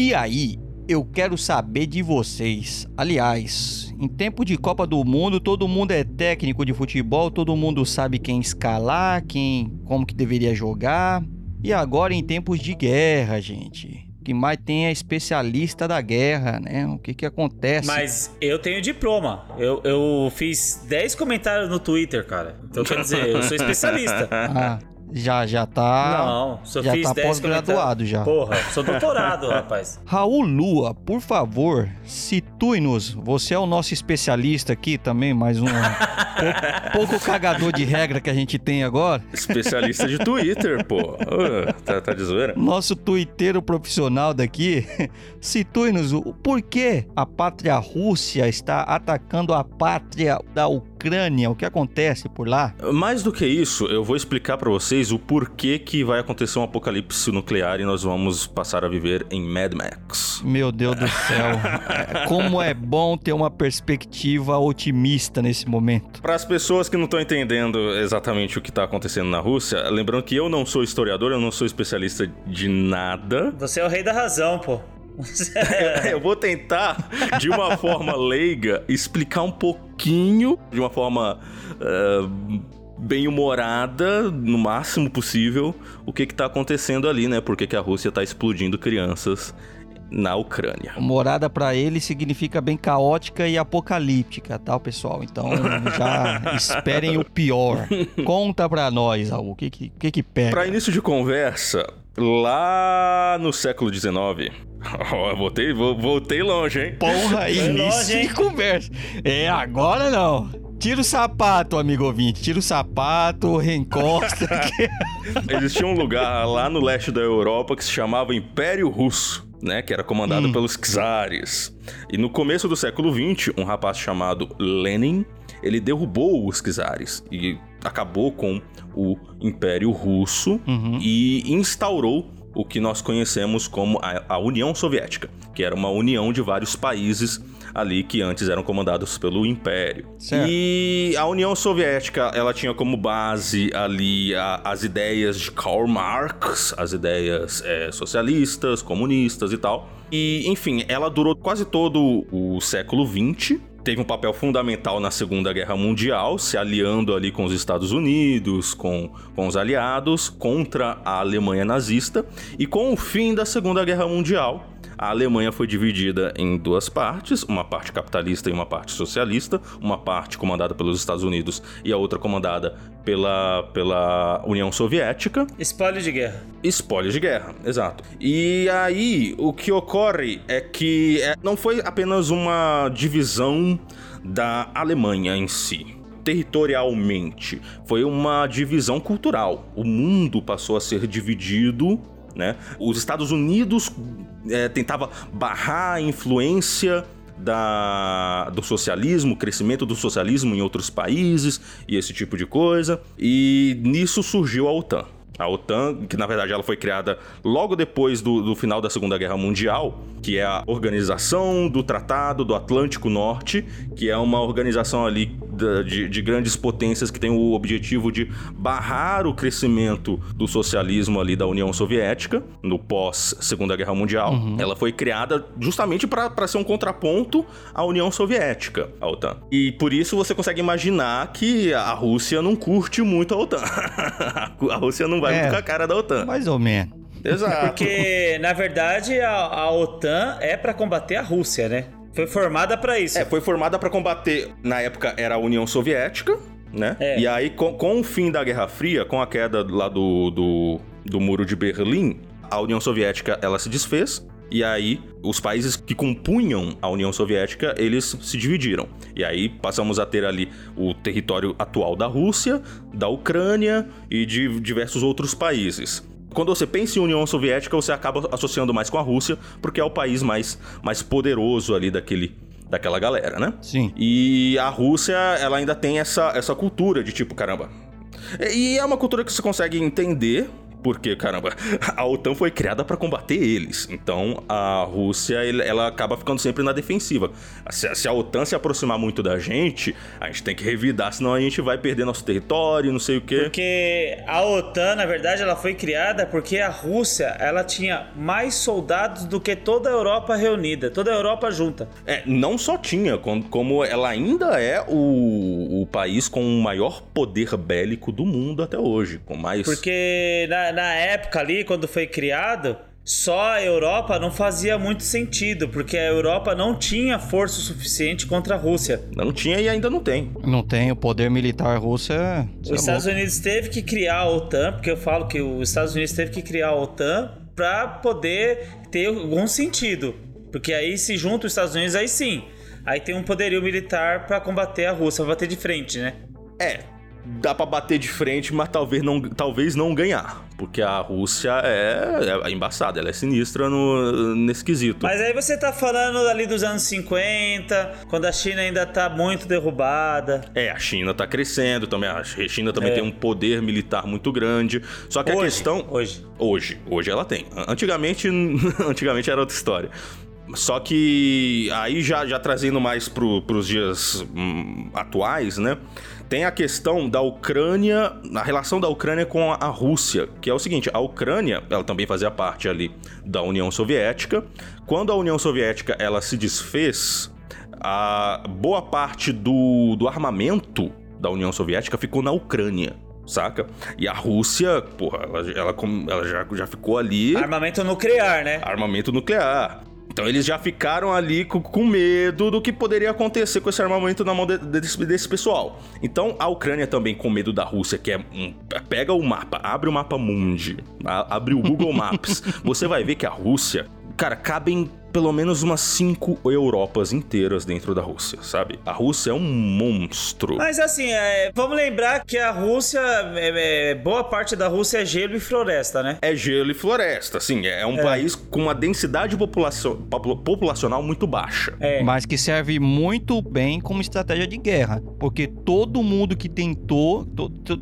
E aí, eu quero saber de vocês. Aliás, em tempo de Copa do Mundo, todo mundo é técnico de futebol, todo mundo sabe quem escalar, quem, como que deveria jogar. E agora em tempos de guerra, gente, o que mais tem é especialista da guerra, né? O que que acontece? Mas eu tenho diploma. Eu, eu fiz 10 comentários no Twitter, cara. Então quer dizer, eu sou especialista. Ah, já já tá Não, só já fiz tá 10 pós-graduado já. Porra, sou doutorado, rapaz. Raul Lua, por favor, situe-nos. Você é o nosso especialista aqui também, mais um pouco, pouco cagador de regra que a gente tem agora. Especialista de Twitter, pô. Ô, tá, tá de zoeira? Nosso tuiteiro profissional daqui, situe-nos o porquê a pátria Rússia está atacando a pátria da Ucrânia. O que acontece por lá? Mais do que isso, eu vou explicar pra vocês o porquê que vai acontecer um apocalipse nuclear e nós vamos passar a viver em Mad Max. Meu Deus do céu. Como é bom ter uma perspectiva otimista nesse momento. Para as pessoas que não estão entendendo exatamente o que tá acontecendo na Rússia, lembrando que eu não sou historiador, eu não sou especialista de nada. Você é o rei da razão, pô. eu vou tentar, de uma forma leiga, explicar um pouquinho, de uma forma eh, bem humorada, no máximo possível, o que que tá acontecendo ali, né? Por que que a Rússia tá explodindo crianças na Ucrânia. Morada pra ele significa bem caótica e apocalíptica, tá, pessoal? Então já esperem o pior. Conta pra nós, Raul, o que que, que, que pega? Para início de conversa, lá no século XIX, ó, voltei, vo- voltei longe, hein? Porra, início longe, de conversa. É, agora não. Tira o sapato, amigo ouvinte. Tira o sapato, reencosta. Existia um lugar lá no leste da Europa que se chamava Império Russo, né? Que era comandado pelos czares. E no começo do século XX, um rapaz chamado Lenin, ele derrubou os czares e acabou com o Império Russo e instaurou o que nós conhecemos como a, a União Soviética, que era uma união de vários países ali que antes eram comandados pelo Império. Certo. E a União Soviética, ela tinha como base ali a- as ideias de Karl Marx, as ideias é, socialistas, comunistas e tal. E, enfim, ela durou quase todo o século XX. Teve um papel fundamental na Segunda Guerra Mundial, se aliando ali com os Estados Unidos, com, com os aliados, contra a Alemanha nazista. E com o fim da Segunda Guerra Mundial, a Alemanha foi dividida em duas partes, uma parte capitalista e uma parte socialista, uma parte comandada pelos Estados Unidos e a outra comandada pela, pela União Soviética. Espólio de guerra. Espólio de guerra, exato. E aí, o que ocorre é que é, não foi apenas uma divisão da Alemanha em si. Territorialmente, foi uma divisão cultural. O mundo passou a ser dividido, né? Os Estados Unidos é, tentava barrar a influência da, do socialismo, o crescimento do socialismo em outros países e esse tipo de coisa. E nisso surgiu a OTAN. A OTAN, que na verdade ela foi criada logo depois do, do final da Segunda Guerra Mundial, que é a Organização do Tratado do Atlântico Norte, que é uma organização ali de, de grandes potências que tem o objetivo de barrar o crescimento do socialismo ali da União Soviética no pós Segunda Guerra Mundial. Ela foi criada justamente para ser um contraponto à União Soviética, a OTAN. E por isso você consegue imaginar que a Rússia não curte muito a OTAN. a Rússia não vai É. muito com a cara da OTAN. Mais ou menos. Exato. Porque, na verdade, a, a OTAN é pra combater a Rússia, né? Foi formada pra isso. É, foi formada para combater, na época era a União Soviética, né? É. E aí, com, com o fim da Guerra Fria, com a queda lá do, do, do Muro de Berlim, a União Soviética ela se desfez. E aí, os países que compunham a União Soviética, eles se dividiram. E aí, passamos a ter ali o território atual da Rússia, da Ucrânia e de diversos outros países. Quando você pensa em União Soviética, você acaba associando mais com a Rússia, porque é o país mais, mais poderoso ali daquele, daquela galera, né? Sim. E a Rússia, ela ainda tem essa, essa cultura de tipo, caramba. E é uma cultura que você consegue entender, Porque, caramba, a OTAN foi criada para combater eles. Então a Rússia ela acaba ficando sempre na defensiva. Se, a OTAN se aproximar muito da gente, a gente tem que revidar, senão a gente vai perder nosso território, não sei o quê. Porque a OTAN, na verdade, ela foi criada porque a Rússia ela tinha mais soldados do que toda a Europa reunida, toda a Europa junta. É, não só tinha, como ela ainda é o, o país com o maior poder bélico do mundo até hoje, com mais. Porque na, na época ali, quando foi criado, só a Europa não fazia muito sentido, porque a Europa não tinha força suficiente contra a Rússia. Não tinha e ainda não tem. Não tem, o poder militar russo é. Os é Estados Unidos teve que criar a OTAN, porque eu falo que os Estados Unidos teve que criar a OTAN para poder ter algum sentido. Porque aí se junta os Estados Unidos, aí sim. Aí tem um poderio militar para combater a Rússia, pra bater de frente, né? É, dá para bater de frente, mas talvez não, talvez não ganhar. Porque a Rússia é, é embaçada, ela é sinistra no, nesse quesito. Mas aí você tá falando ali dos anos 50, quando a China ainda tá muito derrubada. É, a China tá crescendo também. A China também é. tem um poder militar muito grande. Só que hoje, a questão. Hoje. Hoje. Hoje ela tem. Antigamente, antigamente era outra história. Só que aí já, já trazendo mais pro, pros dias hum, atuais, né? Tem a questão da Ucrânia, a relação da Ucrânia com a Rússia, que é o seguinte: a Ucrânia, ela também fazia parte ali da União Soviética. Quando a União Soviética ela se desfez, a boa parte do, do armamento da União Soviética ficou na Ucrânia saca? E a Rússia, porra, ela, ela, ela, já, já ficou ali. Armamento nuclear, né? Armamento nuclear. Então eles já ficaram ali com, com, medo do que poderia acontecer com esse armamento na mão de, desse, desse, pessoal. Então a Ucrânia também com medo da Rússia, que é um, pega o mapa, abre o mapa mundi, abre o Google Maps, você vai ver que a Rússia, cara, cabem pelo menos umas cinco Europas inteiras dentro da Rússia, sabe? A Rússia é um monstro. Mas assim, é, vamos lembrar que a Rússia, é, é, boa parte da Rússia é gelo e floresta, né? É gelo e floresta, sim. É um é. país com uma densidade populacion, populacional muito baixa. É. Mas que serve muito bem como estratégia de guerra. Porque todo mundo que tentou,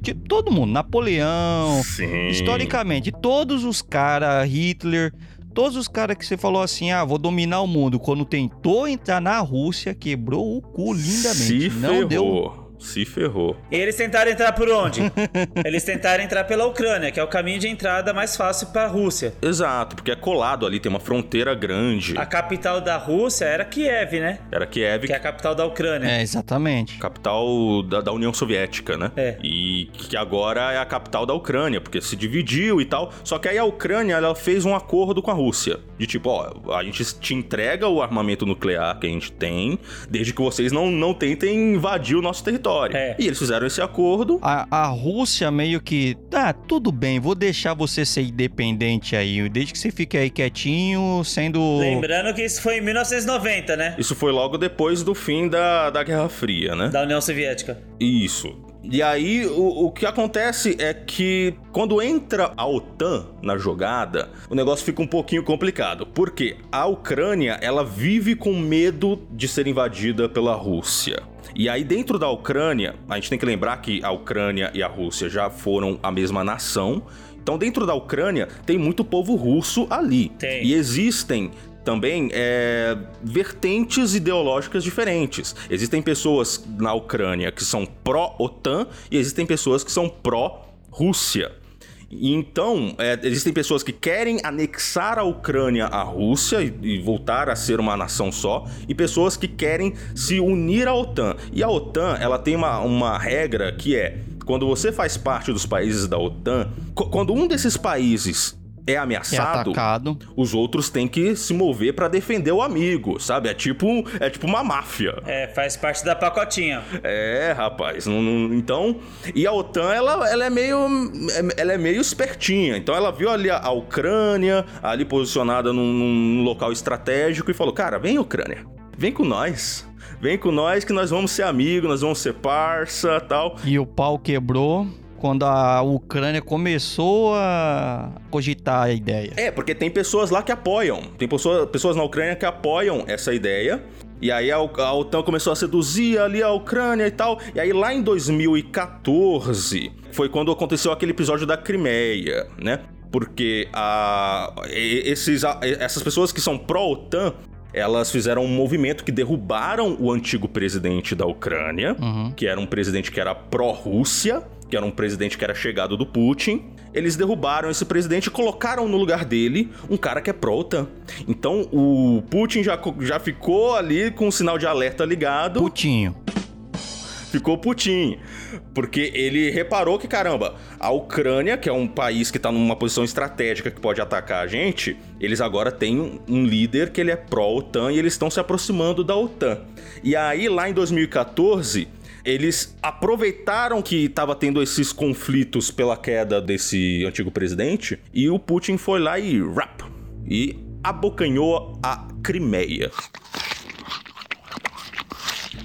tipo, todo mundo, Napoleão, sim. historicamente, todos os caras, Hitler todos os caras que você falou assim, ah, vou dominar o mundo, quando tentou entrar na Rússia, quebrou o cu lindamente. Se não ferrou. deu se ferrou. E eles tentaram entrar por onde? eles tentaram entrar pela Ucrânia, que é o caminho de entrada mais fácil para a Rússia. Exato, porque é colado ali, tem uma fronteira grande. A capital da Rússia era Kiev, né? Era Kiev. Que é a capital da Ucrânia. É, exatamente. Capital da, da União Soviética, né? É. E que agora é a capital da Ucrânia, porque se dividiu e tal. Só que aí a Ucrânia, ela fez um acordo com a Rússia. De tipo, ó, a gente te entrega o armamento nuclear que a gente tem, desde que vocês não, não tentem invadir o nosso território. É. E eles fizeram esse acordo. A, a Rússia meio que, tá, tudo bem, vou deixar você ser independente aí, desde que você fique aí quietinho, sendo... Lembrando que isso foi em 1990, né? Isso foi logo depois do fim da, da Guerra Fria, né? Da União Soviética. Isso. E aí, o, o que acontece é que quando entra a OTAN na jogada, o negócio fica um pouquinho complicado. Porque a Ucrânia, ela vive com medo de ser invadida pela Rússia. E aí, dentro da Ucrânia, a gente tem que lembrar que a Ucrânia e a Rússia já foram a mesma nação. Então, dentro da Ucrânia, tem muito povo russo ali. Tem. E existem também é, vertentes ideológicas diferentes. Existem pessoas na Ucrânia que são pró-OTAN e existem pessoas que são pró-Rússia. Então, é, existem pessoas que querem anexar a Ucrânia à Rússia e, e, voltar a ser uma nação só, e pessoas que querem se unir à OTAN. E a OTAN, ela tem uma, uma regra que é: quando você faz parte dos países da OTAN, quando um desses países é ameaçado, é os outros têm que se mover para defender o amigo, sabe? É tipo, é tipo uma máfia. É, faz parte da pacotinha. É, rapaz. Não, não, então, e a OTAN, ela, ela é meio ela é meio espertinha. Então ela viu ali a, a Ucrânia ali posicionada num, num local estratégico e falou: "Cara, vem Ucrânia. Vem com nós. Vem com nós que nós vamos ser amigos, nós vamos ser parça, tal". E o pau quebrou quando a Ucrânia começou a cogitar a ideia. É, porque tem pessoas lá que apoiam. Tem pessoas, pessoas na Ucrânia que apoiam essa ideia. E aí a, a OTAN começou a seduzir ali a Ucrânia e tal. E aí lá em 2014 foi quando aconteceu aquele episódio da Crimeia, né? Porque a, esses, a, essas pessoas que são pró-OTAN, elas fizeram um movimento que derrubaram o antigo presidente da Ucrânia, uhum. que era um presidente que era pró-Rússia, que era um presidente que era chegado do Putin. Eles derrubaram esse presidente e colocaram no lugar dele um cara que é pró-OTAN. Então o Putin já, já ficou ali com o sinal de alerta ligado. Putinho ficou putinho. Porque ele reparou que, caramba, a Ucrânia, que é um país que tá numa posição estratégica que pode atacar a gente, eles agora têm um líder que ele é pró-OTAN e eles estão se aproximando da OTAN. E aí, lá em 2014, eles aproveitaram que estava tendo esses conflitos pela queda desse antigo presidente e o Putin foi lá e rap e abocanhou a Crimeia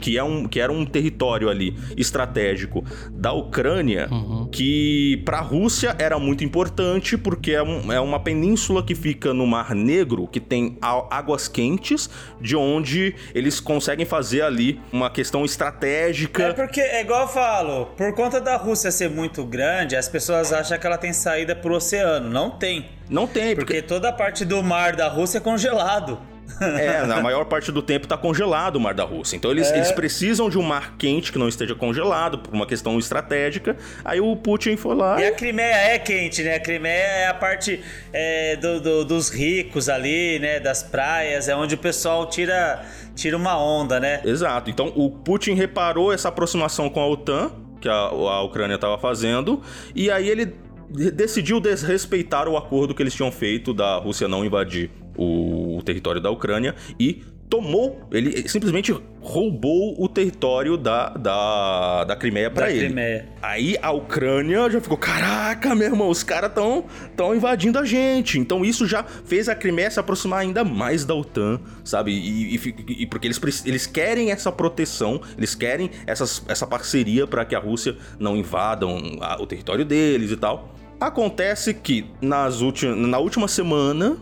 que, é um, que era um território ali estratégico da Ucrânia, uhum. que para a Rússia era muito importante, porque é, um, é uma península que fica no Mar Negro, que tem águas quentes, de onde eles conseguem fazer ali uma questão estratégica. É porque, é igual eu falo, por conta da Rússia ser muito grande, as pessoas acham que ela tem saída pro oceano. Não tem. Não tem, porque, porque toda a parte do mar da Rússia é congelado. É, na maior parte do tempo tá congelado o Mar da Rússia. Então eles, é. eles precisam de um mar quente que não esteja congelado, por uma questão estratégica. Aí o Putin foi lá. E a Crimeia é quente, né? A Crimeia é a parte é, do, do, dos ricos ali, né? Das praias, é onde o pessoal tira, tira uma onda, né? Exato. Então o Putin reparou essa aproximação com a OTAN, que a, a Ucrânia estava fazendo, e aí ele decidiu desrespeitar o acordo que eles tinham feito da Rússia não invadir o, o território da Ucrânia e tomou, ele simplesmente roubou o território da, da, da Crimeia para ele. Crimeia. Aí a Ucrânia já ficou, caraca, meu irmão, os caras estão tão invadindo a gente. Então isso já fez a Crimeia se aproximar ainda mais da OTAN, sabe? E, e, e porque eles, eles querem essa proteção, eles querem essas, essa parceria para que a Rússia não invadam o território deles e tal. Acontece que nas na última semana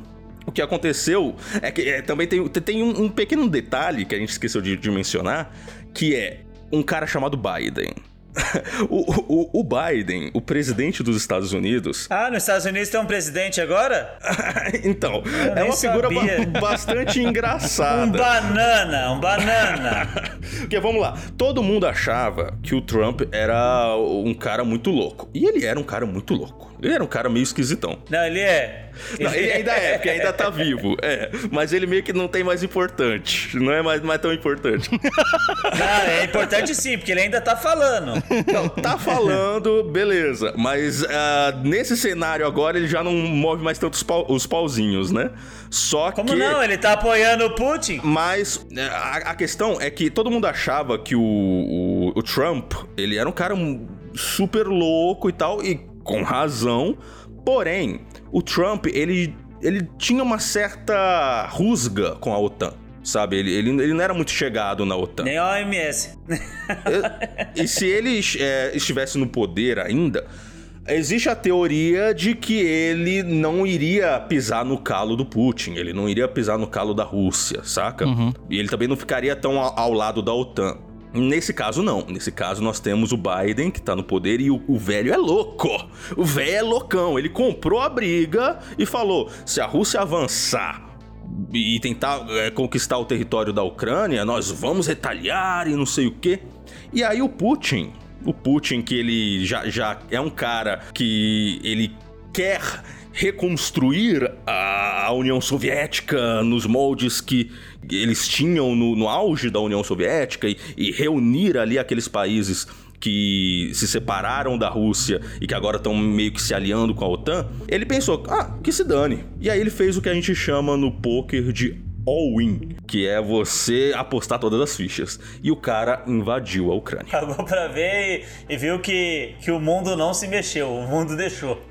o que aconteceu é que é, também tem, tem um, um, pequeno detalhe que a gente esqueceu de, de mencionar, que é um cara chamado Biden. o, o, o, Biden, o presidente dos Estados Unidos. Ah, nos Estados Unidos tem um presidente agora? então, Eu é uma figura bastante engraçada. Um banana, um banana. Porque vamos lá, todo mundo achava que o Trump era um cara muito louco. E ele era um cara muito louco. Ele era um cara meio esquisitão. Não, ele é. Não, ele ainda é, porque ainda tá vivo. É. Mas ele meio que não tem mais importante. Não é mais, mais tão importante. Não, é importante sim, porque ele ainda tá falando. Não, tá falando, beleza. Mas uh, nesse cenário agora ele já não move mais tanto os, pau, os pauzinhos, né? Só Como que. Como não? Ele tá apoiando o Putin. Mas é, a, a, questão é que todo mundo achava que o, o, o Trump, ele era um cara super louco e tal. E com razão. Porém, o Trump, ele, ele tinha uma certa rusga com a OTAN. Sabe, ele, ele, ele não era muito chegado na OTAN. Nem a OMS. e, e se ele é, estivesse no poder ainda, Existe a teoria de que ele não iria pisar no calo do Putin, ele não iria pisar no calo da Rússia, saca? Uhum. E ele também não ficaria tão ao, ao lado da OTAN. Nesse caso, não. Nesse caso, nós temos o Biden, que tá no poder, e o, o velho é louco. O velho é loucão. Ele comprou a briga e falou: se a Rússia avançar e tentar é, conquistar o território da Ucrânia, nós vamos retaliar e não sei o quê. E aí o Putin, o Putin, que ele já, já é um cara que ele quer reconstruir a, a União Soviética nos moldes que eles tinham no, no auge da União Soviética e, e reunir ali aqueles países que se separaram da Rússia e que agora estão meio que se aliando com a OTAN, ele pensou, ah, que se dane. E aí ele fez o que a gente chama no poker de all-in, que é você apostar todas as fichas. E o cara invadiu a Ucrânia. Pagou pra ver e, e, viu que, que o mundo não se mexeu, o mundo deixou.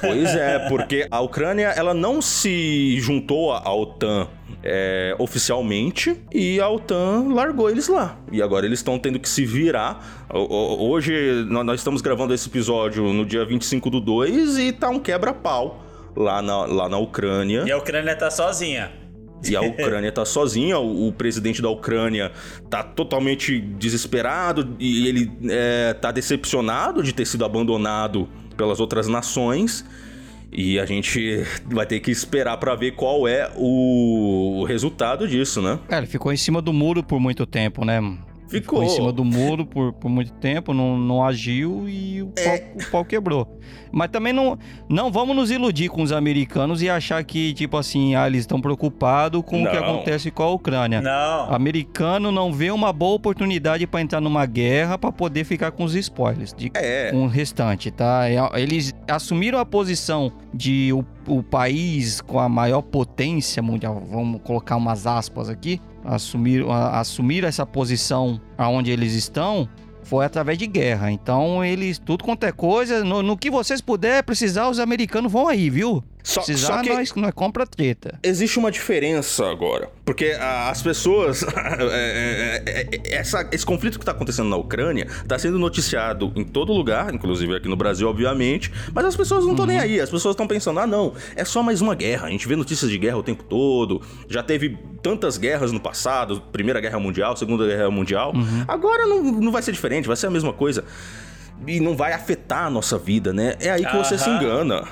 Pois é, porque a Ucrânia ela não se juntou à OTAN é, oficialmente e a OTAN largou eles lá. E agora eles estão tendo que se virar. Hoje nós estamos gravando esse episódio no dia 25 do 2 e tá um quebra-pau lá na, lá na Ucrânia. E a Ucrânia tá sozinha. E a Ucrânia tá sozinha, o, o, presidente da Ucrânia tá totalmente desesperado e ele é, tá decepcionado de ter sido abandonado pelas outras nações. E a gente vai ter que esperar para ver qual é o resultado disso, né? É, ele ficou em cima do muro por muito tempo, né? Ficou. Ficou em cima do muro por, por muito tempo, não, não agiu e o, é. pau, o pau quebrou. Mas também não, não vamos nos iludir com os americanos e achar que, tipo assim, ah, eles estão preocupados com não. o que acontece com a Ucrânia. Não. O americano não vê uma boa oportunidade para entrar numa guerra para poder ficar com os spoilers, de, é. com o restante, tá? É, eles assumiram a posição de o, o país com a maior potência mundial, vamos colocar umas aspas aqui, assumir, assumir essa posição aonde eles estão foi através de guerra. Então, eles, tudo quanto é coisa, no, no que vocês puderem precisar, os americanos vão aí, viu? Só, Precisar, só que nós, nós compra treta. Existe uma diferença agora. Porque as pessoas. É, é, é, essa, esse conflito que está acontecendo na Ucrânia está sendo noticiado em todo lugar, inclusive aqui no Brasil, obviamente. Mas as pessoas não estão uhum. nem aí. As pessoas estão pensando: ah, não, é só mais uma guerra. A gente vê notícias de guerra o tempo todo. Já teve tantas guerras no passado Primeira Guerra Mundial, Segunda Guerra Mundial. Uhum. Agora não, não vai ser diferente, vai ser a mesma coisa e não vai afetar a nossa vida, né? É aí que você se engana.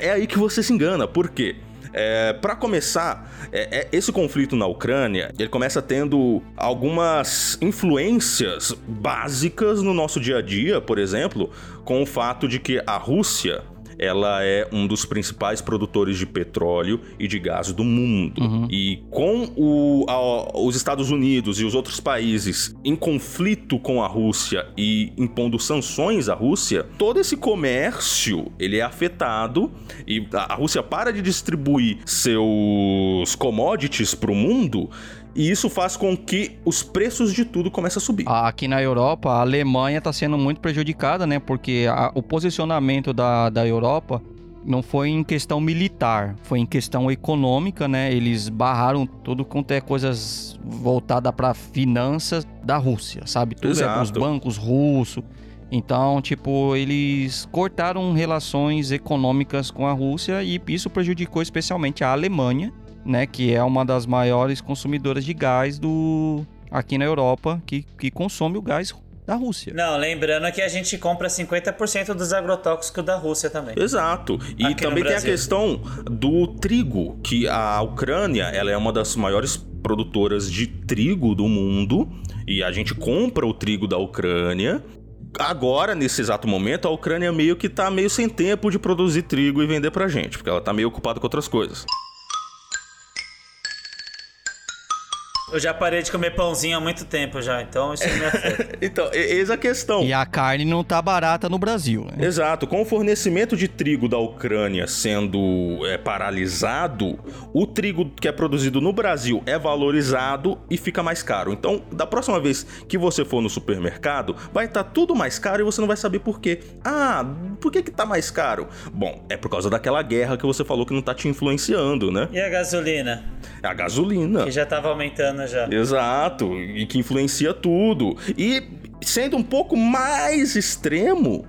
É aí que você se engana. Por quê? É, para começar, é, é, esse conflito na Ucrânia, ele começa tendo algumas influências básicas no nosso dia a dia, por exemplo, com o fato de que a Rússia ela é um dos principais produtores de petróleo e de gás do mundo. Uhum. E com o, a, os Estados Unidos e os outros países em conflito com a Rússia e impondo sanções à Rússia, todo esse comércio ele é afetado e a Rússia para de distribuir seus commodities para o mundo e isso faz com que os preços de tudo comecem a subir. Aqui na Europa, a Alemanha está sendo muito prejudicada, né? Porque a, o posicionamento da, da Europa não foi em questão militar, foi em questão econômica, né? Eles barraram tudo quanto é coisas voltada para finanças da Rússia, sabe? Tudo Exato. é com os bancos russos. Então, tipo, eles cortaram relações econômicas com a Rússia e isso prejudicou especialmente a Alemanha, né, que é uma das maiores consumidoras de gás do aqui na Europa, que, que consome o gás da Rússia. Não, lembrando que a gente compra 50% dos agrotóxicos da Rússia também. Exato. E Aqui também tem a questão do trigo, que a Ucrânia, ela é uma das maiores produtoras de trigo do mundo, e a gente compra o trigo da Ucrânia. Agora, nesse exato momento, a Ucrânia meio que tá meio sem tempo de produzir trigo e vender pra gente, porque ela tá meio ocupada com outras coisas. Eu já parei de comer pãozinho há muito tempo já, então isso não me afeta. então, eis a questão. E a carne não tá barata no Brasil, né? Exato. Com o fornecimento de trigo da Ucrânia sendo é, paralisado, o trigo que é produzido no Brasil é valorizado e fica mais caro. Então, da próxima vez que você for no supermercado, vai estar tá tudo mais caro e você não vai saber por quê. Ah, por que que tá mais caro? Bom, é por causa daquela guerra que você falou que não tá te influenciando, né? E a gasolina? A gasolina. Que já tava aumentando já. Exato, e que influencia tudo. E sendo um pouco mais extremo,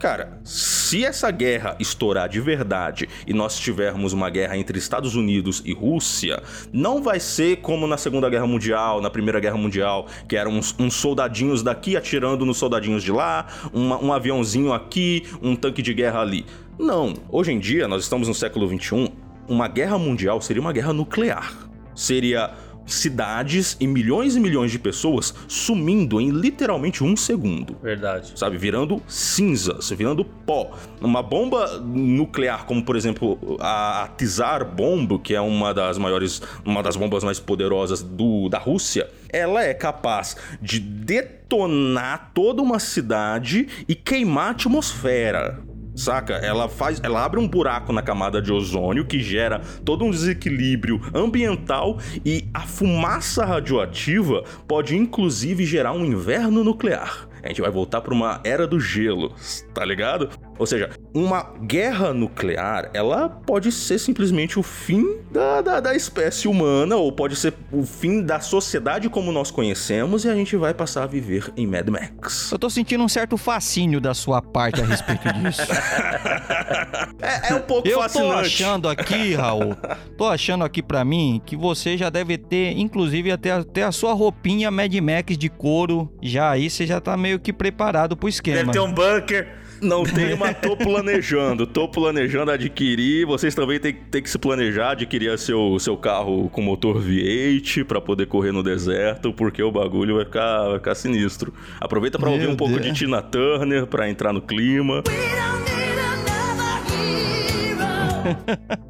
Cara, se essa guerra estourar de verdade e nós tivermos uma guerra entre Estados Unidos e Rússia, não vai ser como na Segunda Guerra Mundial, na Primeira Guerra Mundial, que eram uns, uns soldadinhos daqui atirando nos soldadinhos de lá, uma, um aviãozinho aqui, um tanque de guerra ali. Não, hoje em dia, nós estamos no século XXI, uma guerra mundial seria uma guerra nuclear. Seria cidades e milhões e milhões de pessoas sumindo em literalmente um segundo. Verdade. Sabe? Virando cinzas, virando pó. Uma bomba nuclear, como por exemplo a, a Tsar Bomb, que é uma das maiores, uma das bombas mais poderosas do, da Rússia, ela é capaz de detonar toda uma cidade e queimar a atmosfera saca? Ela faz, ela abre um buraco na camada de ozônio que gera todo um desequilíbrio ambiental e a fumaça radioativa pode inclusive gerar um inverno nuclear. A gente vai voltar para uma era do gelo, tá ligado? Ou seja, uma guerra nuclear, ela pode ser simplesmente o fim da, da, da espécie humana, ou pode ser o fim da sociedade como nós conhecemos, e a gente vai passar a viver em Mad Max. Eu tô sentindo um certo fascínio da sua parte a respeito disso. é, é, um pouco Eu fascinante. tô achando aqui, Raul, tô achando aqui para mim que você já deve ter, inclusive, até, até a sua roupinha Mad Max de couro. Já aí você já tá meio que preparado pro esquema. Deve ter um bunker. Não tenho, mas tô planejando. Tô planejando adquirir. Vocês também têm, têm que se planejar, adquirir seu, seu carro com motor V8 para poder correr no deserto, porque o bagulho vai ficar, vai ficar sinistro. Aproveita para ouvir um pouco Deus. de Tina Turner para entrar no clima.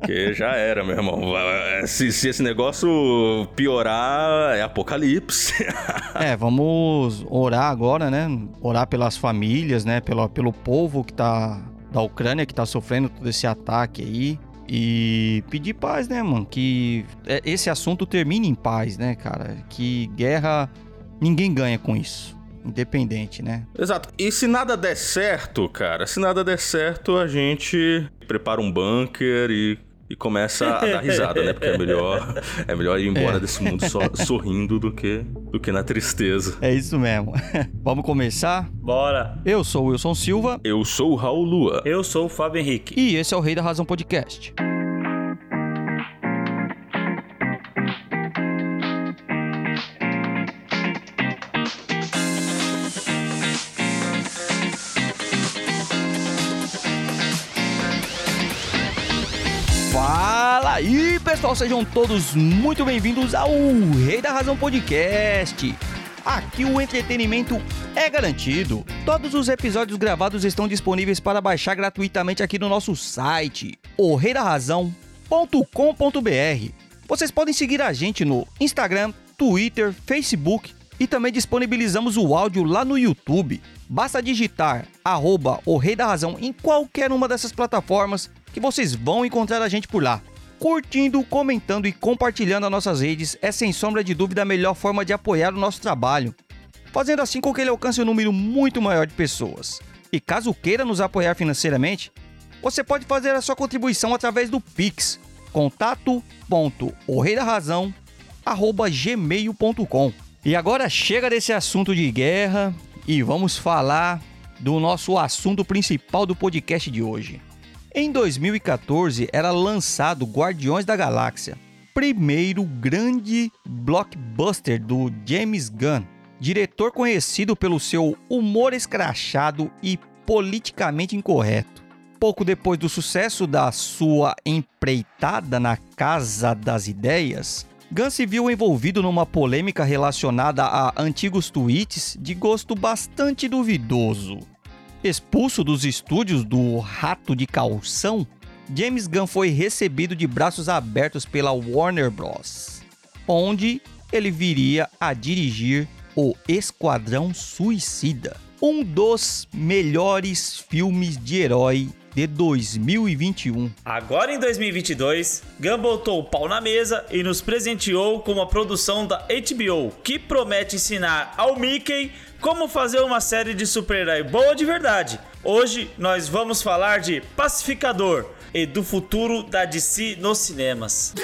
Que já era, meu irmão. Se, se esse negócio piorar, é apocalipse. É, vamos orar agora, né? Orar pelas famílias, né? Pelo, pelo povo que tá da Ucrânia que tá sofrendo todo esse ataque aí. E pedir paz, né, mano? Que é, esse assunto termine em paz, né, cara? Que guerra ninguém ganha com isso. Independente, né? Exato. E se nada der certo, cara, se nada der certo, a gente prepara um bunker e, e começa a dar risada, né? Porque é melhor, é melhor ir embora É. desse mundo só sorrindo do que, do que na tristeza. É isso mesmo. Vamos começar? Bora. Eu sou o Wilson Silva Eu sou o Raul Lua. Eu sou o Fábio Henrique. e esse é o Rei da Razão Podcast. Fala aí, pessoal, sejam todos muito bem-vindos ao Rei da Razão Podcast. Aqui o entretenimento é garantido. Todos os episódios gravados estão disponíveis para baixar gratuitamente aqui no nosso site, orreidarrazão.com.br. Vocês podem seguir a gente no Instagram, Twitter, Facebook e também disponibilizamos o áudio lá no YouTube. Basta digitar arroba o Rei da Razão em qualquer uma dessas plataformas que vocês vão encontrar a gente por lá. Curtindo, comentando e compartilhando as nossas redes é sem sombra de dúvida a melhor forma de apoiar o nosso trabalho, fazendo assim com que ele alcance um número muito maior de pessoas. E caso queira nos apoiar financeiramente, você pode fazer a sua contribuição através do Pix, contato.orreidarrazão@gmail.com. E agora chega desse assunto de guerra e vamos falar do nosso assunto principal do podcast de hoje. Em 2014 era lançado Guardiões da Galáxia, primeiro grande blockbuster do James Gunn, diretor conhecido pelo seu humor escrachado e politicamente incorreto. Pouco depois do sucesso da sua empreitada na Casa das Ideias, Gunn se viu envolvido numa polêmica relacionada a antigos tweets de gosto bastante duvidoso. Expulso dos estúdios do Rato de Calção, James Gunn foi recebido de braços abertos pela Warner Bros., onde ele viria a dirigir o Esquadrão Suicida, um dos melhores filmes de herói de 2021. Agora em 2022, Gunn botou o pau na mesa e nos presenteou com uma produção da HBO que promete ensinar ao Mickey como fazer uma série de super-herói boa de verdade. Hoje nós vamos falar de Pacificador e do futuro da DC nos cinemas.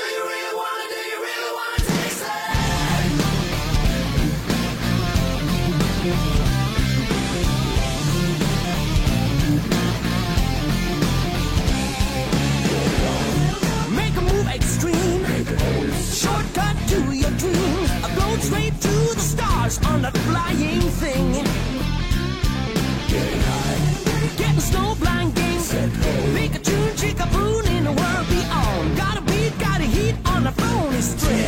dying thing. Getting high, getting snow blind game. Set Make a tune, chick a boon in a world beyond. Gotta beat, gotta heat on the phone is straight.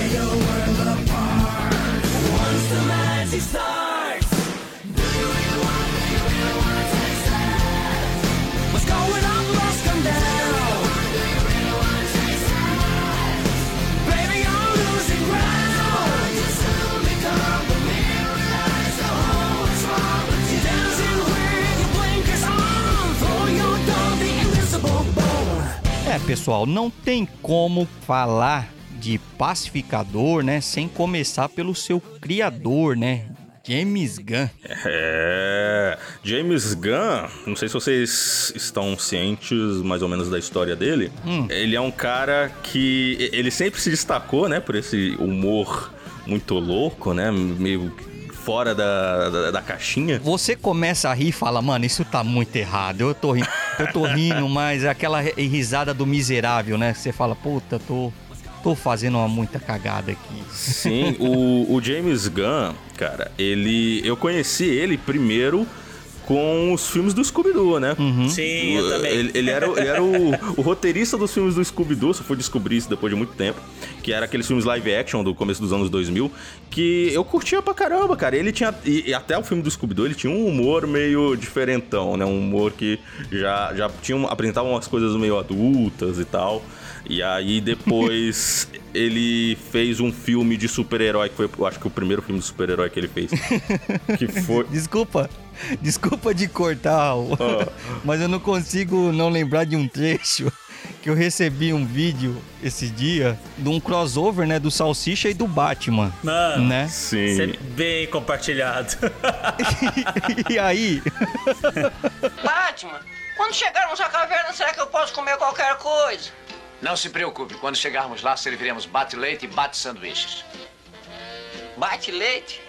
Pessoal, não tem como falar de pacificador, né, sem começar pelo seu criador, né? James Gunn. É. James Gunn, não sei se vocês estão cientes mais ou menos da história dele. Ele é um cara que. Ele sempre se destacou, né, por esse humor muito louco, né? Meio fora da, da, da caixinha. Você começa a rir e fala, mano, isso tá muito errado. Eu tô rindo, eu tô rindo, mas é aquela ri- risada do miserável, né? Você fala, puta, tô, tô fazendo uma muita cagada aqui. Sim, o, o James Gunn, cara, ele. Eu conheci ele primeiro com os filmes do Scooby-Doo, né? Sim, eu O- também. Ele, ele era, o- ele era o, o roteirista dos filmes do Scooby-Doo, só fui descobrir isso depois de muito tempo. Que era aqueles filmes live action do começo dos anos 2000, que eu curtia pra caramba, cara. Ele tinha. E, e até o filme do Scooby-Doo, ele tinha um humor meio diferentão, né? Um humor que já, já tinha, apresentava umas coisas meio adultas e tal. E aí depois ele fez um filme de super-herói, que foi, eu acho que o primeiro filme de super-herói que ele fez. que foi. Desculpa, desculpa de cortar, mas eu não consigo não lembrar de um trecho que eu recebi um vídeo esse dia de um crossover, né, do Salsicha e do Batman, Mano, né? Sim. sempre bem compartilhado. E aí, Batman, quando chegarmos à caverna, será que eu posso comer qualquer coisa? Não se preocupe, quando chegarmos lá, serviremos bate-leite e bate-sanduíches. Bate leite?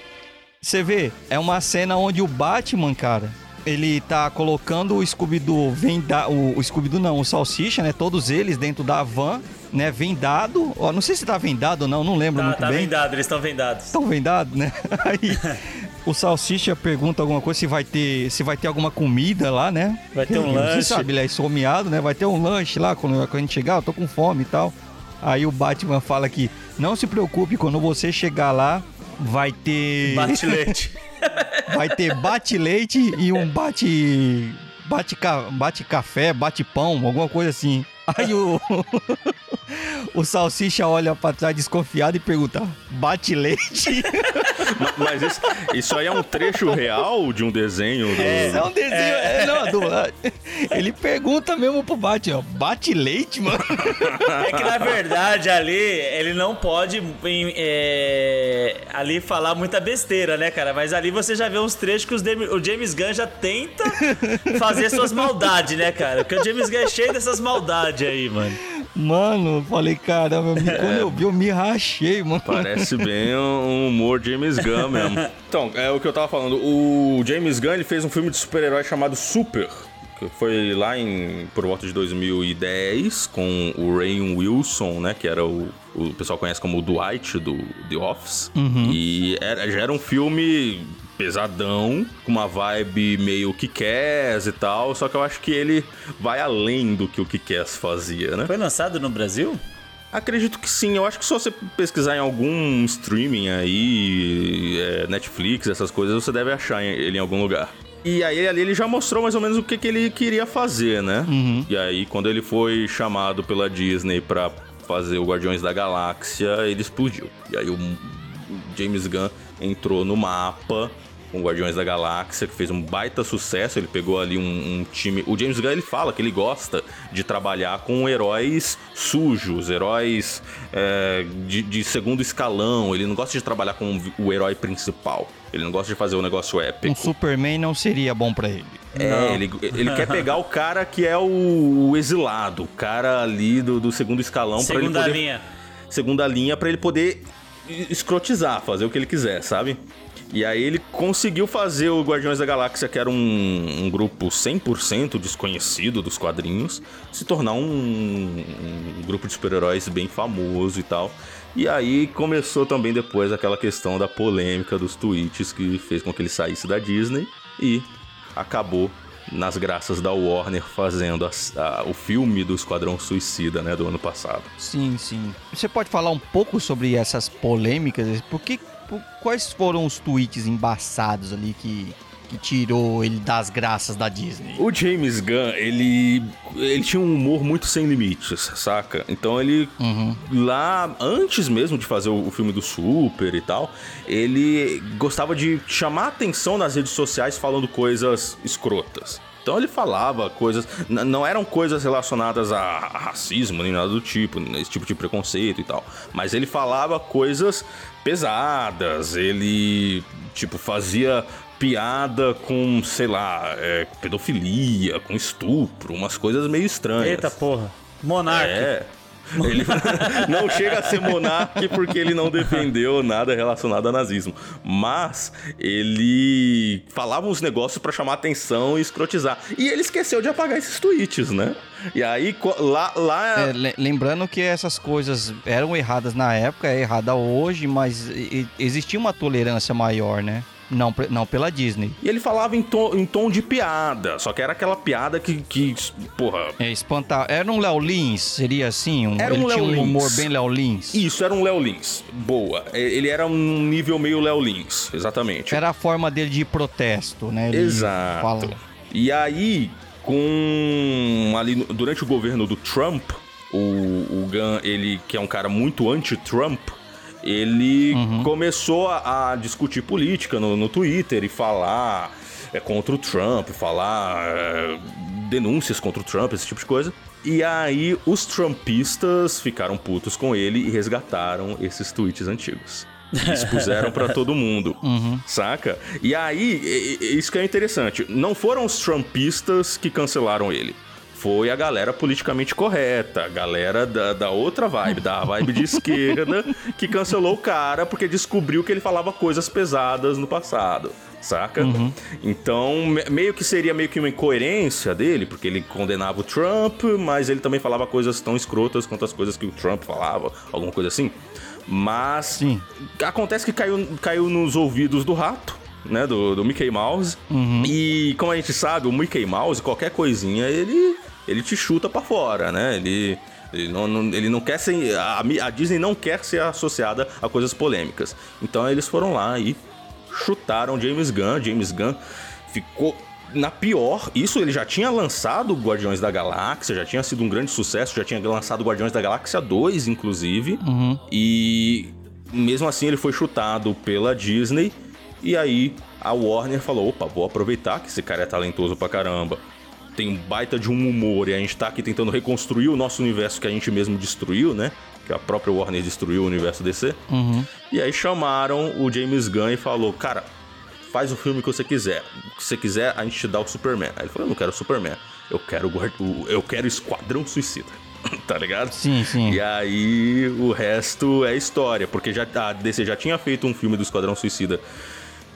Você vê, é uma cena onde o Batman, cara, ele tá colocando o Scooby-Doo venda... o, o Scooby-Doo não, o Salsicha, né, todos eles dentro da van, né, vendado. Ó, não sei se tá vendado ou não, não lembro tá, muito tá bem. vendado, eles estão vendados. Estão vendados, né? Aí o Salsicha pergunta alguma coisa, se vai ter, se vai ter alguma comida lá, né? Vai ter um Você lanche. sabe, ele é esfomeado, né? Vai ter um lanche lá quando, quando a gente chegar, eu tô com fome e tal. Aí o Batman fala que não se preocupe, quando você chegar lá, vai ter Bate leite. vai ter bate-leite e um bate bate ca- bate café, bate pão, alguma coisa assim. Aí o o Salsicha olha pra trás desconfiado e pergunta: "Bate leite?" Ma- Mas isso, isso aí é um trecho real de um desenho do. Isso é um desenho. é, não, do- ele pergunta mesmo pro Bate, ó. Bate leite, mano? É que na verdade ali ele não pode em, é, ali falar muita besteira, né, cara? Mas ali você já vê uns trechos que Demi- o James Gunn já tenta fazer suas maldades, né, cara? Porque o James Gunn é cheio dessas maldades aí, mano. Mano, eu falei, caramba, me- quando eu vi, eu me rachei, mano. Parece bem um humor James Gunn mesmo. Então, é o que eu tava falando. O James Gunn ele fez um filme de super-herói chamado Super. Que foi lá em por volta de 2010 com o Rain Wilson, né? Que era o, o pessoal conhece como o Dwight do The Office. E era, já era um filme pesadão, com uma vibe meio Kick-Ass e tal. Só que eu acho que ele vai além do que o Kick-Ass fazia, né? Foi lançado no Brasil? Acredito que sim. Eu acho que se você pesquisar em algum streaming aí, é, Netflix, essas coisas, você deve achar ele em algum lugar. E aí ali ele já mostrou mais ou menos o que, que ele queria fazer, né? E aí quando ele foi chamado pela Disney pra fazer o Guardiões da Galáxia, ele explodiu. E aí o James Gunn entrou no mapa com Guardiões da Galáxia, que fez um baita sucesso. Ele pegou ali um, um time. O James Gunn ele fala que ele gosta de trabalhar com heróis sujos, heróis é, de, de segundo escalão. Ele não gosta de trabalhar com o herói principal. Ele não gosta de fazer o negócio Um épico. Superman não seria bom pra ele. É, ele, ele quer pegar o cara que é o, o exilado, o cara ali do, do segundo escalão pra ele Segunda poder linha. segunda linha pra ele poder escrotizar, fazer o que ele quiser, sabe? E aí ele conseguiu fazer o Guardiões da Galáxia, que era um, um grupo 100% desconhecido dos quadrinhos, se tornar um, um grupo de super-heróis bem famoso e tal. E aí começou também depois aquela questão da polêmica dos tweets que fez com que ele saísse da Disney e acabou nas graças da Warner fazendo as- a- o filme do Esquadrão Suicida, né, do ano passado. Sim, sim. Você pode falar um pouco sobre essas polêmicas? Por que, quais foram os tweets embaçados ali que, que tirou ele das graças da Disney? O James Gunn, ele, ele tinha um humor muito sem limites, saca? Então ele, lá, antes mesmo de fazer o, o filme do Super e tal, ele gostava de chamar atenção nas redes sociais falando coisas escrotas. Então ele falava coisas, não eram coisas relacionadas a racismo nem nada do tipo, esse tipo de preconceito e tal. Mas ele falava coisas pesadas, ele, tipo, fazia piada com, sei lá, é, pedofilia, com estupro, umas coisas meio estranhas. Eita porra. Monarca. É. Ele não chega a ser monarca porque ele não defendeu nada relacionado a nazismo. Mas ele falava uns negócios pra chamar atenção e escrotizar. E ele esqueceu de apagar esses tweets, né? E aí, lá. lá É, le- lembrando que essas coisas eram erradas na época, é errada hoje, mas existia uma tolerância maior, né? Não, não pela Disney. E ele falava em tom, em tom de piada. Só que era aquela piada que, que porra. É espantar. Era um Léo Lins, seria assim? Um, Era um ele tinha Léo um humor Lins. bem Léo Lins. Isso era um Léo Lins. Boa. Ele era um nível meio Léo Lins, exatamente. Era a forma dele de protesto, né? Ele Exato. fala- E aí, com ali durante o governo do Trump, o, o Gunn, ele que é um cara muito anti-Trump, ele começou a, a discutir política no, no Twitter e falar é, contra o Trump, falar é, denúncias contra o Trump, esse tipo de coisa. E aí os Trumpistas ficaram putos com ele e resgataram esses tweets antigos. Expuseram pra todo mundo, saca? E aí, isso que é interessante, não foram os Trumpistas que cancelaram ele. Foi a galera politicamente correta, a galera da, da outra vibe, da vibe de esquerda, que cancelou o cara porque descobriu que ele falava coisas pesadas no passado, saca? Então, me- meio que seria meio que uma incoerência dele, porque ele condenava o Trump, mas ele também falava coisas tão escrotas quanto as coisas que o Trump falava, alguma coisa assim. Mas Sim. acontece que caiu, caiu nos ouvidos do rato, né? Do, do Mickey Mouse. E como a gente sabe, o Mickey Mouse, qualquer coisinha, ele, ele te chuta pra fora, né? Ele. Ele não, não- ele não quer ser. A, a Disney não quer ser associada a coisas polêmicas. Então eles foram lá e chutaram James Gunn. James Gunn ficou na pior. Isso ele já tinha lançado Guardiões da Galáxia, já tinha sido um grande sucesso, já tinha lançado Guardiões da Galáxia 2, inclusive. E mesmo assim ele foi chutado pela Disney. E aí a Warner falou: opa, vou aproveitar que esse cara é talentoso pra caramba. Tem um baita de um humor e a gente tá aqui tentando reconstruir o nosso universo que a gente mesmo destruiu, né? Que a própria Warner destruiu o universo DC. E aí chamaram o James Gunn e falou: Cara, faz o filme que você quiser. Se você quiser, a gente te dá o Superman. Aí ele falou: Eu não quero o Superman. Eu quero eu quero Esquadrão Suicida. tá ligado? Sim, sim. E aí o resto é história, porque já, a DC já tinha feito um filme do Esquadrão Suicida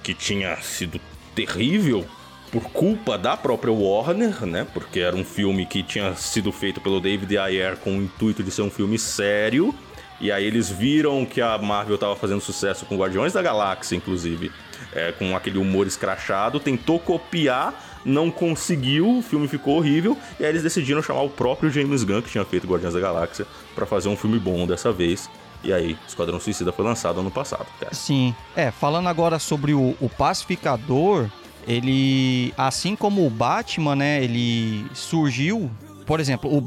que tinha sido terrível por culpa da própria Warner, né? Porque era um filme que tinha sido feito pelo David Ayer com o intuito de ser um filme sério. E aí eles viram que a Marvel estava fazendo sucesso com Guardiões da Galáxia, inclusive, é, com aquele humor escrachado, tentou copiar, não conseguiu, o filme ficou horrível, e aí eles decidiram chamar o próprio James Gunn, que tinha feito Guardiões da Galáxia, para fazer um filme bom dessa vez. E aí, Esquadrão Suicida foi lançado ano passado, cara. Sim. É, falando agora sobre o, o pacificador, ele, assim como o Batman, né, ele surgiu, por exemplo, o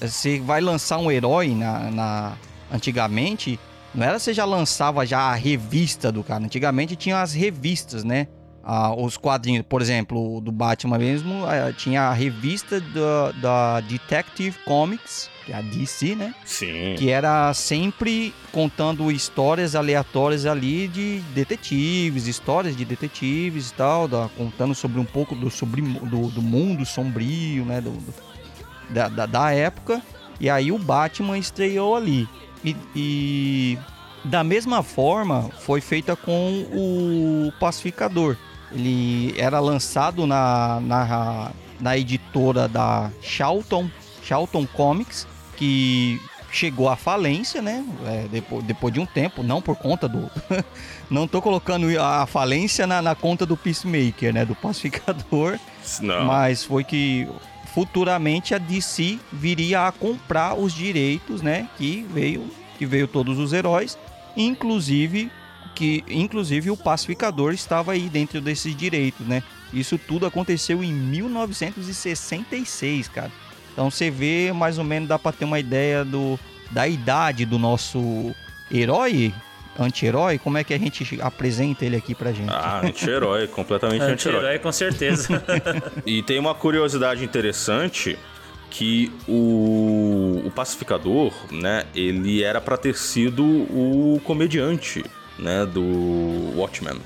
você vai lançar um herói na, na- antigamente, não era você já lançava já a revista do cara, antigamente tinha as revistas, né? Ah, os quadrinhos, por exemplo, do Batman mesmo, eh, tinha a revista da, da Detective Comics, a DC, né? Sim. que era sempre contando histórias aleatórias ali de detetives, histórias de detetives e tal, da- contando sobre um pouco do, sobre, do, do mundo sombrio, né, do, do- da, da, da época. E aí o Batman estreou ali. E, e da mesma forma foi feita com o Pacificador. Ele era lançado na, na, na editora da Charlton, Charlton Comics, que chegou à falência, né? É, depois, depois de um tempo, não por conta do. não tô colocando a falência na, na conta do Peacemaker, né? Do Pacificador. Não. Mas foi que futuramente a DC viria a comprar os direitos, né? Que veio, que veio todos os heróis, inclusive que inclusive o pacificador estava aí dentro desses direitos, né? Isso tudo aconteceu em 1966, cara. Então você vê mais ou menos dá para ter uma ideia do da idade do nosso herói, anti-herói, como é que a gente apresenta ele aqui pra gente. Ah, anti-herói, completamente anti-herói. Anti-herói, com certeza. E tem uma curiosidade interessante que o, o pacificador, né, ele era pra ter sido o comediante né, do Watchmen.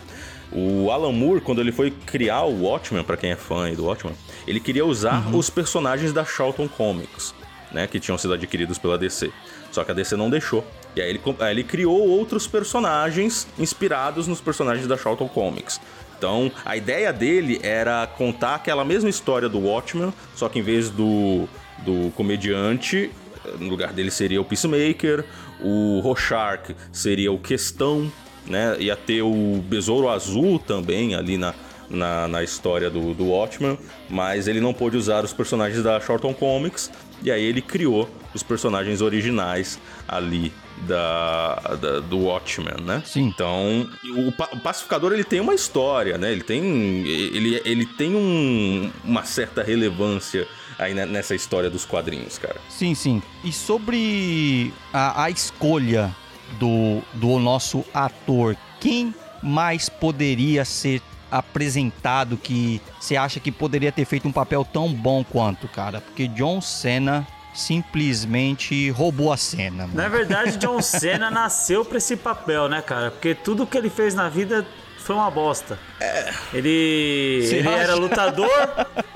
O Alan Moore, quando ele foi criar o Watchmen, pra quem é fã aí do Watchmen, ele queria usar os personagens da Charlton Comics, né, que tinham sido adquiridos pela DC. Só que a DC não deixou. E aí ele, aí ele criou outros personagens inspirados nos personagens da Charlton Comics. Então, a ideia dele era contar aquela mesma história do Watchmen, só que em vez do, do comediante, no lugar dele seria o Peacemaker, o Rorschach seria o Questão, né? Ia ter o Besouro Azul também ali na, na, na história do, do Watchmen, mas ele não pôde usar os personagens da Charlton Comics, e aí ele criou os personagens originais ali da, da- do Watchmen, né? Sim. Então, o, o pacificador ele tem uma história, né? Ele tem, ele, ele tem um- uma certa relevância aí ne- nessa história dos quadrinhos, cara. Sim, sim. E sobre a, a escolha do, do nosso ator, quem mais poderia ser apresentado que você acha que poderia ter feito um papel tão bom quanto, cara? Porque John Cena simplesmente roubou a cena. mano. Na verdade, John Cena nasceu pra esse papel, né, cara? Porque tudo que ele fez na vida foi uma bosta. Ele, ele era lutador,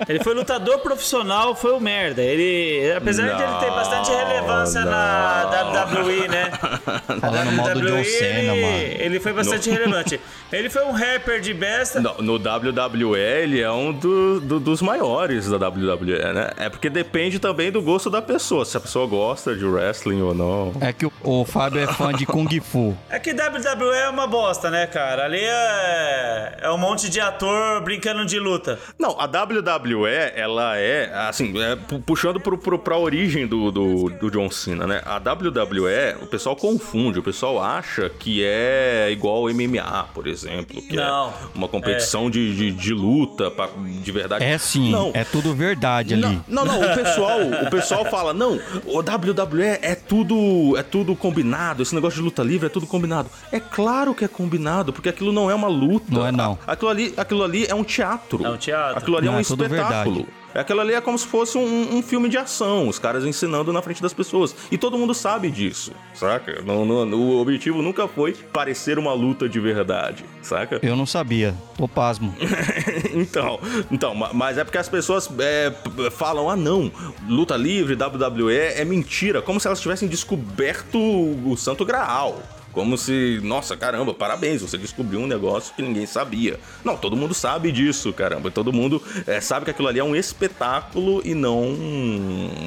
ele foi lutador profissional, foi o merda. Ele, apesar de ele ter bastante Não, relevância na WWE, né? Falando mal do John WWE, Cena, ele, mano. ele foi bastante relevante. Ele foi um rapper de besta. No, no WWE ele é um do- do- dos maiores da WWE, né? É porque depende também do gosto da pessoa, se a pessoa gosta de wrestling ou não. É que o, o Fábio é fã de Kung Fu. É que WWE é uma bosta, né, cara? Ali é, é um monte de ator brincando de luta. Não, a WWE, ela é, assim, é, pu- puxando pro, pro, pra origem do, do, do John Cena, né? A WWE, o pessoal confunde, o pessoal acha que é igual ao MMA, por exemplo, que Não, é uma competição de, de, de luta pra- de verdade. É sim, Não, é tudo verdade ali. Não, não, não, o pessoal, o pessoal fala, não, o WWE é tudo, é tudo combinado, esse negócio de luta livre é tudo combinado. É claro que é combinado, porque aquilo não é uma luta. Não é, não. Aquilo ali, aquilo ali é um teatro. É um teatro. Aquilo ali é um é espetáculo. verdade. Aquilo ali é como se fosse um, um filme de ação, os caras ensinando na frente das pessoas. E todo mundo sabe disso, saca? Não, não- o objetivo nunca foi parecer uma luta de verdade, saca? Eu não sabia, tô pasmo. então, então, ma- mas é porque as pessoas é, falam, ah não, luta livre, WWE é mentira, como se elas tivessem descoberto o Santo Graal. Como se, nossa, caramba, parabéns, você descobriu um negócio que ninguém sabia. Não, todo mundo sabe disso, caramba. Todo mundo é, sabe que aquilo ali é um espetáculo e não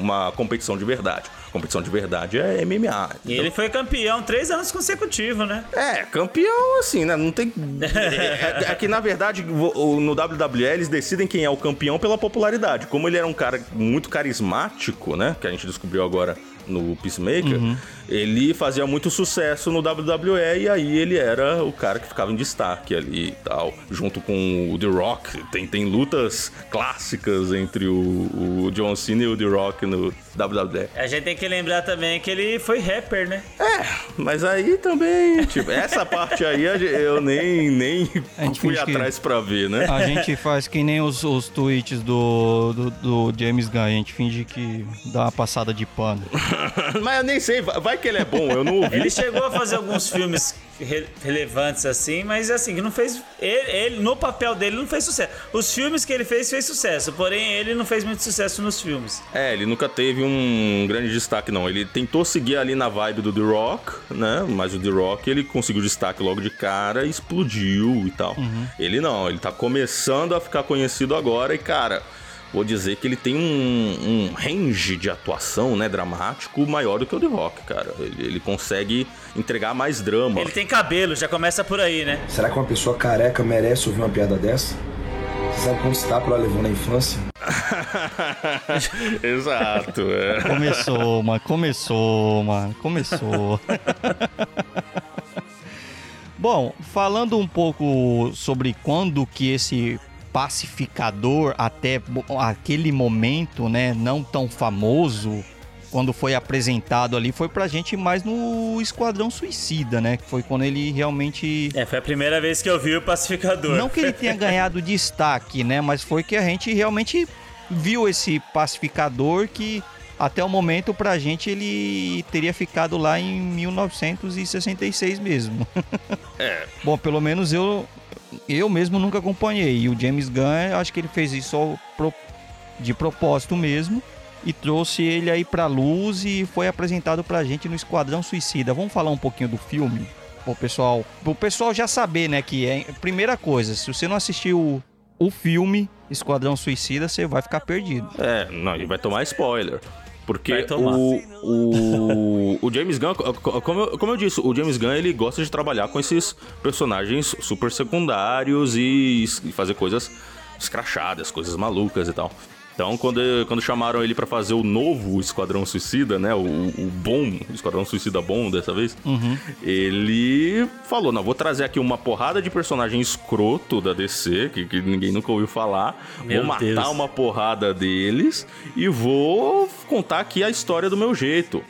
uma competição de verdade. Competição de verdade é MMA. E ele foi campeão três anos consecutivos, né? É, campeão, assim, né? Não tem. É, é que, na verdade, no WWE eles decidem quem é o campeão pela popularidade. Como ele era um cara muito carismático, né? Que a gente descobriu agora no Peacemaker, ele fazia muito sucesso no WWE e aí ele era o cara que ficava em destaque ali e tal. Junto com o The Rock. Tem, tem lutas clássicas entre o, o John Cena e o The Rock no WWE. A gente tem que lembrar também que ele foi rapper, né? É, mas aí também, tipo, essa parte aí eu nem, nem fui atrás pra ver, né? A gente faz que nem os, os tweets do, do, do James Gunn, a gente finge que dá uma passada de pano. Mas eu nem sei, vai vai que ele é bom, eu não ouvi. Ele chegou a fazer alguns filmes re- relevantes assim, mas assim, que não fez. Ele, ele, no papel dele, não fez sucesso. Os filmes que ele fez, fez sucesso, porém ele não fez muito sucesso nos filmes. É, ele nunca teve um grande destaque, não. Ele tentou seguir ali na vibe do The Rock, né? Mas o The Rock, ele conseguiu destaque logo de cara, explodiu e tal. Ele não, ele tá começando a ficar conhecido agora e, cara... Vou dizer que ele tem um, um range de atuação, né, dramático maior do que o The Rock, cara. Ele, ele consegue entregar mais drama. Ele tem cabelo, já começa por aí, né? Será que uma pessoa careca merece ouvir uma piada dessa? Você sabe quantos tapas ela levou na infância? Exato, é. Começou, mano, começou, mano, começou. Bom, falando um pouco sobre quando que esse pacificador, até aquele momento, né, não tão famoso, quando foi apresentado ali, foi pra gente mais no Esquadrão Suicida, né? Que foi quando ele realmente É, foi a primeira vez que eu vi o pacificador. não que ele tenha ganhado destaque, né? Mas foi que a gente realmente viu esse pacificador que até o momento pra gente ele teria ficado lá em 1966 mesmo. É. Bom, pelo menos eu eu mesmo nunca acompanhei. E o James Gunn, acho que ele fez isso pro- de propósito mesmo e trouxe ele aí pra luz e foi apresentado pra gente no Esquadrão Suicida. Vamos falar um pouquinho do filme? Pro pessoal, pro pessoal já saber, né, que é primeira coisa, se você não assistiu o filme Esquadrão Suicida, você vai ficar perdido. É, não, e vai tomar spoiler. Porque o, o, o James Gunn, co- co- como eu, como eu disse, o James Gunn ele gosta de trabalhar com esses personagens super secundários e, e fazer coisas escrachadas, coisas malucas e tal. Então, quando, quando chamaram ele pra fazer o novo Esquadrão Suicida, né? O, o bom, Esquadrão Suicida bom dessa vez, ele falou: Não, vou trazer aqui uma porrada de personagem escroto da DC, que, que ninguém nunca ouviu falar. Meu vou matar Deus. uma porrada deles e vou contar aqui a história do meu jeito.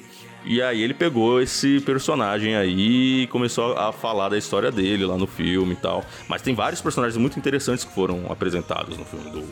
E aí ele pegou esse personagem aí e começou a falar da história dele lá no filme e tal. Mas tem vários personagens muito interessantes que foram apresentados no filme do,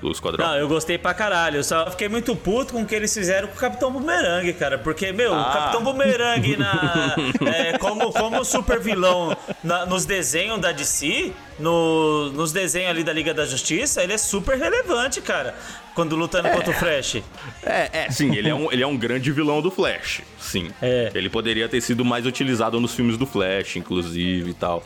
do Esquadrão. Não, eu gostei pra caralho. Eu só fiquei muito puto com o que eles fizeram com o Capitão Boomerang, cara. Porque, meu, o Ah. Capitão Boomerang na, é, como, como super vilão na- nos desenhos da DC, no- nos desenhos ali da Liga da Justiça, ele é super relevante, cara. Quando lutando contra o Flash. É, é, sim, ele é, um, ele é um grande vilão do Flash, sim. É. Ele poderia ter sido mais utilizado nos filmes do Flash, inclusive e tal.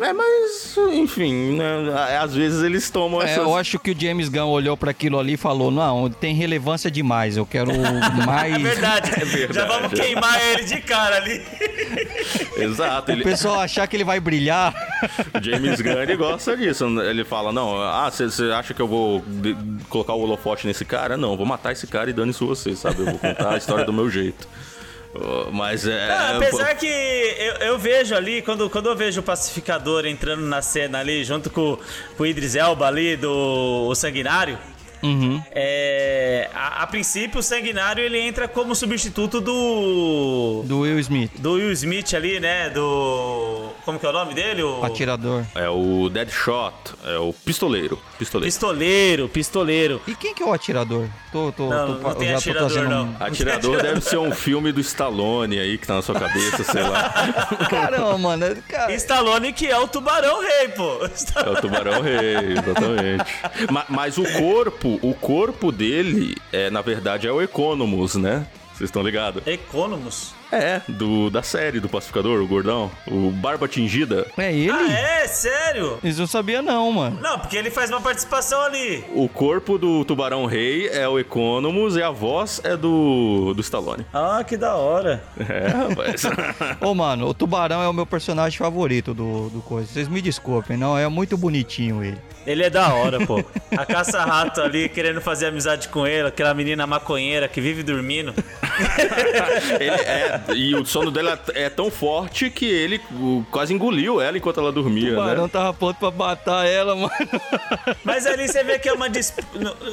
É, mas, enfim, né, às vezes eles tomam É, essas... eu acho que o James Gunn olhou pra aquilo ali e falou: Não, tem relevância demais, eu quero mais. É verdade. verdade. Já vamos queimar ele de cara ali. Exato, O ele, pessoal achar que ele vai brilhar. o James Gunn ele gosta disso. Ele fala, não, ah, você acha que eu vou colocar o holofote nesse cara? Não, eu vou matar esse cara e dane-se você, sabe? Eu vou contar a história do meu jeito. Mas é... Ah, apesar que eu, eu vejo ali, quando, quando eu vejo o pacificador entrando na cena ali, junto com, com o Idris Elba ali, do o Sanguinário, é, a, a princípio o Sanguinário ele entra como substituto do. Do Will Smith, Do Will Smith ali, né? Do. Como que é o nome dele? O atirador. É o Deadshot, é o pistoleiro. Pistoleiro. Pistoleiro, pistoleiro. E quem que é o atirador? Tô, tô, Não, tô, não tem já tô atirador, trazendo não. um- Atirador deve ser um filme do Stallone aí que tá na sua cabeça, sei lá. Caramba, mano. Cara, Stallone que é o Tubarão Rei, pô. É o Tubarão Rei, exatamente. Ma- Mas, o corpo, o corpo dele, é, na verdade, é o Economus, né? Vocês estão ligados? Economus. É, do, da série do Pacificador, o gordão. O Barba Tingida. é ele? Ah, é? Sério? Isso eu sabia não, mano. Não, porque ele faz uma participação ali. O corpo do Tubarão Rei é o Economus e a voz é do, do Stallone. Ah, que da hora. É, rapaz. Ô, mano, o tubarão é o meu personagem favorito do, do coisa. Vocês me desculpem, não, é muito bonitinho ele. Ele é da hora, pô. A caça-rato ali querendo fazer amizade com ele, aquela menina maconheira que vive dormindo. Ele é, e o sono dela é tão forte que ele quase engoliu ela enquanto ela dormia, O tubarão né? tava pronto pra matar ela, mano. Mas ali você vê que é uma disputa.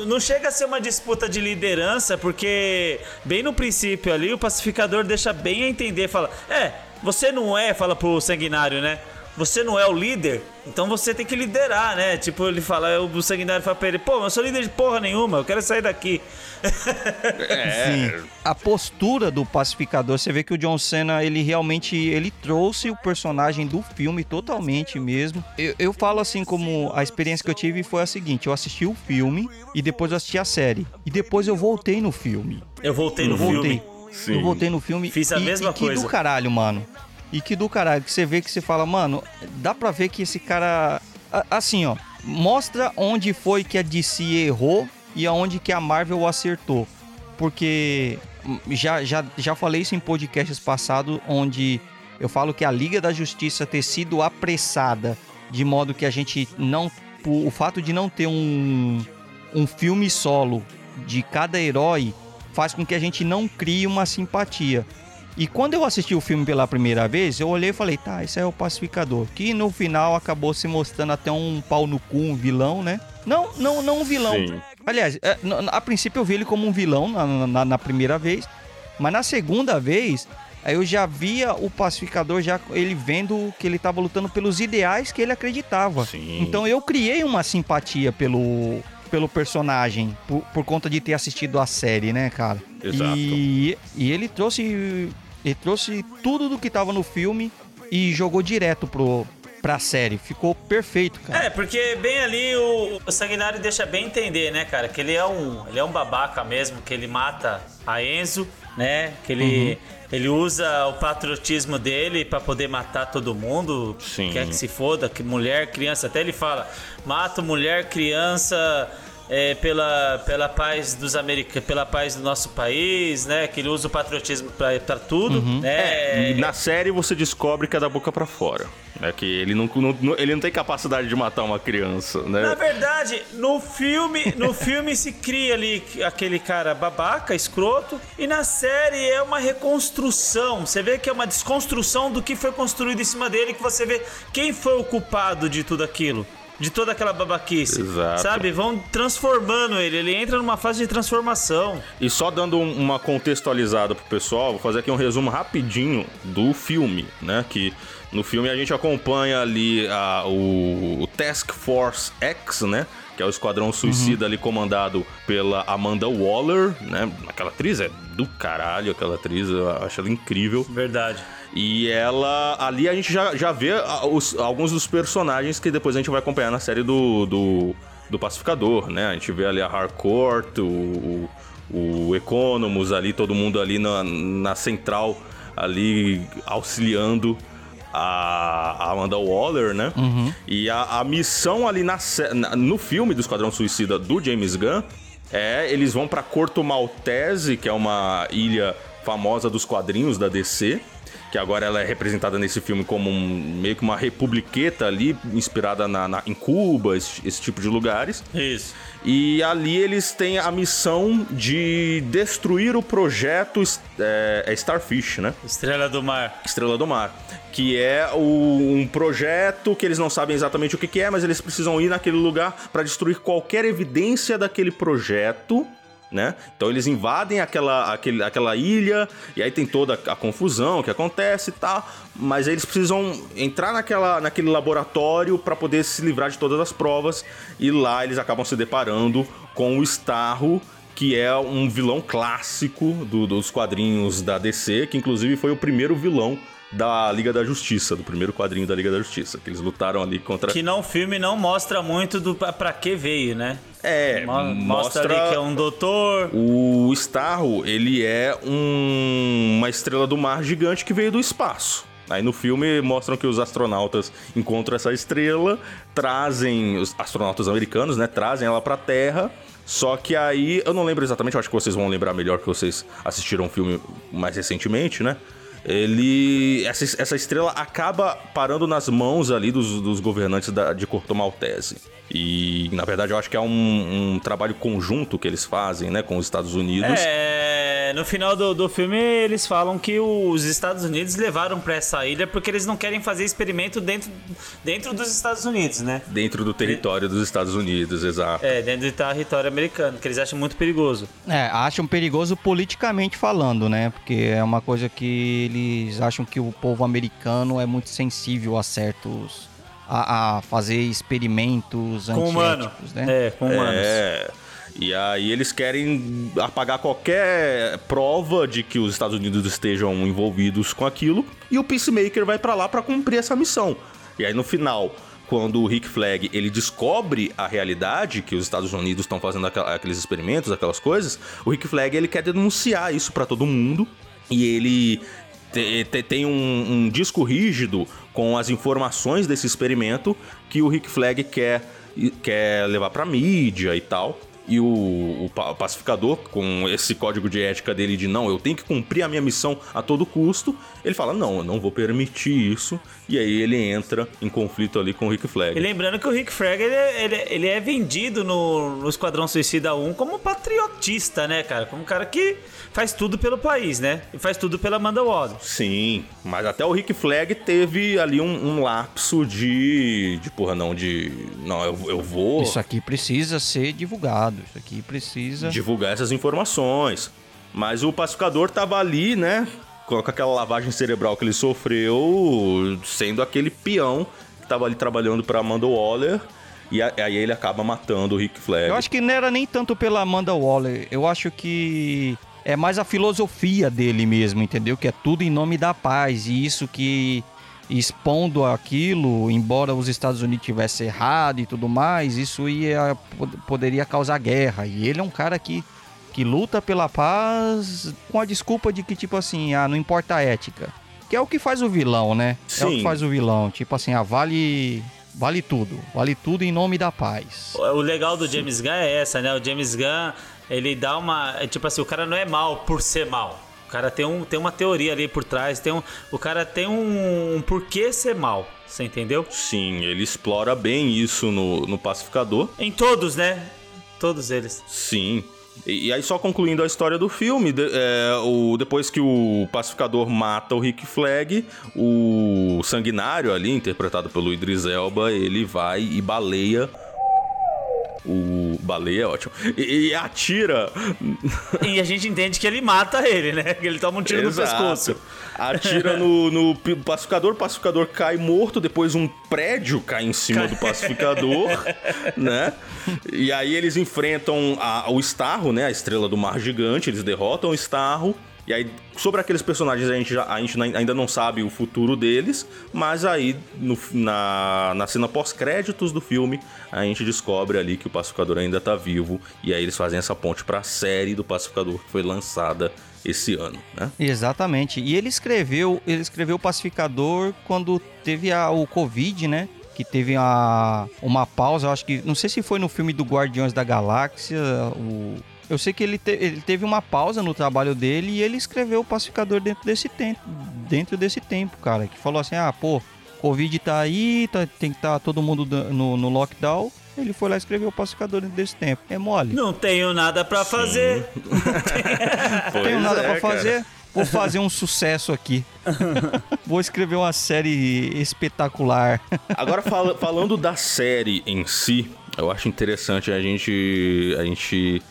Não chega a ser uma disputa de liderança, porque bem no princípio ali o pacificador deixa bem a entender, fala: É, você não é, fala pro sanguinário, né? Você não é o líder, então você tem que liderar, né? Tipo, ele fala, o sanguinário fala pra ele, pô, mas eu sou líder de porra nenhuma, eu quero sair daqui. É, Sim. A postura do pacificador, você vê que o John Cena, ele realmente, ele trouxe o personagem do filme totalmente mesmo. Eu, eu falo assim como a experiência que eu tive foi a seguinte, eu assisti o filme e depois eu assisti a série. E depois eu voltei no filme. Eu voltei no Eu voltei. filme. Sim. Eu voltei no filme Fiz a e, mesma e que coisa. do caralho, mano. E que do caralho, que você vê que você fala, mano, dá pra ver que esse cara. Assim, ó. Mostra onde foi que a DC errou e aonde que a Marvel acertou. Porque hum, já, já, já falei isso em podcasts passados, onde eu falo que a Liga da Justiça ter sido apressada, de modo que a gente não. O fato de não ter um, um filme solo de cada herói faz com que a gente não crie uma simpatia. E quando eu assisti o filme pela primeira vez, eu olhei e falei, tá, esse é o pacificador. Que no final acabou se mostrando até um pau no cu, um vilão, né? Não, não, não um vilão. Sim. Aliás, é, a princípio eu vi ele como um vilão na, na- na primeira vez, mas na segunda vez, aí eu já via o pacificador, já ele vendo que ele estava lutando pelos ideais que ele acreditava. Sim. Então eu criei uma simpatia pelo, pelo personagem, por, por conta de ter assistido a série, né, cara? Exato. E, e ele trouxe. Ele trouxe tudo do que tava no filme e jogou direto pro, pra série. Ficou perfeito, cara. É, porque bem ali o, o Sanguinário deixa bem entender, né, cara? Que ele é um, ele é um babaca mesmo, que ele mata a Enzo, né? Que ele, ele usa o patriotismo dele pra poder matar todo mundo. Sim. Quer que se foda, que mulher, criança. Até ele fala: mato mulher, criança. É, pela, pela paz dos americanos, pela paz do nosso país, né? Que ele usa o patriotismo pra, pra tudo, né? E na série você descobre que é da boca pra fora. É que ele não, não- ele não tem capacidade de matar uma criança, né? Na verdade, no filme, no filme se cria ali aquele cara babaca, escroto, e na série é uma reconstrução. Você vê que é uma desconstrução do que foi construído em cima dele, que você vê quem foi o culpado de tudo aquilo. De toda aquela babaquice. Exato. Sabe? Vão transformando ele. Ele entra numa fase de transformação. E só dando um- uma contextualizada pro pessoal, vou fazer aqui um resumo rapidinho do filme, né? Que no filme a gente acompanha ali a- o, o Task Force X, né? Que é o Esquadrão Suicida ali comandado pela Amanda Waller, né? Aquela atriz é do caralho, aquela atriz, eu acho ela incrível. Verdade. E ela. Ali a gente já, já vê a- os- alguns dos personagens que depois a gente vai acompanhar na série do, do, do Pacificador, né? A gente vê ali a Harcourt, o, o, o Economus ali, todo mundo ali na, na central, ali auxiliando a, a Amanda Waller, né? E a, a missão ali na, no filme do Esquadrão Suicida do James Gunn é eles vão pra Corto Maltese, que é uma ilha famosa dos quadrinhos da DC que agora ela é representada nesse filme como um- meio que uma republiqueta ali, inspirada na, na- em Cuba, esse, esse tipo de lugares. Isso. E ali eles têm a missão de destruir o projeto é, é Starfish, né? Estrela do Mar. Estrela do Mar, que é o- um projeto que eles não sabem exatamente o que, que é, mas eles precisam ir naquele lugar para destruir qualquer evidência daquele projeto. Né? Então eles invadem aquela, aquele, aquela ilha e aí tem toda a confusão que acontece e tal, mas eles precisam entrar naquela, naquele laboratório para poder se livrar de todas as provas e lá eles acabam se deparando com o Starro, que é um vilão clássico do- dos quadrinhos da DC, que inclusive foi o primeiro vilão da Liga da Justiça, do primeiro quadrinho da Liga da Justiça, que eles lutaram ali contra. Que não, o filme não mostra muito do pra pra que veio, né? É, Mo- Mostra, mostra ali que é um doutor. O Starro, ele é um- uma estrela do mar gigante que veio do espaço. Aí no filme mostram que os astronautas encontram essa estrela, trazem os astronautas americanos, né, trazem ela pra Terra. Só que aí, eu não lembro exatamente, eu acho que vocês vão lembrar melhor que vocês assistiram o filme mais recentemente, né? Ele. Essa, essa estrela acaba parando nas mãos ali dos, dos governantes da- de Corto Maltese. E, na verdade, eu acho que é um, um trabalho conjunto que eles fazem, né, com os Estados Unidos. É, no final do, do filme eles falam que os Estados Unidos levaram pra essa ilha porque eles não querem fazer experimento dentro, dentro dos Estados Unidos, né? Dentro do território dos Estados Unidos, exato. É, dentro do território americano, que eles acham muito perigoso. É, acham perigoso politicamente falando, né? Porque é uma coisa que eles acham que o povo americano é muito sensível a certos. A, a fazer experimentos Com humano. né? É, com humanos. É. E aí eles querem apagar qualquer prova de que os Estados Unidos estejam envolvidos com aquilo. E o Peacemaker vai pra lá pra cumprir essa missão. E aí no final, quando o Rick Flag ele descobre a realidade que os Estados Unidos estão fazendo aqueles experimentos, aquelas coisas, o Rick Flag ele quer denunciar isso pra todo mundo. E ele te- te- tem um, um disco rígido com as informações desse experimento que o Rick Flag quer, quer levar pra mídia e tal. E o, o pa- pacificador, com esse código de ética dele de não, eu tenho que cumprir a minha missão a todo custo, ele fala: não, eu não vou permitir isso. E aí ele entra em conflito ali com o Rick Flag. E lembrando que o Rick Flag ele, é- ele, é- ele é vendido no, no Esquadrão Suicida 1 como patriotista, né, cara? Como um cara que faz tudo pelo país, né? E faz tudo pela Amanda Waller. Sim, mas até o Rick Flag teve ali um, um lapso de. de porra, não, de. Não, eu, eu vou. Isso aqui precisa ser divulgado. Isso aqui precisa. divulgar essas informações. Mas o pacificador tava ali, né? Com aquela lavagem cerebral que ele sofreu, sendo aquele peão que tava ali trabalhando pra Amanda Waller. E aí ele acaba matando o Rick Flag. Eu acho que não era nem tanto pela Amanda Waller. Eu acho que é mais a filosofia dele mesmo, entendeu? Que é tudo em nome da paz. E isso que expondo aquilo, embora os Estados Unidos tivessem errado e tudo mais, isso ia pod- poderia causar guerra. E ele é um cara que que luta pela paz com a desculpa de que tipo assim, ah, não importa a ética. Que é o que faz o vilão, né? É o Sim. que faz o vilão, tipo assim, ah, vale vale tudo, vale tudo em nome da paz. O legal do James Gunn é essa, né? O James Gunn, ele dá uma. é Tipo assim, o cara não é mal por ser mal. O cara tem, um, tem uma teoria ali por trás, tem um, o cara tem um, um porquê ser mal. Você entendeu? Sim, ele explora bem isso no, no Pacificador. Em todos, né? Todos eles. Sim. E, e aí, só concluindo a história do filme, de- é, o, depois que o pacificador mata o Rick Flag, o sanguinário ali, interpretado pelo Idris Elba, ele vai e baleia. O baleia é ótimo. E, e atira. E a gente entende que ele mata ele, né? Que ele toma um tiro Exato. no pescoço. Atira no, no pacificador, o pacificador cai morto, depois um prédio cai em cima do pacificador, né? E aí eles enfrentam a- o Starro, né? A estrela do mar gigante, eles derrotam o Starro. E aí, sobre aqueles personagens, a gente, já- a gente ainda não sabe o futuro deles, mas aí, no- na, na cena pós-créditos do filme, a gente descobre ali que o Pacificador ainda tá vivo, e aí eles fazem essa ponte pra série do Pacificador que foi lançada esse ano, né? Exatamente. E ele escreveu, ele escreveu o Pacificador quando teve a, o Covid, né? Que teve a, uma pausa, acho que. Não sei se foi no filme do Guardiões da Galáxia. O, eu sei que ele, te- ele teve uma pausa no trabalho dele e ele escreveu o Pacificador dentro desse tempo. Dentro desse tempo, cara. Que falou assim: ah, pô, Covid tá aí, tá- tem que estar todo mundo no, no lockdown. Ele foi lá e escreveu o Pacificador dentro desse tempo. É mole. Não tenho nada pra fazer. Não tenho nada é, pra cara. fazer. Vou fazer um sucesso aqui. Vou escrever uma série espetacular. Agora, fala- falando da série em si, eu acho interessante a gente, a gente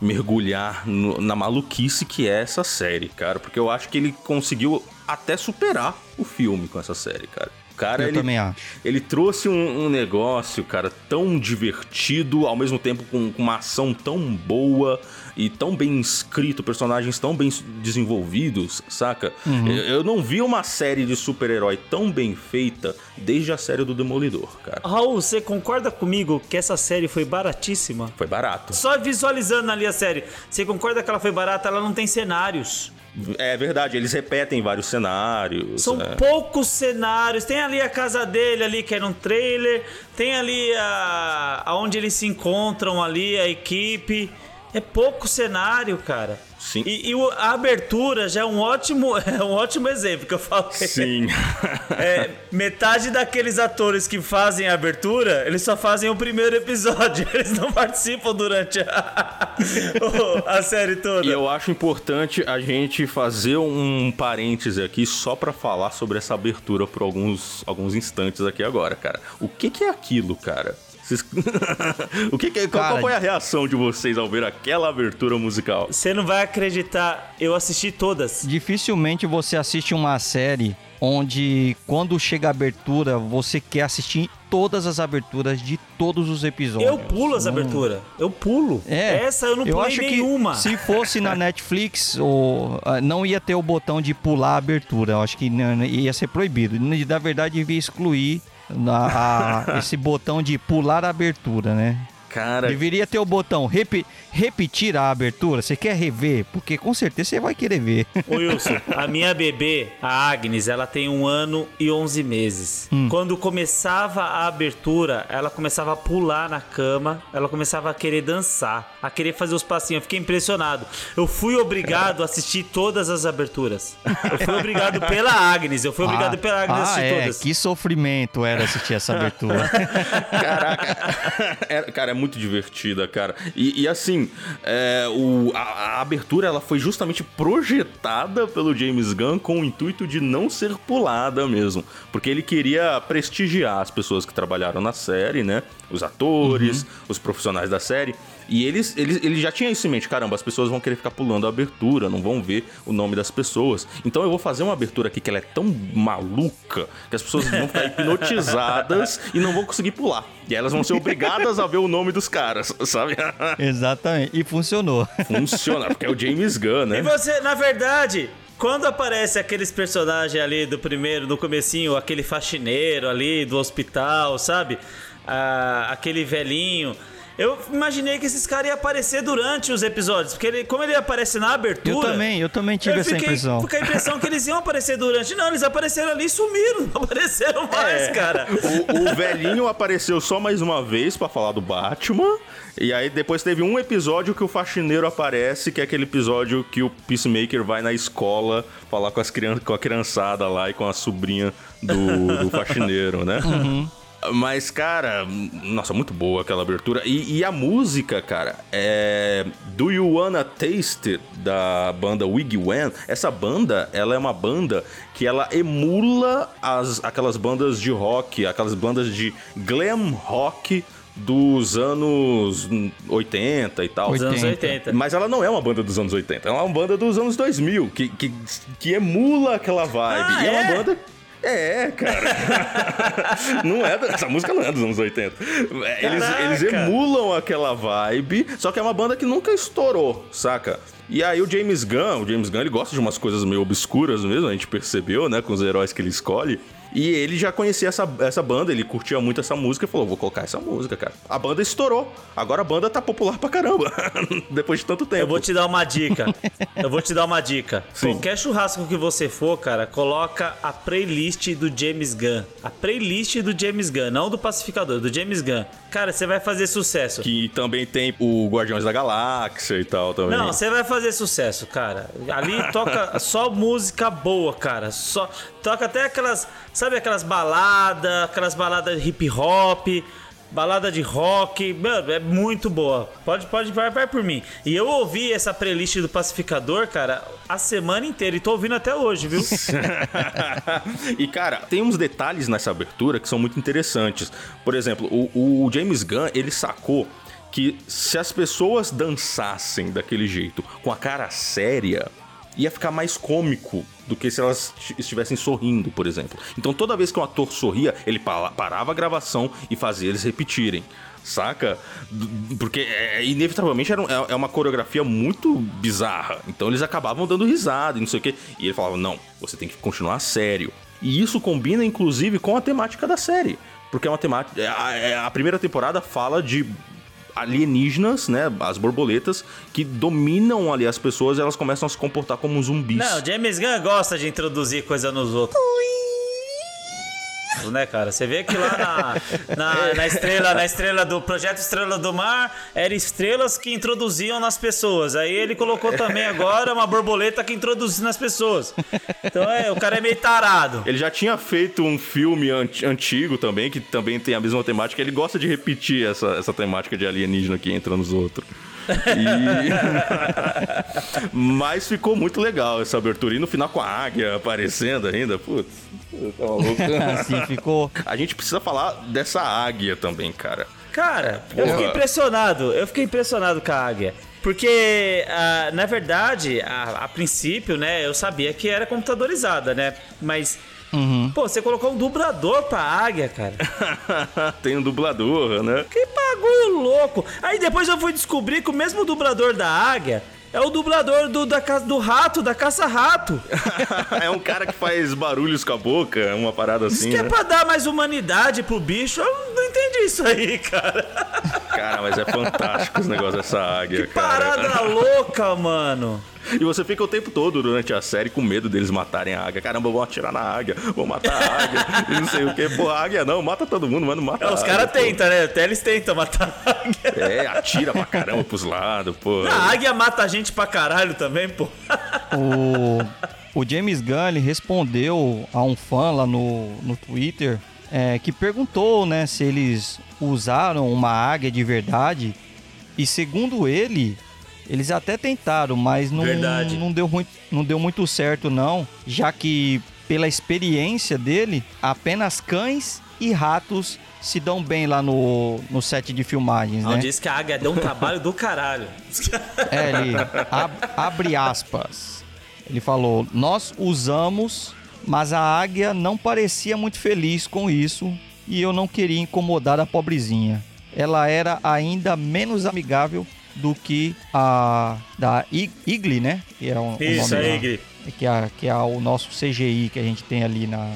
mergulhar no- na maluquice que é essa série, cara. Porque eu acho que ele conseguiu até superar o filme com essa série, cara. Cara, Eu ele, também acho. ele trouxe um, um negócio, cara, tão divertido, ao mesmo tempo com, com uma ação tão boa e tão bem escrito, personagens tão bem desenvolvidos, saca? Uhum. Eu, eu não vi uma série de super-herói tão bem feita desde a série do Demolidor, cara. Raul, você concorda comigo que essa série foi baratíssima? Foi barato. Só visualizando ali a série, você concorda que ela foi barata? Ela não tem cenários. É verdade, eles repetem vários cenários. São é. poucos cenários. Tem ali a casa dele ali, que era um trailer. Tem ali a aonde eles se encontram ali, a equipe. É pouco cenário, cara. Sim. E, e a abertura já é um ótimo, é um ótimo exemplo que eu falo. Sim. É, metade daqueles atores que fazem a abertura, eles só fazem o primeiro episódio. Eles não participam durante a, a série toda. E eu acho importante a gente fazer um parêntese aqui só pra falar sobre essa abertura por alguns, alguns instantes aqui agora, cara. O que, que é aquilo, cara? Vocês- o que, que é- qual, qual Cara, foi a reação de vocês ao ver aquela abertura musical? Você não vai acreditar, eu assisti todas. Dificilmente você assiste uma série onde, quando chega a abertura, você quer assistir todas as aberturas de todos os episódios. Eu pulo as Não- aberturas. Eu pulo. É, Essa eu não pulei acho nenhuma. que se fosse na Netflix, ou, não ia ter o botão de pular a abertura. Eu acho que não- ia ser proibido. Na verdade, devia excluir na- a- esse botão de pular a abertura, né? Cara, Deveria ter o botão repi- repetir a abertura. Você quer rever? Porque com certeza você vai querer ver. Ô Wilson, a minha bebê, a Agnes, ela tem um ano e 11 meses. Hum. Quando começava a abertura, ela começava a pular na cama, ela começava a querer dançar, a querer fazer os passinhos. Eu fiquei impressionado. Eu fui obrigado a assistir todas as aberturas. Eu fui obrigado pela Agnes, eu fui obrigado Ah, pela Agnes a ah, assistir é. todas. Que sofrimento era assistir essa abertura. Caraca, é, cara, é muito divertida, cara. E, e assim, é, o, a, a abertura ela foi justamente projetada pelo James Gunn com o intuito de não ser pulada mesmo, porque ele queria prestigiar as pessoas que trabalharam na série, né? Os atores, os profissionais da série. E eles, eles, ele já tinha isso em mente, caramba, as pessoas vão querer ficar pulando a abertura, não vão ver o nome das pessoas. Então eu vou fazer uma abertura aqui que ela é tão maluca que as pessoas vão ficar hipnotizadas e não vão conseguir pular. E aí elas vão ser obrigadas a ver o nome dos caras, sabe? Exatamente. E funcionou. Funciona, porque é o James Gunn, né? E você, na verdade, quando aparece aqueles personagens ali do primeiro, no comecinho, aquele faxineiro ali do hospital, sabe? Ah, aquele velhinho. Eu imaginei que esses caras iam aparecer durante os episódios, porque ele, como ele aparece na abertura. Eu também, eu também tive eu essa fiquei impressão. Com a impressão que eles iam aparecer durante. Não, eles apareceram ali e sumiram. Não apareceram mais, É. cara. O, o velhinho apareceu só mais uma vez pra falar do Batman. E aí depois teve um episódio que o faxineiro aparece, que é aquele episódio que o Peacemaker vai na escola falar com, as crian com a criançada lá e com a sobrinha do, do faxineiro, né? Mas, cara, nossa, muito boa aquela abertura. E, e a música, cara, é. Do You Wanna Taste It, da banda Wigwam. Essa banda, ela é uma banda que ela emula as, aquelas bandas de rock, aquelas bandas de glam rock dos anos 80 e tal. Os anos 80. 80. Mas ela não é uma banda dos anos 80, ela é uma banda dos anos 2000, que, que, que emula aquela vibe. Ah, e é uma é? banda. É, cara. não é, essa música não é dos anos 80. Eles, Caraca. eles emulam aquela vibe, só que é uma banda que nunca estourou, saca? E aí o James Gunn, o James Gunn, ele gosta de umas coisas meio obscuras mesmo, a gente percebeu, né, com os heróis que ele escolhe. E ele já conhecia essa, essa banda, ele curtia muito essa música e falou: vou colocar essa música, cara. A banda estourou. Agora a banda tá popular pra caramba. Depois de tanto tempo. Eu vou te dar uma dica. Eu vou te dar uma dica. Sim. Qualquer churrasco que você for, cara, coloca a playlist do James Gunn. A playlist do James Gunn, não do pacificador, do James Gunn. Cara, você vai fazer sucesso. Que também tem o Guardiões da Galáxia e tal também. Não, você vai fazer sucesso, cara. Ali toca só música boa, cara. Só toca até aquelas, sabe aquelas baladas, aquelas baladas hip hop, balada de rock. Mano, é muito boa. Pode, pode, vai, vai por mim. E eu ouvi essa playlist do Pacificador, cara, a semana inteira e tô ouvindo até hoje, viu? e cara, tem uns detalhes nessa abertura que são muito interessantes. Por exemplo, o, o James Gunn, ele sacou que se as pessoas dançassem daquele jeito, com a cara séria, ia ficar mais cômico do que se elas estivessem sorrindo, por exemplo. Então toda vez que um ator sorria, ele pa- parava a gravação e fazia eles repetirem. Saca? Porque é, inevitavelmente era é é uma coreografia muito bizarra. Então eles acabavam dando risada e não sei o quê. E ele falava: não, você tem que continuar sério. E isso combina, inclusive, com a temática da série. Porque é uma temática. A, é- a primeira temporada fala de alienígenas, né? As borboletas, que dominam ali as pessoas e elas começam a se comportar como zumbis. Não, James Gunn gosta de introduzir coisa nos outros. Né, cara? Você vê que lá na, na, na estrela, na estrela do projeto Estrela do Mar, eram estrelas que introduziam nas pessoas. Aí ele colocou também agora uma borboleta que introduz nas pessoas. Então é, o cara é meio tarado. Ele já tinha feito um filme anti- antigo também, que também tem a mesma temática. Ele gosta de repetir essa, essa temática de alienígena que entra nos outros. E- Mas ficou muito legal essa abertura. E no final com a águia aparecendo ainda. Putz, tá maluco. Assim ficou. A gente precisa falar dessa águia também, cara. Cara, eu fiquei impressionado. Eu fiquei impressionado com a águia. Porque, ah, na verdade, a, a princípio, né, eu sabia que era computadorizada, né? Mas, pô, você colocou um dublador pra águia, cara. tem um dublador, né? Que bagulho louco! Aí depois eu fui descobrir que o mesmo dublador da águia é o dublador do, da, do rato, da caça-rato. é um cara que faz barulhos com a boca, uma parada assim, que é né? pra dar mais humanidade pro bicho. Eu não entendi isso aí, cara. Cara, mas é fantástico esse negócio dessa águia, Que cara. parada louca, mano. E você fica o tempo todo durante a série com medo deles matarem a águia. Caramba, vão atirar na águia, vão matar a águia. e não sei o que. Pô, a águia não, mata todo mundo, mas não mata É, a os caras tentam, né? Até eles tentam matar a águia. É, atira pra caramba pros lados, pô. A águia mata a gente pra caralho também, pô. O, o James Gunn ele respondeu a um fã lá no, no Twitter é, que perguntou né, se eles usaram uma águia de verdade. E segundo ele, eles até tentaram, mas não, Verdade. não, deu, muito, não deu muito certo, não. Já que, pela experiência dele, apenas cães e ratos se dão bem lá no, no set de filmagens, Não, né? disse que a águia deu um trabalho do caralho. É, ele ab- abre aspas. Ele falou: Nós usamos, mas a águia não parecia muito feliz com isso e eu não queria incomodar a pobrezinha. Ela era ainda menos amigável do que a da Igli, né? Que é o, o Isso, nome é. Igli. Que é, que é o nosso CGI que a gente tem ali na.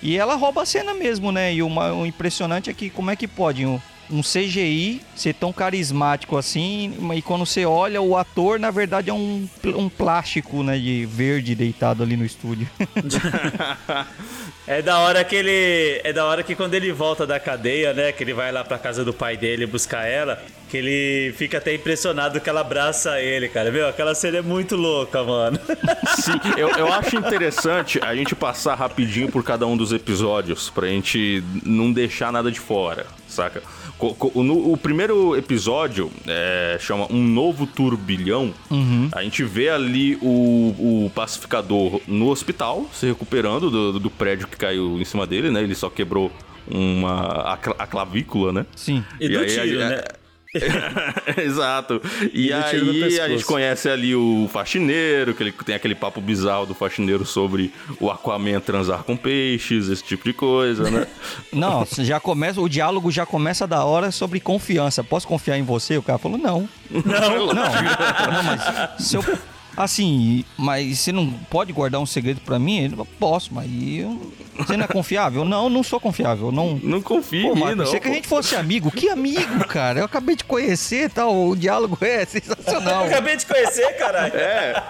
E ela rouba a cena mesmo, né? E o, o impressionante é que como é que pode um, um CGI ser tão carismático assim, e quando você olha, o ator, na verdade, é um, um plástico, né? De verde deitado ali no estúdio. É da hora que ele. É da hora que quando ele volta da cadeia, né? Que ele vai lá pra casa do pai dele buscar ela. Que ele fica até impressionado que ela abraça ele, cara. Meu, aquela cena é muito louca, mano. Sim, eu, eu acho interessante a gente passar rapidinho por cada um dos episódios, pra gente não deixar nada de fora, saca? No- o primeiro episódio é, chama Um Novo Turbilhão. A gente vê ali o, o pacificador no hospital, se recuperando do, do prédio que caiu em cima dele, né? Ele só quebrou uma, a, a clavícula, né? Sim. E, do aí, tiro, a- né? Exato. E, E aí a gente conhece ali o faxineiro, que ele tem aquele papo bizarro do faxineiro sobre o Aquaman transar com peixes, esse tipo de coisa, né? Não, já começa, o diálogo já começa da hora sobre confiança. Posso confiar em você? O cara falou, não. Não. Não, não, mas se eu. Assim, mas você não pode guardar um segredo pra mim? Ele falou, posso, mas eu- você não é confiável? Não, não sou confiável. Não. Não confia Pô, em mim, mas não. pensei que a gente fosse amigo. Que amigo, cara? Eu acabei de conhecer e tal. O diálogo é sensacional. Eu acabei de conhecer, caralho. É.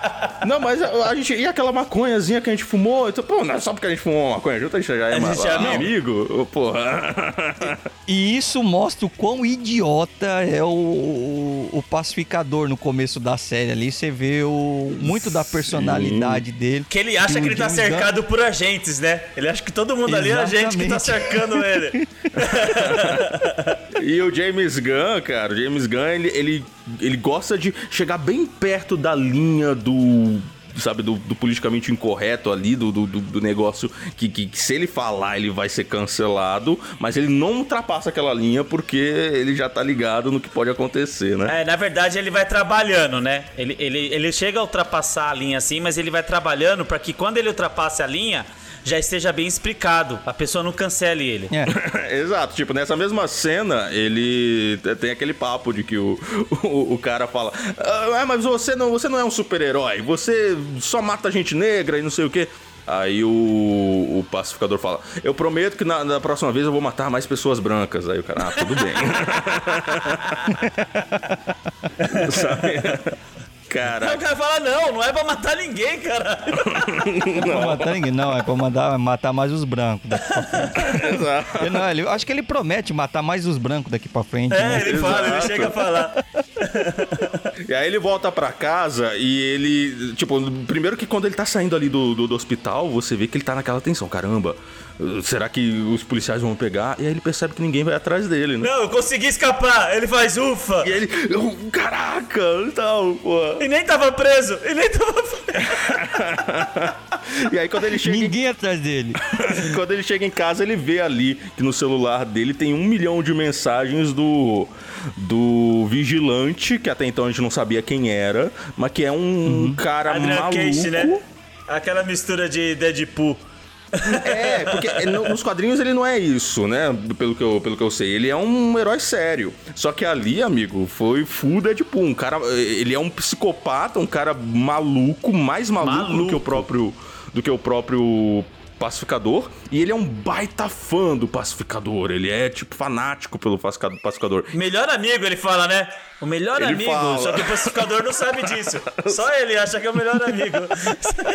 Não, mas a, a gente. E aquela maconhazinha que a gente fumou? Então, pô, não é só porque a gente fumou uma maconha junto, a gente já é, A gente é amigo. Porra. E isso mostra o quão idiota é o, o, o pacificador no começo da série ali. Você vê o, muito da personalidade dele. Que ele acha que ele tá cercado por agentes, né? Ele acha que todo mundo ali é agente que tá Exatamente. cercando ele. E o James Gunn, cara, o James Gunn, ele, ele, ele gosta de chegar bem perto da linha do. Sabe, do, do politicamente incorreto ali, do, do, do- negócio que, que, que se ele falar ele vai ser cancelado, mas ele não ultrapassa aquela linha porque ele já tá ligado no que pode acontecer, né? É, na verdade ele vai trabalhando, né? Ele, ele, ele chega a ultrapassar a linha assim, mas ele vai trabalhando pra que quando ele ultrapasse a linha, já esteja bem explicado. A pessoa não cancele ele. É. Exato, tipo, nessa mesma cena, ele tem aquele papo de que o, o, o cara fala: Ah, mas você não, você não é um super-herói, você só mata gente negra e não sei o quê. Aí o, o pacificador fala: Eu prometo que na, na próxima vez eu vou matar mais pessoas brancas. Aí o cara, ah, tudo bem. Sabe? Aí o Cara, cara fala, não, não é pra matar ninguém, caralho. Não é pra matar ninguém, não. É pra mandar, matar mais os brancos daqui pra frente. exato. Não, ele- acho que ele promete matar mais os brancos daqui pra frente. É, né? ele fala, ele Exato. chega a falar. E aí ele volta pra casa e ele. Tipo, primeiro que quando ele tá saindo ali do, do, do hospital, você vê que ele tá naquela tensão. Caramba, será que os policiais vão pegar? E aí ele percebe que ninguém vai atrás dele, né? Não, eu consegui escapar. Ele faz ufa. E aí ele. "Oh, Caraca, tal, pô. E nem tava preso. E nem tava preso. E aí quando ele chega. em- Ninguém atrás dele. Quando ele chega em casa, ele vê ali que no celular dele tem um milhão de mensagens do, do vigilante, que até então a gente não sabia quem era, mas que é um cara Adrian maluco. Cage, né? Aquela mistura de Deadpool. É, porque no- nos quadrinhos ele não é isso, né? Pelo que, eu, pelo que eu sei. Ele é um herói sério. Só que ali, amigo, foi full Deadpool. Um cara. Ele é um psicopata, um cara maluco, mais maluco, do Maluco. que o próprio. Do que o próprio pacificador. E ele é um baita fã do pacificador. Ele é, tipo, fanático pelo pacifica- pacificador. Melhor amigo, ele fala, né? O melhor Ele amigo. fala. Só que o pacificador não sabe disso. Só ele acha que é o melhor amigo.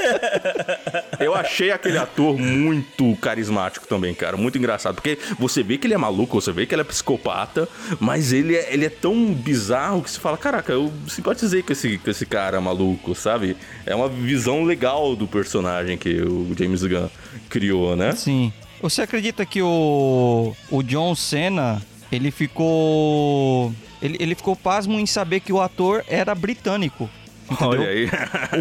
Eu achei aquele ator muito carismático também, cara. Muito engraçado. Porque você vê que ele é maluco, você vê que ele é psicopata, mas ele é, ele é tão bizarro que você fala: caraca, eu simpatizei com esse, com esse cara maluco, sabe? É uma visão legal do personagem que o James Gunn criou, né? Sim. Você acredita que o, o John Cena, ele ficou. Ele, ele ficou pasmo em saber que o ator era britânico. Entendeu? Olha aí.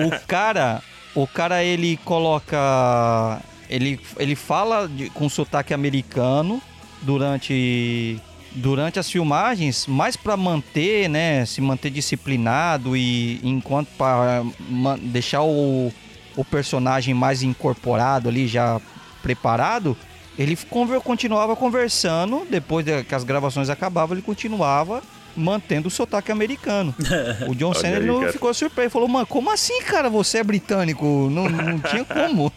o cara, o cara ele coloca, ele, ele fala de- com sotaque americano durante durante as filmagens, mais pra manter, né, se manter disciplinado e enquanto para deixar o, o personagem mais incorporado ali, já preparado, ele continuava conversando, depois de- que as gravações acabavam, ele continuava mantendo o sotaque americano. O John Cena aí, não ficou surpreso, falou, mano, como assim, cara, você é britânico? Não, não tinha como.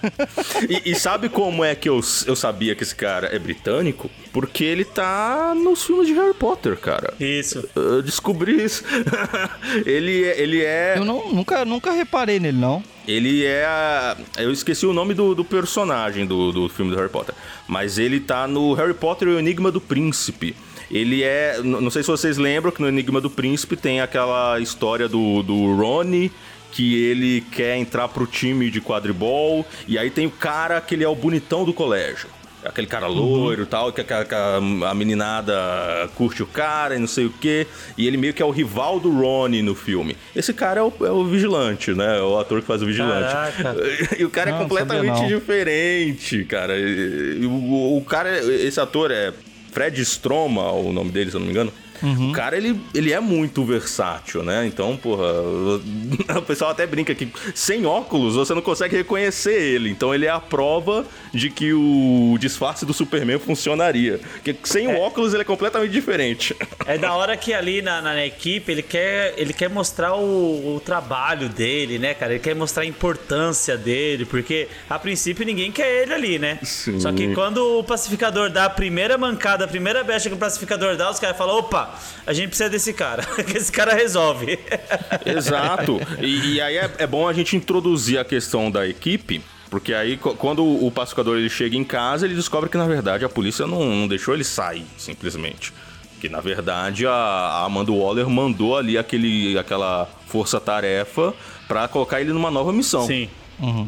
E, e sabe como é que eu, eu sabia que esse cara é britânico? Porque ele tá nos filmes de Harry Potter, cara. Isso. Eu descobri isso. ele, é- ele é. Eu não, nunca, nunca reparei nele, não. Ele é. a- Eu esqueci o nome do, do personagem do, do filme do Harry Potter. Mas ele tá no Harry Potter e o Enigma do Príncipe. Ele é. Não sei se vocês lembram que no Enigma do Príncipe tem aquela história do, do Rony. Que ele quer entrar pro time de quadribol. E aí tem o cara que ele é o bonitão do colégio. Aquele cara loiro e tal, que, a- que a- que a meninada curte o cara e não sei o quê. E ele meio que é o rival do Ronnie no filme. Esse cara é o, é o vigilante, né? É o ator que faz o vigilante. Caraca. E o cara Não, é não sabia completamente diferente, cara. E O, o cara, esse ator é Fred Stroma, o nome dele, se eu não me engano. Uhum. O cara, ele, ele é muito versátil, né? Então, porra, o pessoal até brinca que sem óculos você não consegue reconhecer ele. Então, ele é a prova de que o disfarce do Superman funcionaria. Porque sem o óculos ele é completamente diferente. É da hora que ali na, na equipe ele quer, ele quer mostrar o, o trabalho dele, né, cara? Ele quer mostrar a importância dele, porque a princípio ninguém quer ele ali, né? Sim. Só que quando o pacificador dá a primeira mancada, a primeira brecha que o pacificador dá, os caras falam: opa, a gente precisa desse cara, que esse cara resolve. Exato. E, e aí é, é bom a gente introduzir a questão da equipe. Porque aí, quando o pacificador ele chega em casa, ele descobre que, na verdade, a polícia não, não deixou ele sair, simplesmente. Que, na verdade, a, a Amanda Waller mandou ali aquele, aquela força-tarefa pra colocar ele numa nova missão. Sim.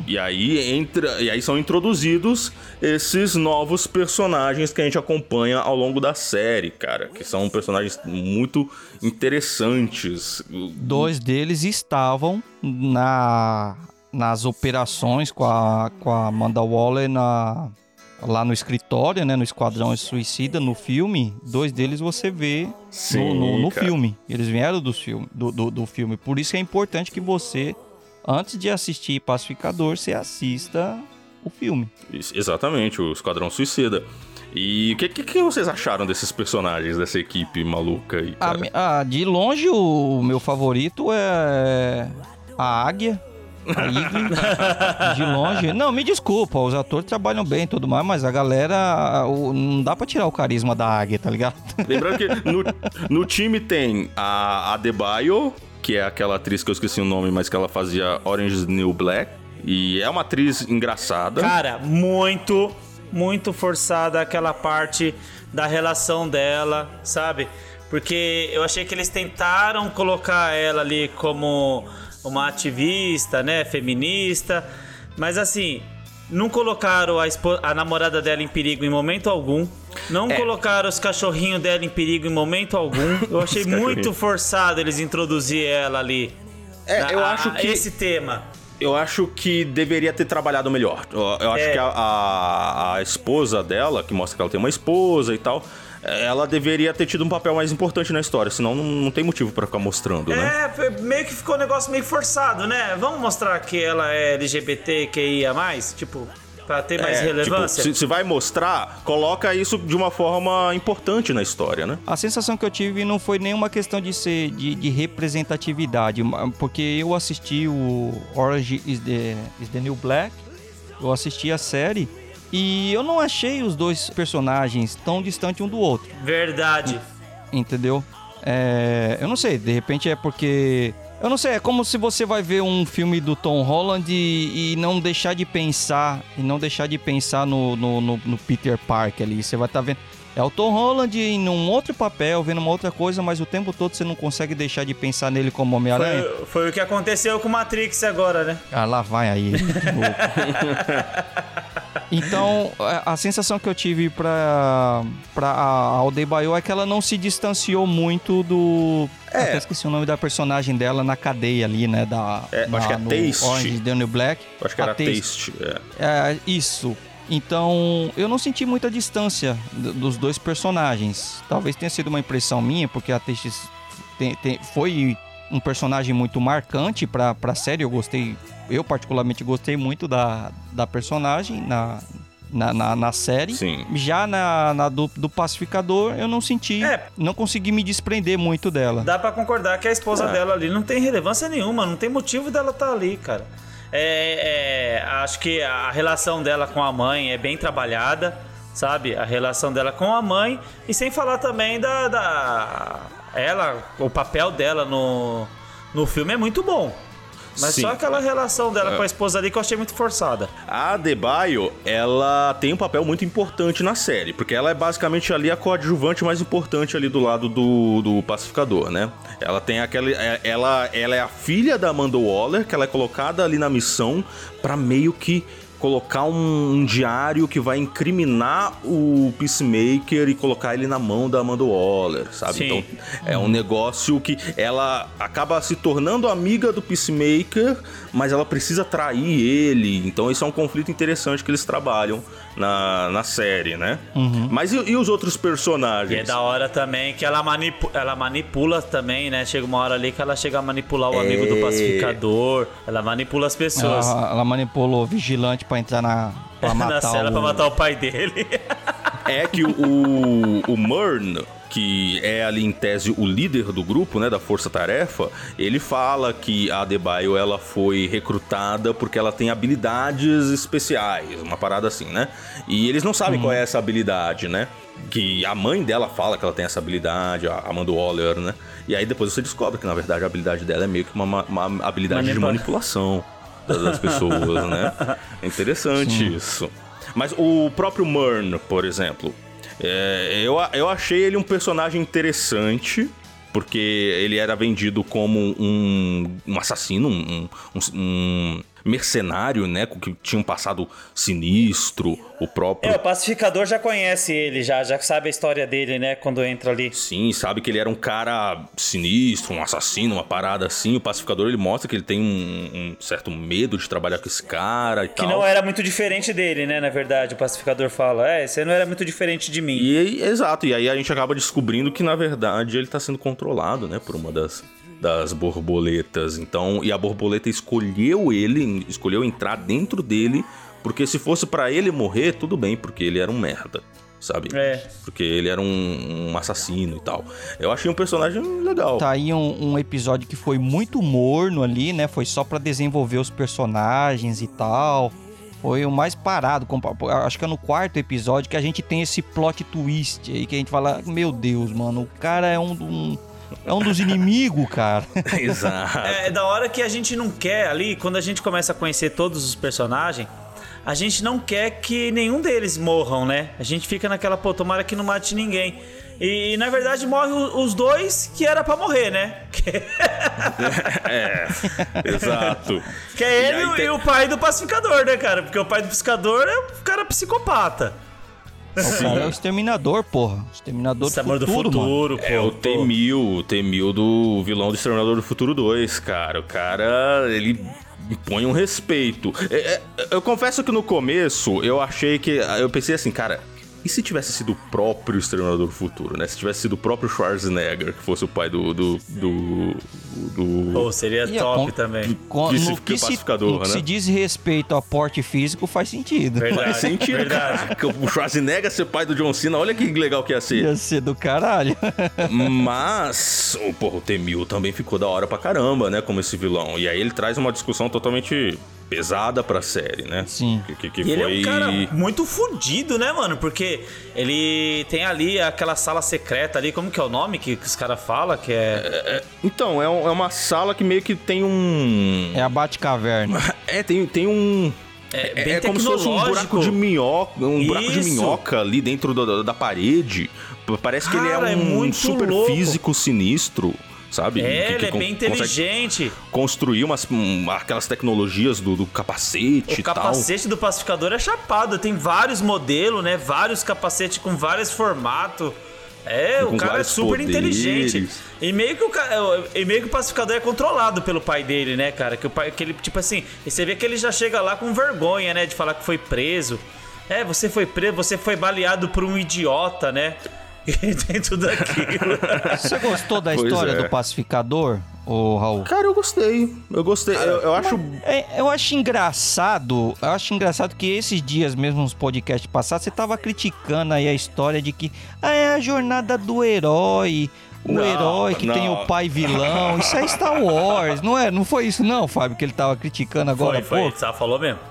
E aí entra, e aí são introduzidos esses novos personagens que a gente acompanha ao longo da série, cara, que são personagens muito interessantes. Dois deles estavam na, nas operações com a, com a Amanda Waller na, lá no escritório, né? No Esquadrão Suicida, no filme. Dois deles você vê no- Sim, no, no cara. filme. Eles vieram do filme, do, do, do filme. Por isso que é importante que você, antes de assistir Pacificador, você assista o filme. Isso, Exatamente, o Esquadrão Suicida. E o que, que, que vocês acharam desses personagens, dessa equipe maluca aí, A mi- ah, de longe, o meu favorito é a Águia. A de longe. Não, me desculpa, os atores trabalham bem e tudo mais, mas a galera. o- não dá pra tirar o carisma da Águia, tá ligado? Lembrando que no, no time tem a Adebayo, que é aquela atriz que eu esqueci o nome, mas que ela fazia Orange New Black. E é uma atriz engraçada. Cara, muito, muito forçada aquela parte da relação dela, sabe? Porque eu achei que eles tentaram colocar ela ali como uma ativista, né, feminista, mas assim, não colocaram a, a namorada dela em perigo em momento algum. Não É. colocaram os cachorrinhos dela em perigo em momento algum. Eu achei muito forçado eles introduzir ela ali. É, eu a- acho que- esse tema. Eu acho que deveria ter trabalhado melhor. Eu, eu acho É. que a, a- a esposa dela, que mostra que ela tem uma esposa e tal, ela deveria ter tido um papel mais importante na história, senão não, não tem motivo pra ficar mostrando, né? É, foi- meio que ficou um negócio meio forçado, né? Vamos mostrar que ela é LGBTQIA+, tipo, pra ter mais É, relevância. tipo, se, se vai mostrar, coloca isso de uma forma importante na história, né? A sensação que eu tive não foi nenhuma questão de ser de, de representatividade, porque eu assisti o Orange is the, is the New Black, eu assisti a série e eu não achei os dois personagens tão distantes um do outro. Verdade. entendeu? É, eu não sei, de repente é porque. Eu não sei, é como se você vai ver um filme do Tom Holland e, e não deixar de pensar. E não deixar de pensar no, no, no- no Peter Parker ali. Você vai estar vendo. É o Tom Holland em um outro papel, vendo uma outra coisa, mas o tempo todo você não consegue deixar de pensar nele como Homem-Aranha. Foi, foi o que aconteceu com Matrix agora, né? Ah, lá vai aí. então, a, a sensação que eu tive pra, pra a Aldebayo é que ela não se distanciou muito do. É. Até esqueci o nome da personagem dela na cadeia ali, né? Da, É, da- acho que é Taste. Orange is the New Black. Acho que A era Taste. Taste. é. É, isso. Então, eu não senti muita distância dos dois personagens. Talvez tenha sido uma impressão minha, porque a Teixeira tem- tem- foi um personagem muito marcante pra, pra série. Eu gostei, eu particularmente gostei muito da, da personagem na, na, na, na série. Sim. Já na, na do, do Pacificador, eu não senti, É. não consegui me desprender muito dela. Dá pra concordar que a esposa É. dela ali não tem relevância nenhuma, não tem motivo dela estar ali, cara. É, é, acho que a relação dela com a mãe é bem trabalhada, sabe? A relação dela com a mãe. E sem falar também da. da ela, o papel dela no, no filme é muito bom. Mas Sim. só aquela relação dela com a esposa ali que eu achei muito forçada. A Adebayo, ela tem um papel muito importante na série, porque ela é basicamente ali a coadjuvante mais importante ali do lado do, do pacificador, né? Ela tem aquele. é- Ela, ela é a filha da Amanda Waller, que ela é colocada ali na missão pra meio que colocar um, um diário que vai incriminar o Peacemaker e colocar ele na mão da Amanda Waller, sabe? Sim. Então é um negócio que ela acaba se tornando amiga do Peacemaker, mas ela precisa trair ele. Então isso é um conflito interessante que eles trabalham na, na série, né? Mas e, e os outros E é personagens? da hora também que ela, manipu ela manipula também, né? Chega uma hora ali que ela chega a manipular o amigo do É. pacificador. Ela manipula as pessoas. Ela, ela manipulou o vigilante pra entrar na. pra matar na cela o... pra matar o pai dele. É que o, o Murn, que é ali em tese o líder do grupo, né, da Força Tarefa, ele fala que a Adebayo ela foi recrutada porque ela tem habilidades especiais, uma parada assim, né? E eles não sabem qual é essa habilidade, né? Que a mãe dela fala que ela tem essa habilidade, a Amanda Waller, né? E aí depois você descobre que na verdade a habilidade dela é meio que uma, ma- uma habilidade de Manipula- manipulação das pessoas, né? É interessante isso. Mas o próprio Murn, por exemplo, é, eu, eu achei ele um personagem interessante. Porque ele era vendido como um, um assassino, um, um- um mercenário, né? com Que tinha um passado sinistro. O próprio É, o pacificador já conhece ele, já, já sabe a história dele, né? Quando entra ali. Sim, sabe que ele era um cara sinistro, um assassino, uma parada assim. O pacificador ele mostra que ele tem um, um certo medo de trabalhar com esse cara e Que tal. não era muito diferente dele, né? Na verdade, o pacificador fala: É, você não era muito diferente de mim. E exato, e aí a gente acaba descobrindo que na verdade ele tá sendo controlado, né, por uma das das borboletas. Então, e a borboleta escolheu ele, escolheu entrar dentro dele, porque se fosse pra ele morrer, tudo bem, porque ele era um merda, sabe? É. Porque ele era um, um assassino e tal. Eu achei um personagem legal. Tá aí um, um episódio que foi muito morno ali, né? Foi só pra desenvolver os personagens e tal. Foi o mais parado. Acho que é no quarto episódio que a gente tem esse plot twist aí que a gente fala: Meu Deus, mano, o cara é um, um- é um dos inimigos, cara. Exato. É da hora que a gente não quer ali, quando a gente começa a conhecer todos os personagens, a gente não quer que nenhum deles morram, né? A gente fica naquela, pô, tomara que não mate ninguém. E, na verdade morre os dois que era pra morrer, né? Que, É, exato. que é ele e, o- tem- e o pai do pacificador, né, cara? Porque o pai do pacificador é um cara psicopata. O cara é o exterminador, porra. O exterminador do futuro, do futuro. É o pô. T-1000, o T-1000 do vilão do Exterminador do Futuro 2, cara. O cara, ele impõe um respeito. É, é, eu confesso que no começo eu achei que. Eu pensei assim, cara. E se tivesse sido o próprio Exterminador do Futuro, né? Se tivesse sido o próprio Schwarzenegger, que fosse o pai do. do. do. do- Pô, seria E, top com- também. Com- no que, se, pacificador, no que né? se diz respeito a porte físico, faz sentido. Verdade. Faz sentido, verdade. cara. O Schwarzenegger ser pai do John Cena, olha que legal que ia ser. Ia ser do caralho. Mas, o, porra, o T-1000 também ficou da hora pra caramba, né? Como esse vilão. E aí ele traz uma discussão totalmente pesada pra série, né? Sim. Que, que, que E ele foi. é um cara muito fudido, né, mano? Porque ele tem ali aquela sala secreta ali, como que é o nome que, que os caras falam? Que é. Então, é, um- é uma sala que meio que tem um. É a Batcaverna. É, tem, tem um. É, bem É como se fosse um buraco de minhoca, um buraco de Isso. minhoca ali dentro da, da parede. Parece que ele é Cara, é um muito super louco. físico sinistro, sabe? É, Que- que ele é con- bem inteligente. construir umas, um, aquelas tecnologias do, do capacete O e tal. capacete do pacificador é chapado, tem vários modelos, né? Vários capacetes com vários formatos. É, o cara é super poderes. inteligente. E meio que o ca- e meio que o pacificador é controlado pelo pai dele, né, cara? Que o pai que ele tipo assim, você vê que ele já chega lá com vergonha, né, de falar que foi preso. É, você foi preso, você foi baleado por um idiota, né? E tem tudo aquilo. Você gostou da Pois história é. do pacificador, ô Raul? Cara, eu gostei. Eu gostei. Eu, eu acho. É, eu acho engraçado, eu acho engraçado que esses dias mesmo, nos podcasts passados, você tava criticando aí a história de que ah, é a jornada do herói, o Não, herói que tem não. o pai vilão. Isso é Star Wars, não é? Não foi isso não, Fábio, que ele tava criticando agora Foi, foi, você falou mesmo.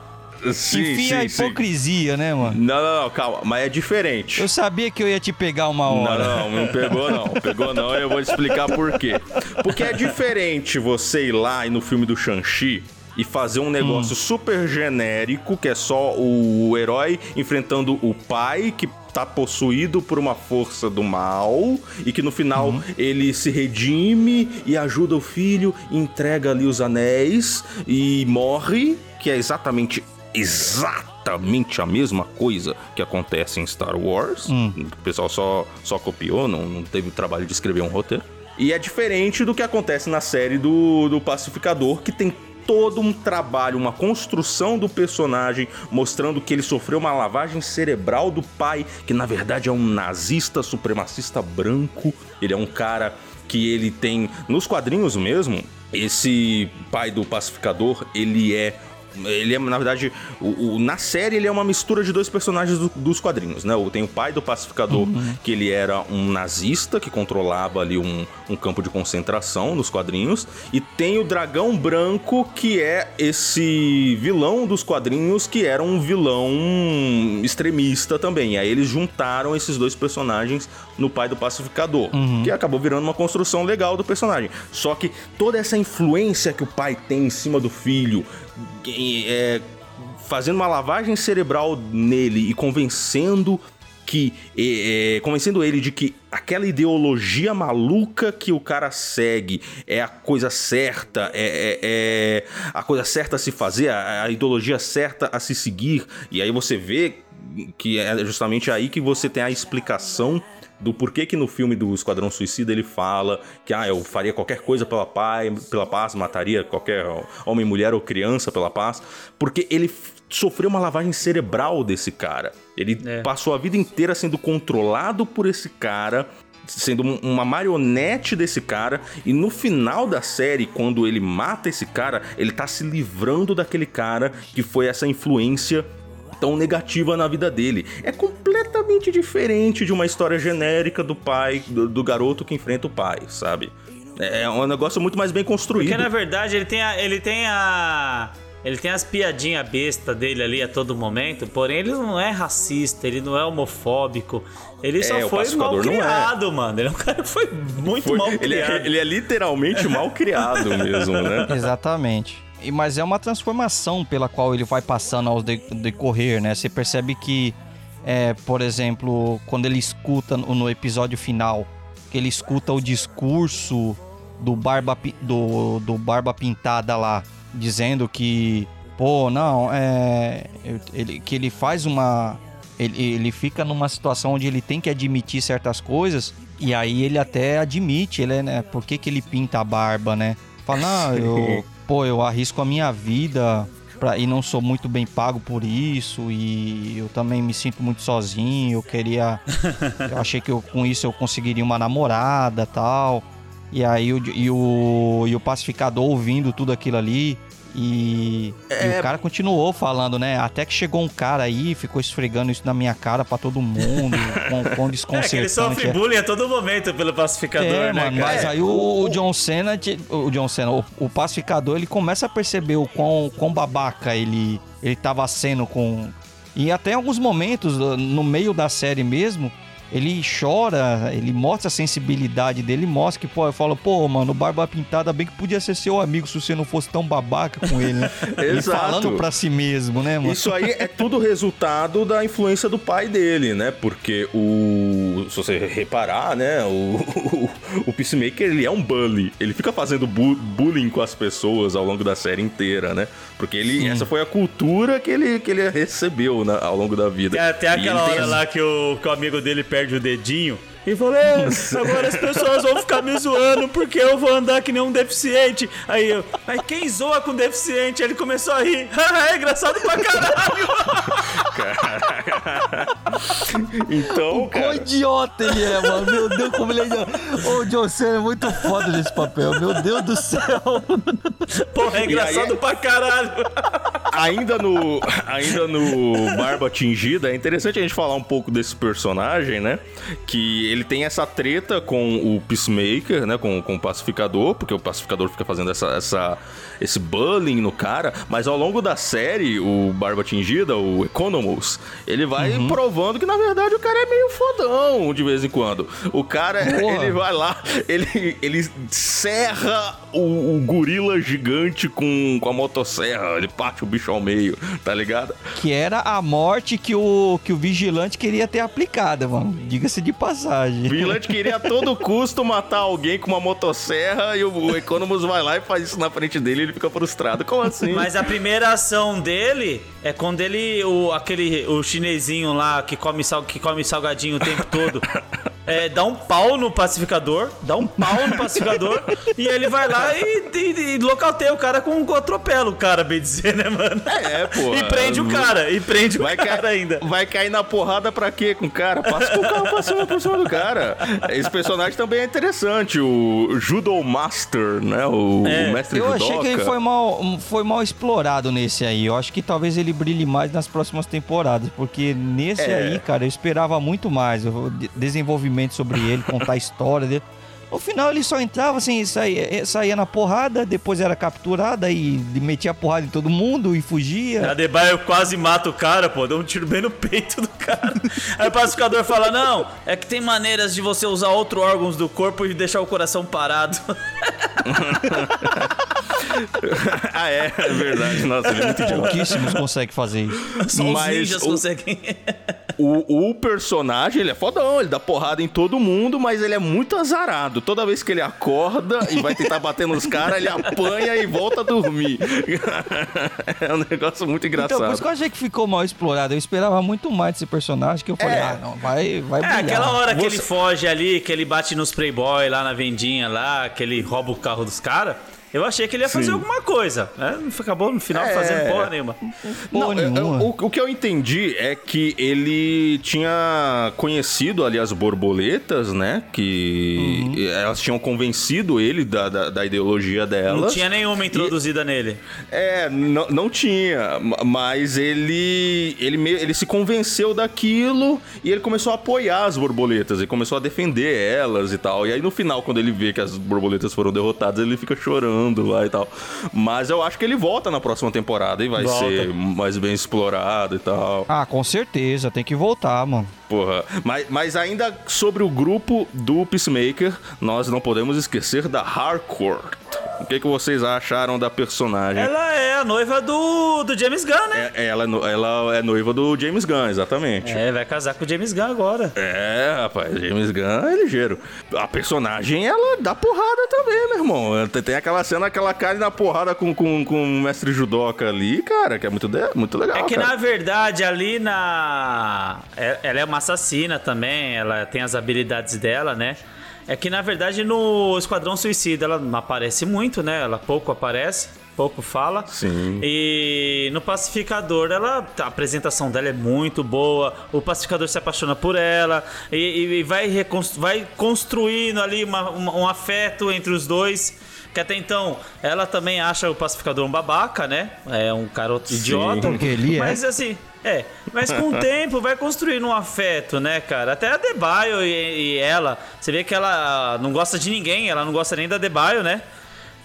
Sim, Enfia a sim, sim. hipocrisia, né, mano? Não, não, não, calma. Mas é diferente. Eu sabia que eu ia te pegar uma hora. Não, não, não pegou não. Pegou não e eu vou te explicar por quê. Porque é diferente você ir lá e no filme do Shang-Chi e fazer um negócio super genérico, que é só o herói enfrentando o pai que tá possuído por uma força do mal e que no final ele se redime e ajuda o filho, entrega ali os anéis e morre, que é exatamente exatamente a mesma coisa que acontece em Star Wars. O pessoal só, só copiou, não, não teve o trabalho de escrever um roteiro. E é diferente do que acontece na série do, do Pacificador, que tem todo um trabalho, uma construção do personagem, mostrando que ele sofreu uma lavagem cerebral do pai, que na verdade é um nazista supremacista branco. Ele é um cara que ele tem. Nos quadrinhos mesmo, esse pai do pacificador, ele é. Ele é, na verdade, o, o- na série ele é uma mistura de dois personagens do- dos quadrinhos, né? Tem o pai do pacificador, que ele era um nazista que controlava ali um, um campo de concentração nos quadrinhos. E tem o dragão branco, que é esse vilão dos quadrinhos, que era um vilão extremista também. E aí eles juntaram esses dois personagens no pai do pacificador, que acabou virando uma construção legal do personagem. Só que toda essa influência que o pai tem em cima do filho, é, fazendo uma lavagem cerebral nele e convencendo que é, convencendo ele de que aquela ideologia maluca que o cara segue é a coisa certa, é, é- é a coisa certa a se fazer, a, a ideologia certa a se seguir. E aí você vê que é justamente aí que você tem a explicação do porquê que no filme do Esquadrão Suicida ele fala que ah, eu faria qualquer coisa pela paz, pela paz, mataria qualquer homem, mulher ou criança pela paz, porque ele sofreu uma lavagem cerebral desse cara. Ele É. passou a vida inteira sendo controlado por esse cara, sendo um- uma marionete desse cara, e no final da série, quando ele mata esse cara, ele tá se livrando daquele cara que foi essa influência tão negativa na vida dele. É completamente diferente de uma história genérica do pai, do, do garoto que enfrenta o pai, sabe? É um negócio muito mais bem construído. Porque na verdade ele tem a. Ele tem a. Ele tem as piadinhas besta dele ali a todo momento, porém ele não é racista, ele não é homofóbico, ele só É, o foi mal é. criado, mano. Ele é um cara que foi muito Foi- mal ele, criado. é, ele é literalmente mal criado mesmo, né? Exatamente. Mas é uma transformação pela qual ele vai passando ao de- decorrer, né? Você percebe que, é, por exemplo, quando ele escuta no episódio final, que ele escuta o discurso do Barba, do, do Barba Pintada lá, dizendo que, pô, não, é. Ele, que ele faz uma. Ele, ele fica numa situação onde ele tem que admitir certas coisas, e aí ele até admite, ele, é, né? Por que, que ele pinta a barba, né? Fala, não, eu, pô, eu arrisco a minha vida pra, e não sou muito bem pago por isso, e eu também me sinto muito sozinho, eu queria. eu achei que eu, com isso eu conseguiria uma namorada tal. E aí e o, e o pacificador ouvindo tudo aquilo ali. E, e o cara continuou falando, né? Até que chegou um cara aí, ficou esfregando isso na minha cara pra todo mundo, com, com É, que ele desconcertante. sofre bullying a todo momento pelo pacificador, É, né, mano, cara? mas aí o, o John Cena, o John Cena, o, o pacificador, ele começa a perceber o quão, quão babaca ele, ele tava sendo com. E até em alguns momentos, no meio da série mesmo, ele chora, ele mostra a sensibilidade dele, mostra que, pô, eu falo, pô, mano, o Barba Pintada bem que podia ser seu amigo se você não fosse tão babaca com ele, né? ele Exato. falando pra si mesmo, né, mano? Isso aí é tudo resultado da influência do pai dele, né? Porque o. Se você reparar, né? O, o, o Peacemaker, ele é um bully. Ele fica fazendo bu- bullying com as pessoas ao longo da série inteira, né? Porque ele, essa foi a cultura que ele, que ele recebeu né, ao longo da vida. Tem até aquela tem hora essa- lá que o, que o amigo dele perde o dedinho. E falou, "É, agora as pessoas vão ficar me zoando porque eu vou andar que nem um deficiente. Aí eu, mas quem zoa com deficiente? Ele começou a rir. é engraçado pra caralho. Então, Quão cara, idiota ele é, mano. Meu Deus, como ele é idiota. Ô, John Cena é muito foda nesse papel. Meu Deus do céu. Porra, é engraçado aí- pra caralho. ainda no, ainda no Barba Tingida, é interessante a gente falar um pouco desse personagem, né? Que ele tem essa treta com o Peacemaker, né? Com, com o Pacificador, porque o Pacificador fica fazendo essa, essa, esse bullying no cara, mas ao longo da série, o Barba Tingida, o Economos, ele vai provando que na verdade o cara é meio fodão de vez em quando. O cara, Porra. ele vai lá, ele, ele serra o, o gorila gigante com, com a motosserra, ele parte o bicho ao meio, tá ligado? Que era a morte que o, que o vigilante queria ter aplicada, mano. Diga-se de passagem. O vigilante queria a todo custo matar alguém com uma motosserra e o, o Economus vai lá e faz isso na frente dele ele fica frustrado. Como assim? Mas a primeira ação dele é quando ele, o, aquele, o chinesinho lá que come, sal, que come salgadinho o tempo todo, é, dá um pau no pacificador, dá um pau no pacificador, e ele vai lá e, e, e localteia o cara com um atropelo, o cara, bem dizer, né, mano? É, pô. E prende o cara, e prende o Vai cara cair, ainda. vai cair na porrada pra quê com o cara? Passa com o carro cima, por cima do cara. Esse personagem também é interessante, o Judo Master, né? O, É. o mestre Eu judoca. achei que ele foi mal, foi mal explorado nesse aí. Eu acho que talvez ele brilhe mais nas próximas temporadas, porque nesse É. aí, cara, eu esperava muito mais. o de- desenvolvimento sobre ele, contar a história dele. No final ele só entrava assim, saía, saía na porrada, depois era capturada e metia a porrada em todo mundo e fugia. A Debaio quase mata o cara, pô, deu um tiro bem no peito do cara. Aí o pacificador fala: Não, é que tem maneiras de você usar outros órgãos do corpo e deixar o coração parado. ah, é, é verdade. Nossa, ele é muito idiota. Pouquíssimos conseguem fazer isso. Só os Mas ninjas o- conseguem. O, o personagem, ele é fodão, ele dá porrada em todo mundo, mas ele é muito azarado. Toda vez que ele acorda e vai tentar bater nos caras, ele apanha e volta a dormir. é um negócio muito Então, por engraçado. isso que eu achei que ficou mal explorado. Eu esperava muito mais desse personagem, que eu falei, É. ah, não, vai, vai É, brilhar. aquela hora que Você- ele foge ali, que ele bate nos Playboy lá na vendinha lá, que ele rouba o carro dos caras. Eu achei que ele ia fazer Sim. alguma coisa. Né? Acabou no final É. fazendo porra nenhuma. Porra Não, eu- nenhuma. o, o que eu entendi é que ele tinha conhecido ali as borboletas, né? Que Uhum. elas tinham convencido ele da, da, da ideologia delas. Não tinha nenhuma introduzida nele. É, não, não tinha, ma- mas ele ele, me- ele se convenceu daquilo e ele começou a apoiar as borboletas, ele começou a defender elas e tal. E aí no final, quando ele vê que as borboletas foram derrotadas, ele fica chorando lá e tal. Mas eu acho que ele volta na próxima temporada e vai Volta. ser mais bem explorado e tal. Ah, com certeza, tem que voltar, mano. Porra. Mas, mas ainda sobre o grupo do Peacemaker, nós não podemos esquecer da Harcourt. O que, que vocês acharam da personagem? Ela é a noiva do, do James Gunn, né? É, ela, é ela é noiva do James Gunn, exatamente. É, vai casar com o James Gunn agora. É, rapaz, James Gunn é ligeiro. A personagem, ela dá porrada também, meu irmão. Tem- Tem aquela cena que ela cai na porrada com, com, com o mestre judoca ali, cara, que é muito, de- muito legal, É que cara. na verdade ali na. é- Ela é uma assassina também, ela tem as habilidades dela, né? É que na verdade no Esquadrão Suicida ela não aparece muito, né? Ela pouco aparece, pouco fala. Sim. E no Pacificador, ela, a apresentação dela é muito boa. O Pacificador se apaixona por ela e, e- vai, recons- vai construindo ali uma- uma- um afeto entre os dois. Que até então ela também acha o Pacificador um babaca, né? É um garoto idiota. porque ele é. Mas assim, é. Mas com o tempo vai construindo um afeto, né, cara? Até a Debaio e, e ela. Você vê que ela não gosta de ninguém, ela não gosta nem da Debaio, né?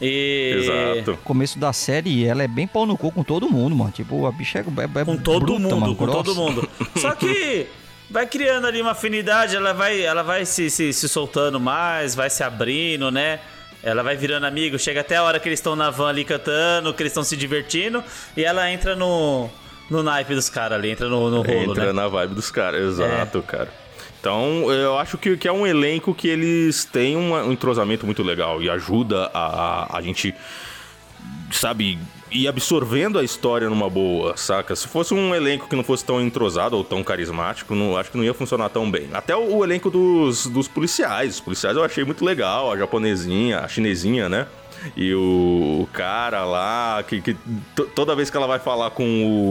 E. Exato. começo da série, ela é bem pau no cu com todo mundo, mano. Tipo, a bicha é, é, é Com todo bruta, mundo, mano, com grossa. todo mundo. Só que vai criando ali uma afinidade, ela vai, ela vai se, se, se soltando mais, vai se abrindo, né? Ela vai virando amigo, chega até a hora que eles estão na van ali cantando, que eles estão se divertindo, e ela entra no, no naipe dos caras ali, entra no, no rolo, Entra né? na vibe dos caras, exato, cara. Então, eu acho que, que é um elenco que eles têm uma- um entrosamento muito legal e ajuda a, a, a gente, sabe, e absorvendo a história numa boa, saca? Se fosse um elenco que não fosse tão entrosado ou tão carismático, não, acho que não ia funcionar tão bem. Até o, o elenco dos, dos policiais. Os policiais eu achei muito legal, a japonesinha, a chinesinha, né? E o, o cara lá, que, que to- toda vez que ela vai falar com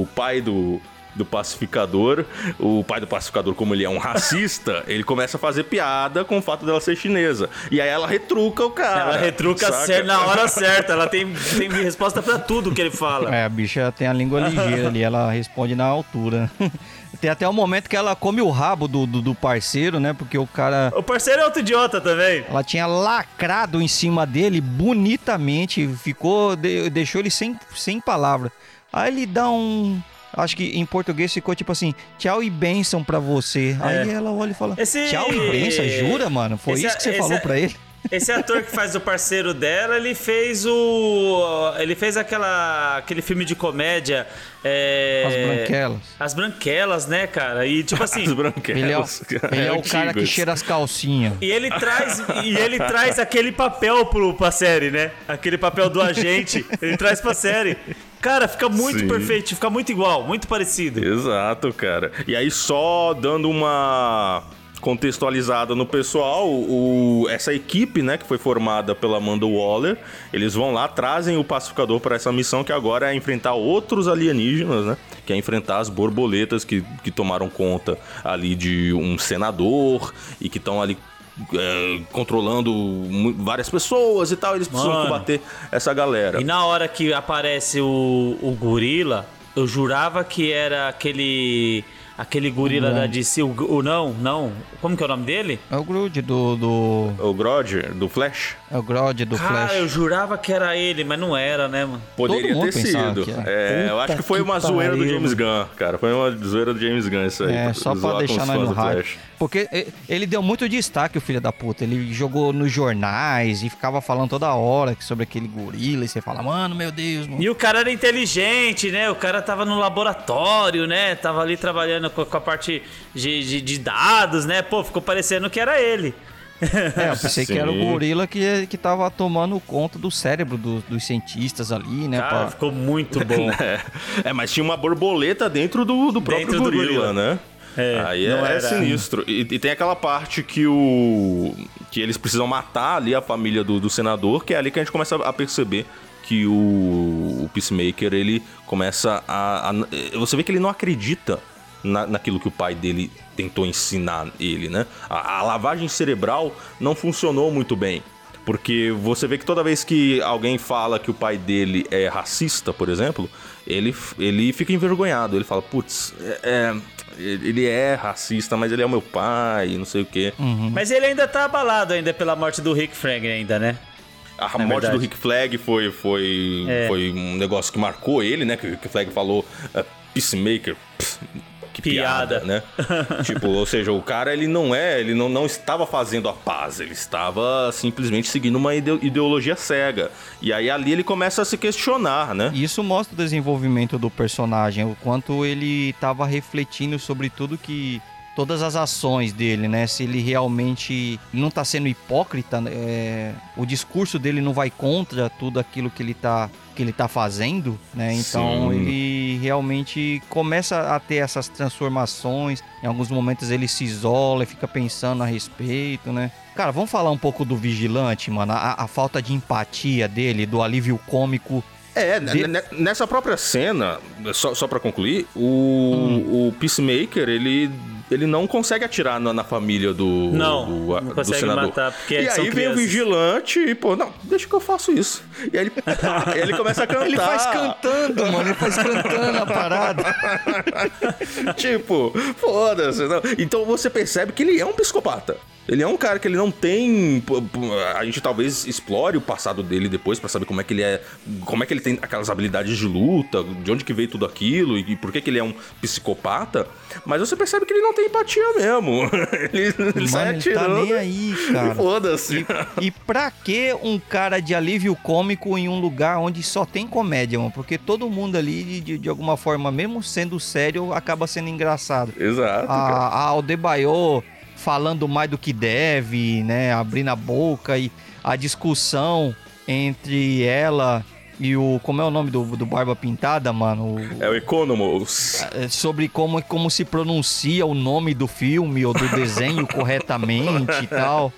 o pai do, do pacificador, o pai do pacificador, como ele é um racista, ele começa a fazer piada com o fato dela ser chinesa. E aí ela retruca o cara. Ela retruca saca? cer- na hora certa. Ela tem, tem resposta pra tudo que ele fala. É, a bicha tem a língua ligeira ali, ela responde na altura. Tem até o momento que ela come o rabo do, do, do parceiro, né? Porque o cara. O parceiro é outro idiota também. Ela tinha lacrado em cima dele bonitamente, ficou. de- deixou ele sem, sem palavra. Aí ele dá um. Acho que em português ficou tipo assim, tchau e bênção pra você. Aí ela olha e fala, É. Esse- tchau e bênção, jura, mano? Foi Esse- isso que você esse- falou pra ele? Esse ator que faz o parceiro dela, ele fez o. Ele fez aquela, aquele filme de comédia. É, As branquelas. As branquelas, né, cara? E tipo assim. As branquelas. Ele é, o- ele é o cara que cheira as calcinhas. E ele traz e ele traz aquele papel pro, pra série, né? Aquele papel do agente, ele traz pra série. Cara, fica muito Sim. perfeito, fica muito igual, muito parecido. Exato, cara. E aí, só dando uma contextualizada no pessoal, o, essa equipe, né, que foi formada pela Amanda Waller, eles vão lá, trazem o pacificador para essa missão que agora é enfrentar outros alienígenas, né? Que é enfrentar as borboletas que, que tomaram conta ali de um senador e que estão ali é, controlando várias pessoas e tal. Eles precisam Mano. combater essa galera. E na hora que aparece o, o gorila, eu jurava que era aquele. Aquele gorila da DC. O, o- não, não. Como que é o nome dele? É o Groot do. do O Grodd, do Flash, é o Grodd do Cara, Flash. eu jurava que era ele, mas não era, né, mano? Poderia mundo ter sido. É, eu acho que foi que uma zoeira do James Gunn, cara. Foi uma zoeira do James Gunn isso aí. É, só pra deixar nós no rádio. Flash. Porque ele deu muito destaque, o filho da puta. Ele jogou nos jornais e ficava falando toda hora sobre aquele gorila. E você fala, mano, meu Deus, mano. E o cara era inteligente, né? O cara tava no laboratório, né? Tava ali trabalhando com, com a parte de, de- de dados, né? Pô, ficou parecendo que era ele. É, eu pensei que era o Sim. gorila que, que tava tomando conta do cérebro do- dos cientistas ali, né? Cara, pra- ficou muito bom. É, é, mas tinha uma borboleta dentro do, do próprio Dentro do gorila, gorila. né? É, Aí não é, era- sinistro. E, e tem aquela parte que o. que eles precisam matar ali a família do, do senador, que é ali que a gente começa a perceber que o, o Peacemaker ele começa a, a- Você vê que ele não acredita na, naquilo que o pai dele tentou ensinar ele, né? A, a lavagem cerebral não funcionou muito bem. Porque você vê que toda vez que alguém fala que o pai dele é racista, por exemplo, ele, ele fica envergonhado. Ele fala, putz, é, é, ele é racista, mas ele é o meu pai, não sei o quê. Mas ele ainda tá abalado ainda pela morte do Rick Flag ainda, né? A Na morte verdade. do Rick Flag foi, foi, É. foi um negócio que marcou ele, né? Que o Rick Flag falou uh, Peacemaker. pff, que piada, Piada. né? tipo, ou seja, o cara ele não é, ele não, não estava fazendo a paz, ele estava simplesmente seguindo uma ide- ideologia cega. E aí ali ele começa a se questionar, né? Isso mostra o desenvolvimento do personagem, o quanto ele estava refletindo sobre tudo que. Todas as ações dele, né? Se ele realmente não tá sendo hipócrita, é, o discurso dele não vai contra tudo aquilo que ele tá, que ele tá fazendo, né? Então Sim. ele realmente começa a ter essas transformações. Em alguns momentos ele se isola e fica pensando a respeito, né? Cara, vamos falar um pouco do vigilante, mano. A, a falta de empatia dele, do alívio cômico É, De- ne- nessa própria cena, só, só para concluir, o, Hum. o Peacemaker, ele, ele não consegue atirar na, na família do, Não, do, não do consegue senador. matar, porque e são aí vem o crianças. vigilante e, pô, não, deixa que eu faço isso. E aí ele, aí ele começa a cantar. Ele faz cantando, mano. Ele faz cantando a parada. tipo, foda-se. não. Então você percebe que ele é um psicopata. Ele é um cara que ele não tem. A gente talvez explore o passado dele depois pra saber como é que ele é. Como é que ele tem aquelas habilidades de luta, de onde que veio tudo aquilo e por que, que ele é um psicopata. Mas você percebe que ele não tem empatia mesmo. Ele, ele sai Mano, ele tá nem aí, cara. Foda-se. E pra que um cara de alívio cômico em um lugar onde só tem comédia, mano? Porque todo mundo ali, de, de alguma forma, mesmo sendo sério, acaba sendo engraçado. Exato. cara. A, a Aldebayo falando mais do que deve, né? Abrindo a boca e a discussão entre ela E o. Como é o nome do, do Barba Pintada, mano? O- É o Economos. é sobre como, como se pronuncia o nome do filme ou do desenho corretamente e tal.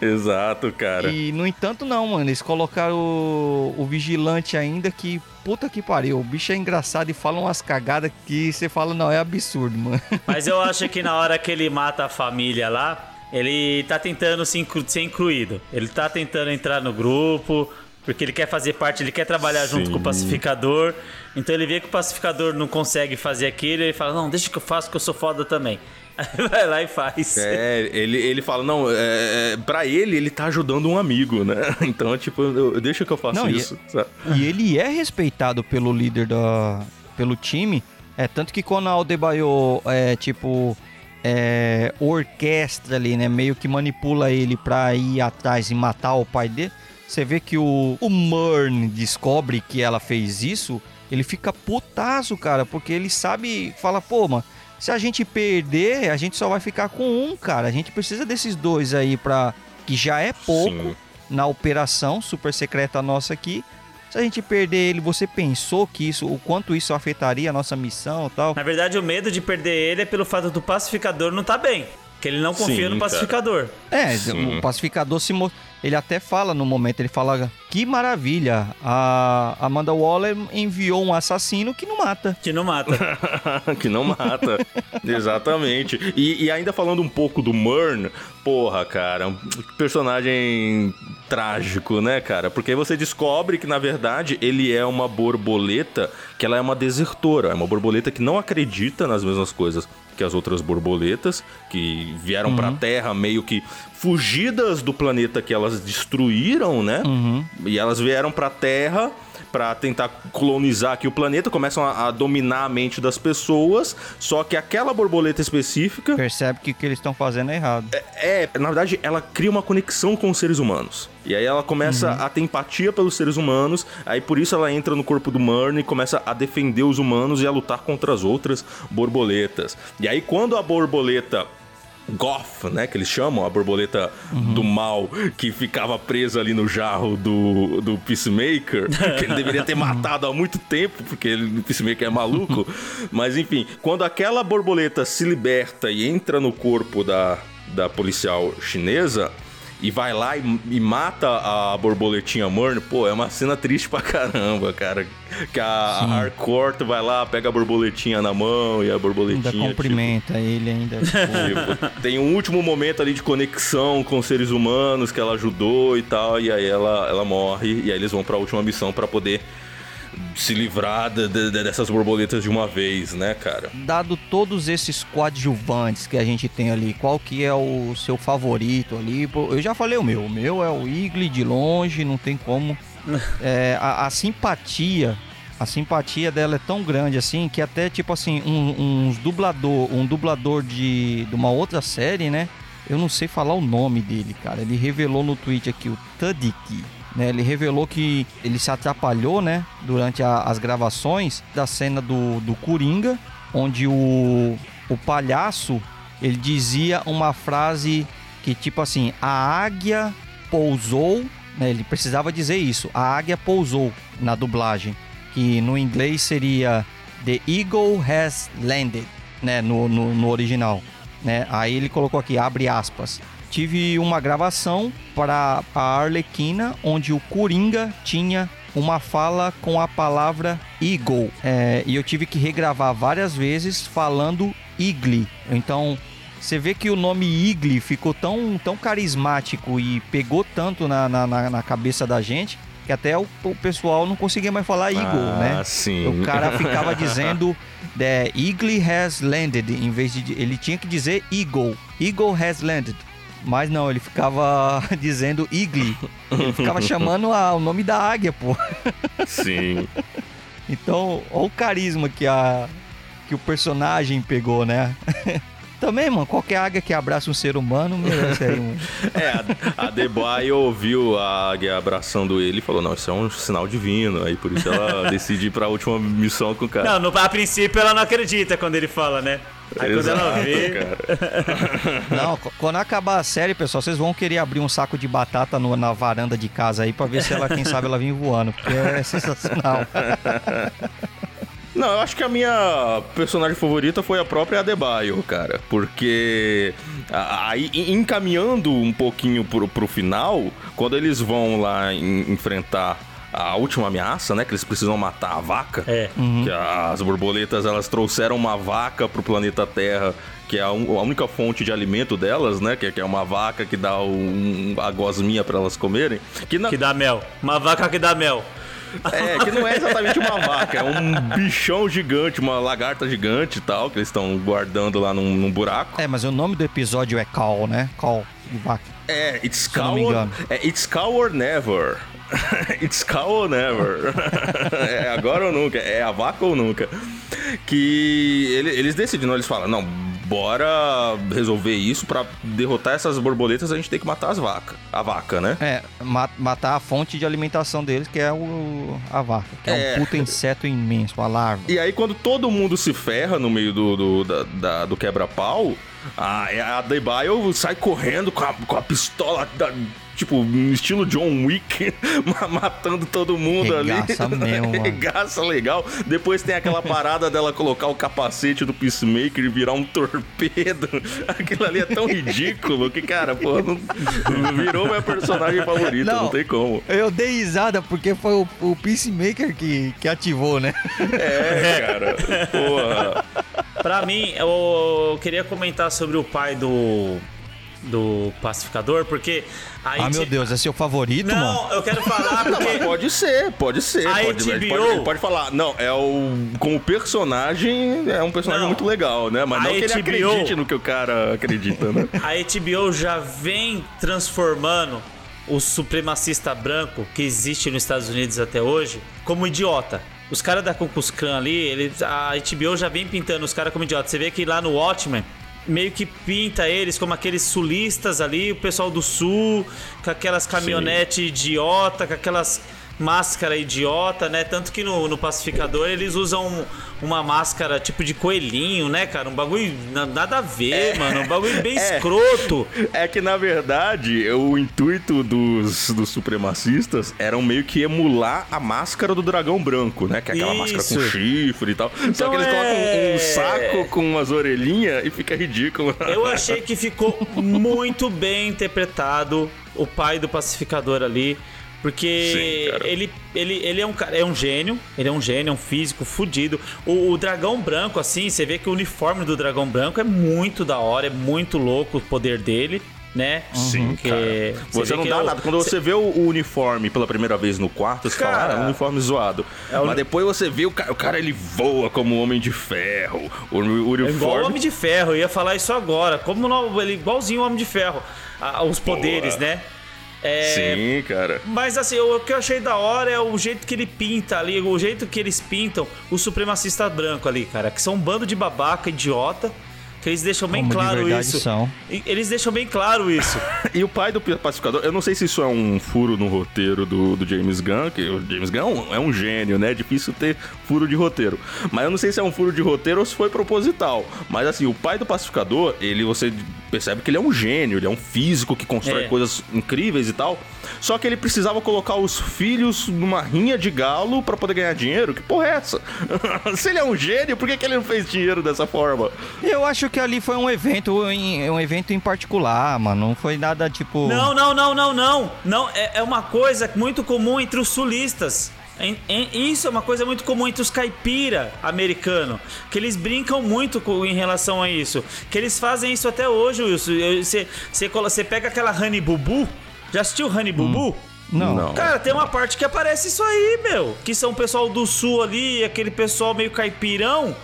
Exato, cara. E, no entanto, não, mano. Eles colocaram o, o vigilante ainda que. Puta que pariu. O bicho é engraçado e fala umas cagadas que você fala, não, é absurdo, mano. Mas eu acho que na hora que ele mata a família lá, ele tá tentando se inclu- ser incluído. Ele tá tentando entrar no grupo, porque ele quer fazer parte, ele quer trabalhar junto Sim. com o pacificador. Então ele vê que o pacificador não consegue fazer aquilo, ele fala: Não, deixa que eu faço, que eu sou foda também. Aí vai lá e faz. É, ele, ele fala, não, é, é, pra ele, ele tá ajudando um amigo, né? Então, tipo, eu, deixa que eu faço Não, e- isso. sabe? E ele é respeitado pelo líder da. pelo time. É tanto que quando a Aldebayo é tipo. É, orquestra ali, né? Meio que manipula ele pra ir atrás e matar o pai dele. Você vê que o, o Murn descobre que ela fez isso. Ele fica putaço, cara, porque ele sabe. Fala, pô, mano, se a gente perder, a gente só vai ficar com um, cara. A gente precisa desses dois aí pra. Que já é pouco Sim. na operação super secreta nossa aqui. Se a gente perder ele, você pensou que isso, o quanto isso afetaria a nossa missão e tal? Na verdade, o medo de perder ele é pelo fato do pacificador não tá bem. Que ele não confia Sim, no cara. pacificador. É, Sim. o pacificador se mo... ele até fala no momento, ele fala que maravilha, a Amanda Waller enviou um assassino que não mata. Que não mata. que não mata. Exatamente. E, e ainda falando um pouco do Murn, porra, cara, um personagem trágico, né, cara? Porque aí você descobre que, na verdade, ele é uma borboleta, que ela é uma desertora. É uma borboleta que não acredita nas mesmas coisas que as outras borboletas, que vieram pra Terra meio que fugidas do planeta que elas destruíram, né? E elas vieram pra Terra pra tentar colonizar aqui o planeta, começam a, a dominar a mente das pessoas, só que aquela borboleta específica Percebe que o que eles estão fazendo é errado. é, na verdade, ela cria uma conexão com os seres humanos. E aí ela começa a ter empatia pelos seres humanos, aí por isso ela entra no corpo do Murn e começa a defender os humanos e a lutar contra as outras borboletas. E aí quando a borboleta Goth, né, que eles chamam, a borboleta do mal, que ficava presa ali no jarro do, do Peacemaker, que ele deveria ter matado há muito tempo, porque ele, o Peacemaker é maluco. Mas enfim, quando aquela borboleta se liberta e entra no corpo da, da policial chinesa, e vai lá e, e mata a borboletinha Murn, pô, é uma cena triste pra caramba, cara. Que a, a Harcourt vai lá, pega a borboletinha na mão e a borboletinha. Ainda tipo, cumprimenta ele ainda. tipo, Tipo, tem um último momento ali de conexão com os seres humanos que ela ajudou e tal, e aí ela, ela morre, e aí eles vão pra última missão pra poder se livrar de- de- de- dessas borboletas de uma vez, né, cara? dado todos esses coadjuvantes que a gente tem ali, qual que é o seu favorito ali? Eu já falei o meu. O meu é o Igli de longe, não tem como. É, a, a simpatia, a simpatia dela é tão grande assim que até tipo assim um, uns dublador, um dublador de, de uma outra série, né? Eu não sei falar o nome dele, cara. Ele revelou no tweet aqui o Tadiki. Né, ele revelou que ele se atrapalhou, né, durante a- as gravações da cena do, do Coringa, onde o, o palhaço ele dizia uma frase que tipo assim, a águia pousou, né, ele precisava dizer isso, a águia pousou na dublagem, que no inglês seria The Eagle has landed, né, no, no, no original, né, aí ele colocou aqui, abre aspas, tive uma gravação para a Arlequina, onde o Coringa tinha uma fala com a palavra Eagle. É, e eu tive que regravar várias vezes falando Igli. Então, você vê que o nome Igli ficou tão, tão carismático e pegou tanto na, na, na- cabeça da gente que até o, o pessoal não conseguia mais falar Eagle, ah, né? sim. O cara ficava dizendo The Eagle has landed, em vez de. Ele tinha que dizer Eagle. Eagle has landed. Mas não, ele ficava dizendo Eagle. Ele ficava chamando a- o nome da águia, pô. Sim. Então, olha o carisma que, a, que o personagem pegou, né? Também, mano, qualquer águia que abraça um ser humano merece aí um. É, a, a Debye ouviu a águia abraçando ele e falou: Não, isso é um sinal divino. Aí por isso ela decide ir pra última missão com o cara. Não, no- a princípio ela não acredita quando ele fala, né? Aí quando ela vê. Não, qu- quando acabar a série, pessoal, vocês vão querer abrir um saco de batata no- na varanda de casa aí pra ver se ela, quem sabe, ela vem voando, porque é sensacional. Não, eu acho que a minha personagem favorita foi a própria Adebayo, cara. Porque aí, en- encaminhando um pouquinho pro, pro final, quando eles vão lá en- enfrentar a última ameaça, né? Que eles precisam matar a vaca. É. Que as borboletas, elas trouxeram uma vaca pro planeta Terra, que é a, única fonte de alimento delas, né? Que, que é uma vaca que dá um, a gosminha pra elas comerem. Que, na, Que dá mel. Uma vaca que dá mel. É, que não é exatamente uma vaca, é um bichão gigante, uma lagarta gigante e tal, que eles estão guardando lá num, num buraco. É, mas o nome do episódio é Call, né? Call de vaca. É, It's Cow or, é It's Cow or Never. It's Cow or Never. é agora ou nunca, é a vaca ou nunca. Que ele- eles decidem, não, eles falam, não, bora resolver isso pra derrotar essas borboletas, a gente tem que matar as vacas. A vaca, né? É, ma- matar a fonte de alimentação deles, que é o, a vaca, que é, É. um puta inseto imenso, uma larva. E aí, quando todo mundo se ferra no meio do, do, da- da- do quebra-pau, a, a Debaio sai correndo com a, com a pistola, da- tipo, estilo John Wick, ma- matando todo mundo Regaça ali. mesmo. Regaça legal. Depois tem aquela parada dela colocar o capacete do Peacemaker e virar um torpedo. Aquilo ali é tão ridículo que, cara, pô, não, virou minha personagem favorita, não, Não. tem como. Eu dei risada porque foi o, o Peacemaker que, que ativou, né? É, cara, porra. Pra mim, eu, queria comentar sobre o pai do. Do pacificador, porque. aí Ah, meu Deus, é seu favorito, mano? Não, eu quero falar Não, porque. pode ser, pode ser. A pode, HBO pode, pode falar. Não, é o. Como personagem, é um personagem Não. muito legal, né? Mas não que ele acredite no que o cara acredita, né? A HBO já vem transformando o supremacista branco que existe nos Estados Unidos até hoje como idiota. Os caras da Klux Klan ali, eles, a HBO já vem pintando os caras como idiota. Você vê que lá no Watchmen meio que pinta eles como aqueles sulistas ali, o pessoal do sul, com aquelas caminhonetes idiota, com aquelas máscara idiota, né? Tanto que no, no pacificador eles usam uma máscara tipo de coelhinho, né, cara? Um bagulho na- nada a ver, mano. Um bagulho bem É. escroto. É que, na verdade, o intuito dos, dos supremacistas era meio que emular a máscara do dragão branco, né? Que é aquela máscara com Isso. chifre e tal. Só Então que eles colocam é- um saco com umas orelhinhas e fica ridículo. Eu achei que ficou muito bem interpretado o pai do pacificador ali. Porque Sim, ele, ele, ele é um cara, é um gênio, ele é um gênio, é um físico fudido. O, o dragão branco, assim, você vê que o uniforme do dragão branco é muito da hora, é muito louco o poder dele, né? Sim, Que cara. Você, vê não dá é nada. Quando você vê o, o uniforme pela primeira vez no quarto, você fala, Cara, ah, é um uniforme zoado. o- Mas depois você vê o cara, o cara, ele voa como um homem de ferro. O, o É igual o uniforme. Homem de Ferro, eu ia falar isso agora. Como no- ele igualzinho o Homem de Ferro. Ah, os poderes, Boa. né? É, Sim, cara. Mas assim, o que eu achei da hora é o jeito que ele pinta ali, o jeito que eles pintam o supremacista branco ali, cara. Que são um bando de babaca, idiota. Que eles deixam bem Como de claro verdade isso. são. E- Eles deixam bem claro isso. E o pai do pacificador, eu não sei se isso é um furo no roteiro do, do James Gunn, que o James Gunn é um, é um gênio, né? É difícil ter furo de roteiro. Mas eu não sei se é um furo de roteiro ou se foi proposital. Mas assim, o pai do pacificador, ele você percebe que ele é um gênio, ele é um físico que constrói É. coisas incríveis e tal. Só que ele precisava colocar os filhos numa rinha de galo pra poder ganhar dinheiro. Que porra é essa? se ele é um gênio, por que, que ele não fez dinheiro dessa forma? Eu acho que ali foi um evento em, um evento em particular, mano. Não foi nada tipo. Não, não, não, não, não. Não, é, é uma coisa muito comum entre os sulistas. Em- em- Isso é uma coisa muito comum entre os caipira americano, que eles brincam muito com- em relação a isso, que eles fazem isso até hoje, Wilson. Você você você pega aquela Honey Bubu, já assistiu Honey Bubu? Não. Não. Cara, tem uma parte que aparece isso aí, meu. Que são o pessoal do sul ali, aquele pessoal meio caipirão.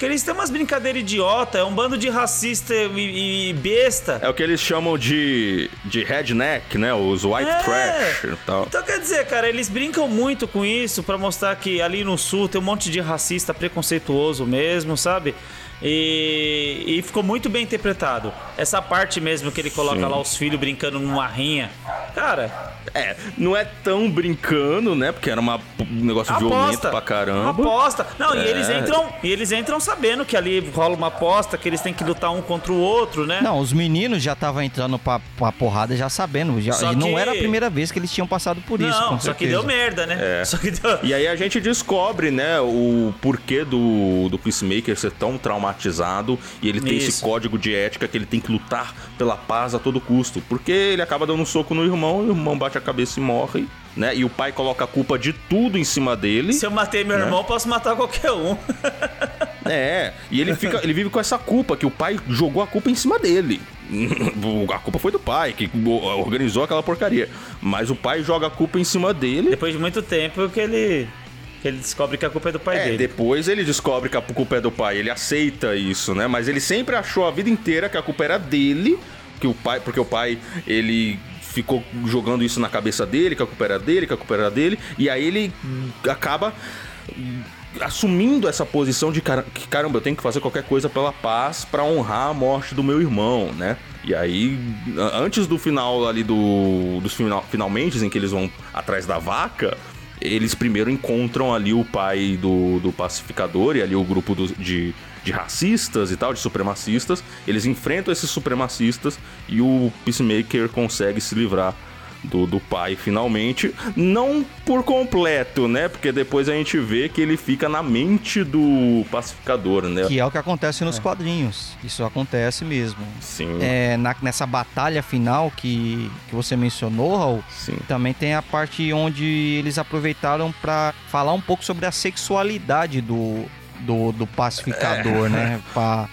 Que eles têm umas brincadeiras idiota, é um bando de racista e, e besta. É o que eles chamam de, de redneck, né? Os white É. trash e tal. Então quer dizer, cara, eles brincam muito com isso pra mostrar que ali no sul tem um monte de racista preconceituoso mesmo, sabe? E, e ficou muito bem interpretado. Essa parte mesmo que ele coloca Sim. lá os filhos brincando numa rinha Cara, É, não é tão brincando, né? Porque era uma, um negócio violento aposta. pra caramba. Aposta. Não, e É. eles entram, e eles entram sabendo que ali rola uma aposta, que eles têm que lutar um contra o outro, né? Não, os meninos já estavam entrando pra, pra porrada já sabendo. Já, Só e não que- era a primeira vez que eles tinham passado por isso. Não, com só que deu merda, né? É. Só que deu... E aí a gente descobre, né, o porquê do, do Peacemaker ser tão traumatizado e ele tem esse Isso. código de ética que ele tem que lutar pela paz a todo custo. Porque ele acaba dando um soco no irmão, e o irmão bate a cabeça e morre, né? E o pai coloca a culpa de tudo em cima dele. Se eu matei meu Né? irmão, posso matar qualquer um. É, e ele fica, ele vive com essa culpa, que o pai jogou a culpa em cima dele. A culpa foi do pai, que organizou aquela porcaria. Mas o pai joga a culpa em cima dele. Depois de muito tempo que ele, ele descobre que a culpa é do pai É, dele. depois ele descobre que a culpa é do pai, ele aceita isso, né? Mas ele sempre achou a vida inteira que a culpa era dele, que o pai, porque o pai, ele ficou jogando isso na cabeça dele, que a culpa era dele, que a culpa era dele, e aí ele acaba assumindo essa posição de que caramba, eu tenho que fazer qualquer coisa pela paz pra honrar a morte do meu irmão, né? E aí, antes do final ali do dos final, finalmente em que eles vão atrás da vaca, eles primeiro encontram ali o pai do, do pacificador e ali o grupo dos- de, de racistas e tal, de supremacistas. Eles enfrentam esses supremacistas e o Peacemaker consegue se livrar do, do pai finalmente. Não por completo, né? Porque depois a gente vê que ele fica na mente do pacificador, né? Que é o que acontece nos quadrinhos. Isso acontece mesmo. Sim. É, na- nessa batalha final que, que você mencionou, Raul, Sim. também tem a parte onde eles aproveitaram pra falar um pouco sobre a sexualidade do, do, do pacificador, né? Pra,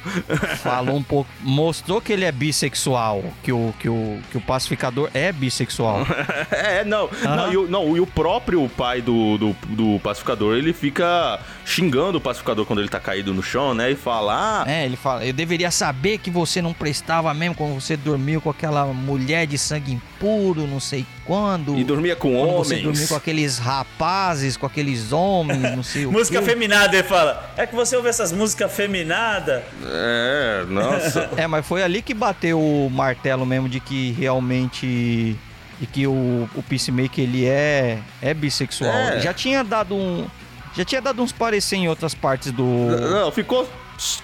falou um pouco. Mostrou que ele é bissexual, que o, que o, que o pacificador é bissexual. É, não. Não, e o, não, e o próprio pai do, do, do pacificador, ele fica xingando o pacificador quando ele tá caído no chão, né? E fala, ah, É, ele fala, eu deveria saber que você não prestava mesmo quando você dormiu com aquela mulher de sangue impuro, não sei quando. e dormia com quando homens. você dormiu com aqueles rapazes, com aqueles homens, não sei o Música quê. feminada, ele fala. É que você ouve essas músicas feminadas. É, nossa. É, mas foi ali que bateu o martelo mesmo de que realmente. De que o, o Peacemaker ele é, é bissexual. É. Já tinha dado um. Já tinha dado uns parecer em outras partes do. Não, ficou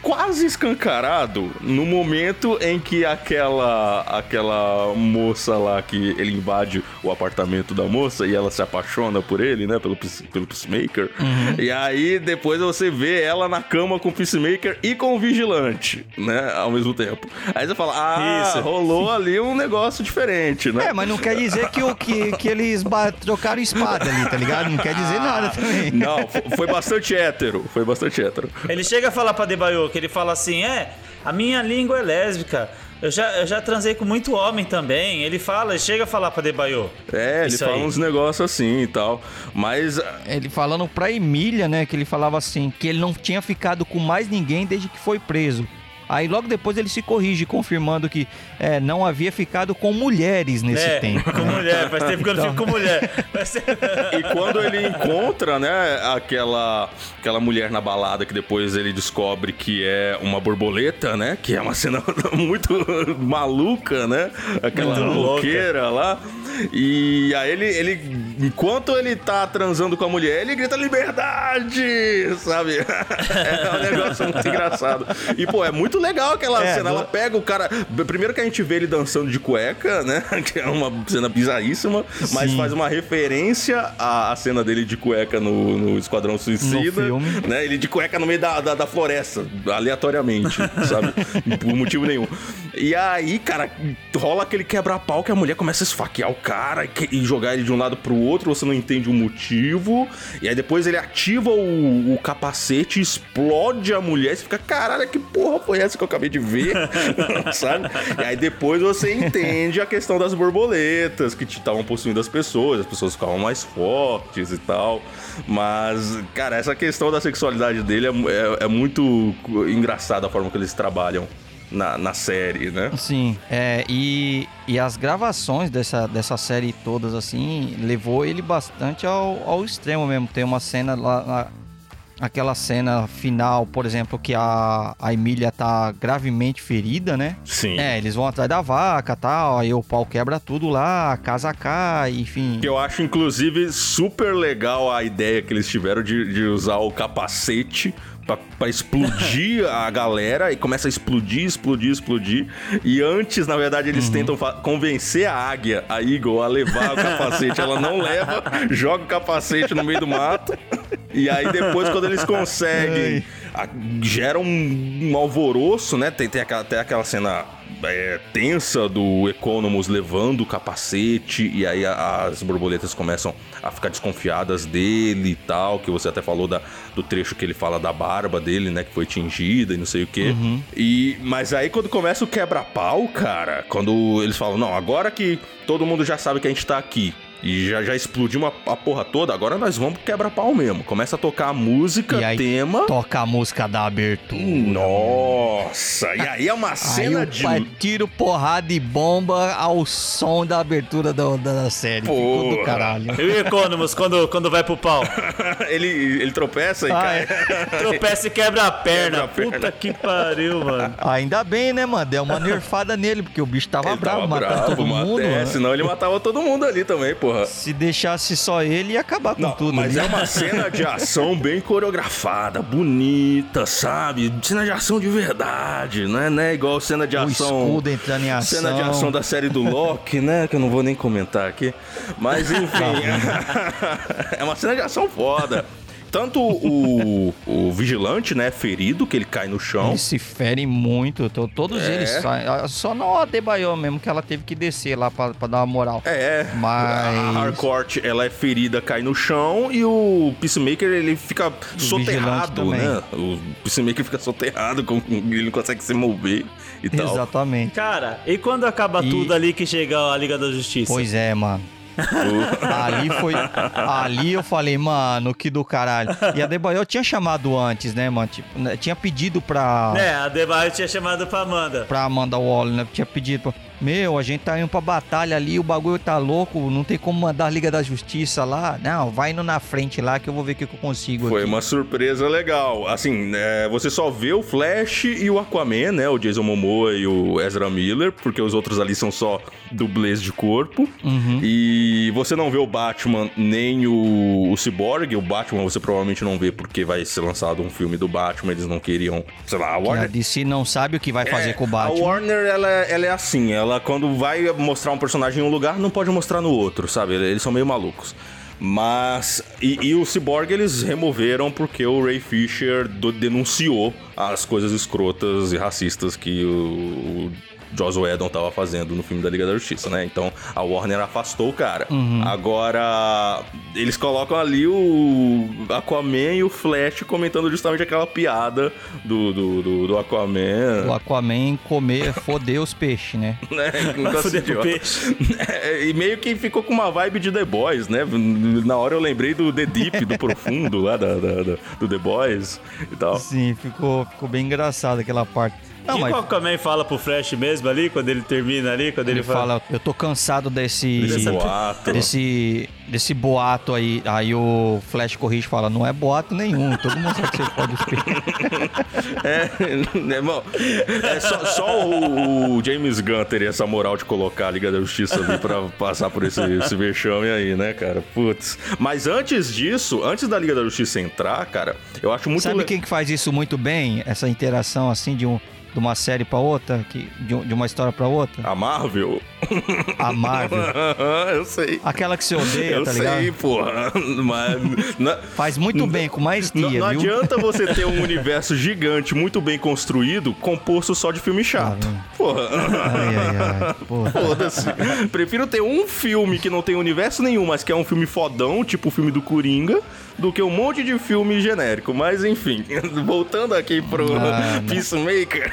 quase escancarado no momento em que aquela aquela moça lá que ele invade o apartamento da moça e ela se apaixona por ele, né, pelo pelo peacemaker. E aí depois você vê ela na cama com o peacemaker e com o vigilante, né, ao mesmo tempo. Aí você fala: "Ah, Isso. rolou ali um negócio diferente, né?" É, mas não quer dizer que, o, que, que eles trocaram espada ali, tá ligado? Não quer dizer nada também. Não, fo- foi bastante hétero, foi bastante hétero. Ele chega a falar pra Debaio, que ele fala assim: é, a minha língua é lésbica. Eu já, eu já transei com muito homem também. Ele fala, chega a falar pra Debaio. É, ele Isso fala aí. uns negócios assim e tal. Mas Ele falando pra Emília, né, que ele falava assim, que ele não tinha ficado com mais ninguém desde que foi preso. Aí logo depois ele se corrige, confirmando que é, não havia ficado com mulheres nesse é, tempo. com mulher, faz tempo que eu não fico com mulher. Mas- E quando ele encontra, né, aquela, aquela mulher na balada que depois ele descobre que é uma borboleta, né? Que é uma cena muito maluca, né? Aquela Muito louca. roqueira lá. E aí ele, ele, enquanto ele tá transando com a mulher, ele grita liberdade, sabe? É um negócio muito engraçado. E, pô, é muito legal aquela É, cena. Ela pega o cara. Primeiro que a gente vê ele dançando de cueca, né? Que é uma cena bizarríssima, mas Sim. faz uma referência à, à cena dele de cueca no, no Esquadrão Suicida. No filme. Né? Ele de cueca no meio da, da, da floresta, aleatoriamente, sabe? Por motivo nenhum. E aí, cara, rola aquele quebra-pau que a mulher começa a esfaquear o cara e, e jogar ele de um lado pro outro, você não entende o motivo. E aí depois ele ativa o, o capacete, explode a mulher, e você fica, caralho, que porra foi essa que eu acabei de ver? sabe? E aí depois você entende a questão das borboletas que estavam possuindo as pessoas, as pessoas ficavam mais fortes e tal. Mas, cara, essa questão da sexualidade dele é, é- é muito engraçada a forma que eles trabalham na, na série, né? Sim, é, e, e as gravações dessa, dessa série todas, assim, levou ele bastante ao, ao extremo mesmo. Tem uma cena lá, lá- aquela cena final, por exemplo, que a, a Emília tá gravemente ferida, né? Sim. É, eles vão atrás da vaca tal, aí o pau quebra tudo lá, a casa cai, enfim. Eu acho, inclusive, super legal a ideia que eles tiveram de, de usar o capacete pra explodir a galera e começa a explodir, explodir, explodir. E antes, na verdade, eles tentam fa- convencer a águia, a Eagle, a levar o capacete. Ela não leva, joga o capacete no meio do mato. E aí depois, quando eles conseguem, a- gera um, um alvoroço, né? Tem, tem, aquela, tem aquela cena é, tensa do Economus levando o capacete, e aí a- as borboletas começam a ficar desconfiadas dele e tal, que você até falou da, do trecho que ele fala da barba dele, né? Que foi tingida e não sei o quê. E, mas aí quando começa o quebra-pau, cara, quando eles falam, não, agora que todo mundo já sabe que a gente tá aqui. E já, já explodimos a, a porra toda, agora nós vamos pro quebra-pau mesmo. Começa a tocar a música, E aí tema. toca a música da abertura. Nossa, e aí é uma Aí cena o de. pai tiro, porrada e bomba ao som da abertura da, da série. Ficou do caralho. E o Economus, quando, quando vai pro pau? ele, ele tropeça e Ah, cai. é. Tropeça e quebra a perna. Quebra a perna. Puta que pariu, mano. Ainda bem, né, mano? Deu uma nerfada nele, porque o bicho tava Ele bravo, tava matando bravo, todo mundo. é, senão ele matava todo mundo ali também, porra. Se deixasse só ele, ia acabar com Não, tudo. mas né? é uma cena de ação bem coreografada, bonita, sabe? Cena de ação de verdade, é, não é igual cena de O ação. escudo entrando em ação. Cena de ação da série do Loki, né? Que eu não vou nem comentar aqui. Mas enfim. é uma cena de ação foda. Tanto o, o vigilante, né, ferido, que ele cai no chão. Eles se ferem muito, to- todos É. eles saem. Ah, Só não a Debaio mesmo, que ela teve que descer lá pra, pra dar uma moral. É, Mas- a Harcourt, ela é ferida, cai no chão e o Peacemaker, ele fica vigilante soterrado, né? O Peacemaker fica soterrado, com, ele não consegue se mover e tal. Exatamente. Cara, e quando acaba E- tudo ali que chega a Liga da Justiça? Pois é, mano. ali foi. Ali eu falei, mano, que do caralho. E a Debaio tinha chamado antes, né, mano? Tipo, né, tinha pedido pra. É, a Debaio tinha chamado pra Amanda. Pra Amanda Waller, né? Tinha pedido pra. Meu, a gente tá indo pra batalha ali, o bagulho tá louco, não tem como mandar a Liga da Justiça lá. Não, vai indo na frente lá que eu vou ver o que que eu consigo Foi aqui. uma surpresa legal. Assim, é, você só vê o Flash e o Aquaman, né? O Jason Momoa e o Ezra Miller, porque os outros ali são só dublês de corpo. Uhum. E você não vê o Batman nem o, o Cyborg. O Batman você provavelmente não vê porque vai ser lançado um filme do Batman. Eles não queriam, sei lá, a Que a Warner. DC não sabe o que vai fazer É, com o A Batman. Warner, ela, ela é assim, ela quando vai mostrar um personagem em um lugar, não pode mostrar no outro, sabe? Eles são meio malucos. Mas. E, e o Cyborg eles removeram porque o Ray Fisher do- denunciou as coisas escrotas e racistas que o. o Joss Whedon tava fazendo no filme da Liga da Justiça, né? Então a Warner afastou o cara. Agora eles colocam ali o Aquaman e o Flash comentando justamente aquela piada do, do, do, do Aquaman. O Aquaman comer, foder os peixes, né? né? Assistiu. com peixe. É, e meio que ficou com uma vibe de The Boys, né? Na hora eu lembrei do The Deep, do Profundo lá, da, da- da- do The Boys e tal. Sim, ficou, ficou bem engraçado aquela parte. Não, O que mas o Aquaman fala pro Flash mesmo ali, quando ele termina ali, quando ele, ele fala, eu tô cansado desse... Desse boato. Desse, desse boato aí. Aí o Flash corrige e fala, não é boato nenhum. Todo mundo sabe que você pode peixes. É, né, bom, é só, só o, o James Gunn teria essa moral de colocar a Liga da Justiça ali pra passar por esse, esse vexame aí, né, cara? Putz. Mas antes disso, antes da Liga da Justiça entrar, cara, eu acho muito Sabe le- quem que faz isso muito bem? Essa interação assim de, um, de uma série pra outra, que, de, de uma história pra outra? A Marvel? A Marvel. eu sei. Aquela que você odeia, eu tá sei, ligado? porra. Mas. na- Faz muito bem, com Não, maestria, não viu? adianta você ter um universo gigante, muito bem construído, composto só de filme chato. Ah, Porra. Ai, ai, ai. Porra. Foda-se. Prefiro ter um filme que não tem universo nenhum, mas que é um filme fodão, tipo o filme do Coringa, do que um monte de filme genérico. Mas enfim, voltando aqui pro Ah, não. Peacemaker.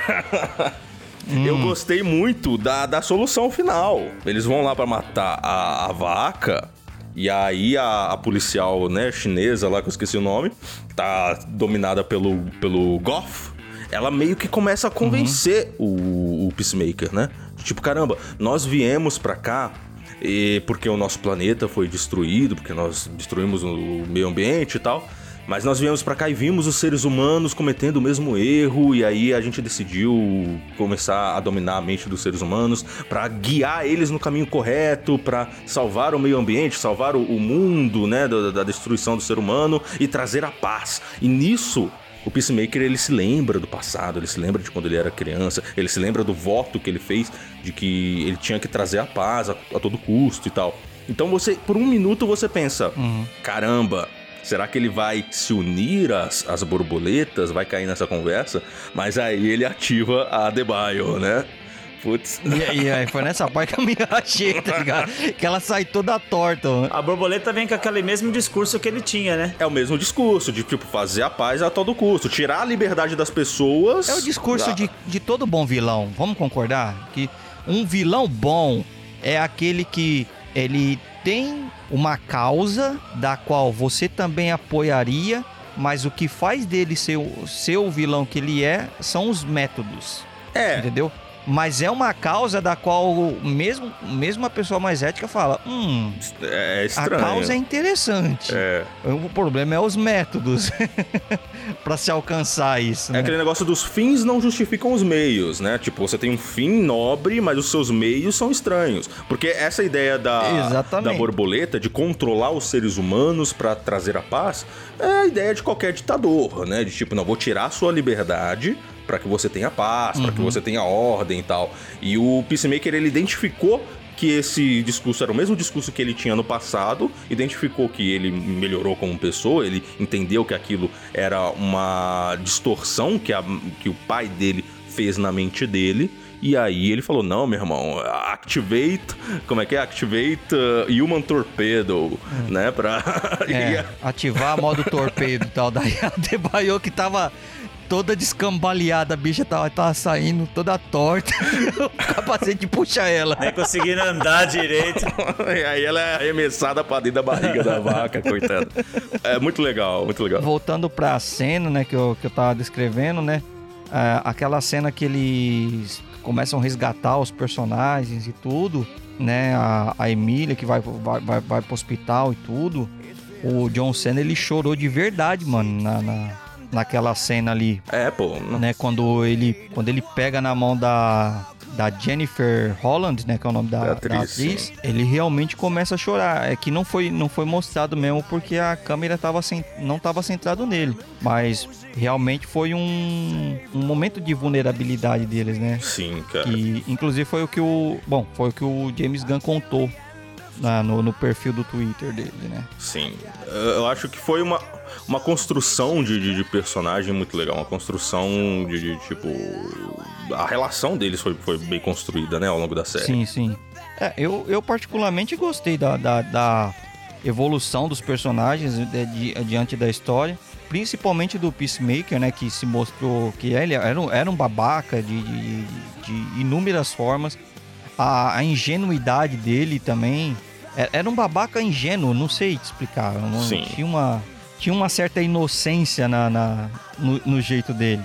Hum. Eu gostei muito da, da solução final. Eles vão lá pra matar a, a vaca. E aí a, a policial, né, chinesa lá, que eu esqueci o nome, tá dominada pelo, pelo Goff. Ela meio que começa a convencer o, o Peacemaker, né? Tipo, caramba, nós viemos pra cá e porque o nosso planeta foi destruído, porque nós destruímos o meio ambiente e tal. Mas nós viemos pra cá e vimos os seres humanos cometendo o mesmo erro, e aí a gente decidiu começar a dominar a mente dos seres humanos pra guiar eles no caminho correto, pra salvar o meio ambiente, salvar o, o mundo, né, da, da destruição do ser humano e trazer a paz. E nisso o Peacemaker ele se lembra do passado, ele se lembra de quando ele era criança, ele se lembra do voto que ele fez de que ele tinha que trazer a paz a, a todo custo e tal. Então você, por um minuto você pensa, caramba, será que ele vai se unir às, às borboletas, vai cair nessa conversa? Mas aí ele ativa a Adebayo, né? Putz. E, e aí foi nessa parte que eu me achei, tá ligado? Que ela sai toda torta, mano. A borboleta vem com aquele mesmo discurso que ele tinha, né? É o mesmo discurso de tipo fazer a paz a todo custo, tirar a liberdade das pessoas. É o discurso Ah, de, de todo bom vilão. Vamos concordar? Que um vilão bom é aquele que ele tem uma causa da qual você também apoiaria, mas o que faz dele ser, o- ser o vilão que ele é são os métodos. É, Entendeu? Mas é uma causa da qual mesmo, mesmo a pessoa mais ética fala: hum, é a estranho. causa é interessante. É. O problema é os métodos pra se alcançar isso. É né? aquele negócio dos fins não justificam os meios, né? Tipo, você tem um fim nobre, mas os seus meios são estranhos. Porque essa ideia da, Exatamente. da borboleta, de controlar os seres humanos pra trazer a paz, é a ideia de qualquer ditador, né? De tipo, não, vou tirar a sua liberdade pra que você tenha paz, Uhum. que você tenha ordem e tal. E o Peacemaker, ele identificou que esse discurso era o mesmo discurso que ele tinha no passado, identificou que ele melhorou como pessoa, ele entendeu que aquilo era uma distorção que, a- que o pai dele fez na mente dele. E aí ele falou: Não, meu irmão, activate. Como é que é? Activate uh, Human Torpedo, né? Pra. É, ativar modo torpedo e tal. Daí a Debaio que tava toda descambaleada, a bicha tava, tava saindo toda torta. o capacete puxa ela. Nem conseguindo andar direito. e aí ela é arremessada pra dentro da barriga da vaca, coitada. É muito legal, muito legal. Voltando pra cena, né, que eu, que eu tava descrevendo, né? ah, aquela cena que eles começam a resgatar os personagens e tudo, né? A, a Emília que vai, vai, vai, vai pro hospital e tudo. O John Cena, ele chorou de verdade, mano, na, na, naquela cena ali. É, pô. né, quando ele quando ele pega na mão da da Jennifer Holland, né, que é o nome da, Da da atriz, ele realmente começa a chorar. É que não foi não foi mostrado mesmo porque a câmera tava sem, não estava centrado nele, mas realmente foi um, um momento de vulnerabilidade deles, né? Sim, cara. Que inclusive foi o que o bom foi o que o James Gunn contou na- no, no perfil do Twitter dele, né? Sim. Eu acho que foi uma, uma construção de, de, de personagem muito legal. Uma construção de, de, tipo. A relação deles foi, foi bem construída, né, ao longo da série. Sim, sim. É, eu, eu particularmente gostei da, da, da evolução dos personagens né, di- diante da história. Principalmente do Peacemaker, né? Que se mostrou que ele era um, era um babaca de, de, de inúmeras formas. A, a ingenuidade dele também. É- Era um babaca ingênuo, não sei te explicar. não- Sim. Tinha uma, tinha uma certa inocência na, na- no, no jeito dele.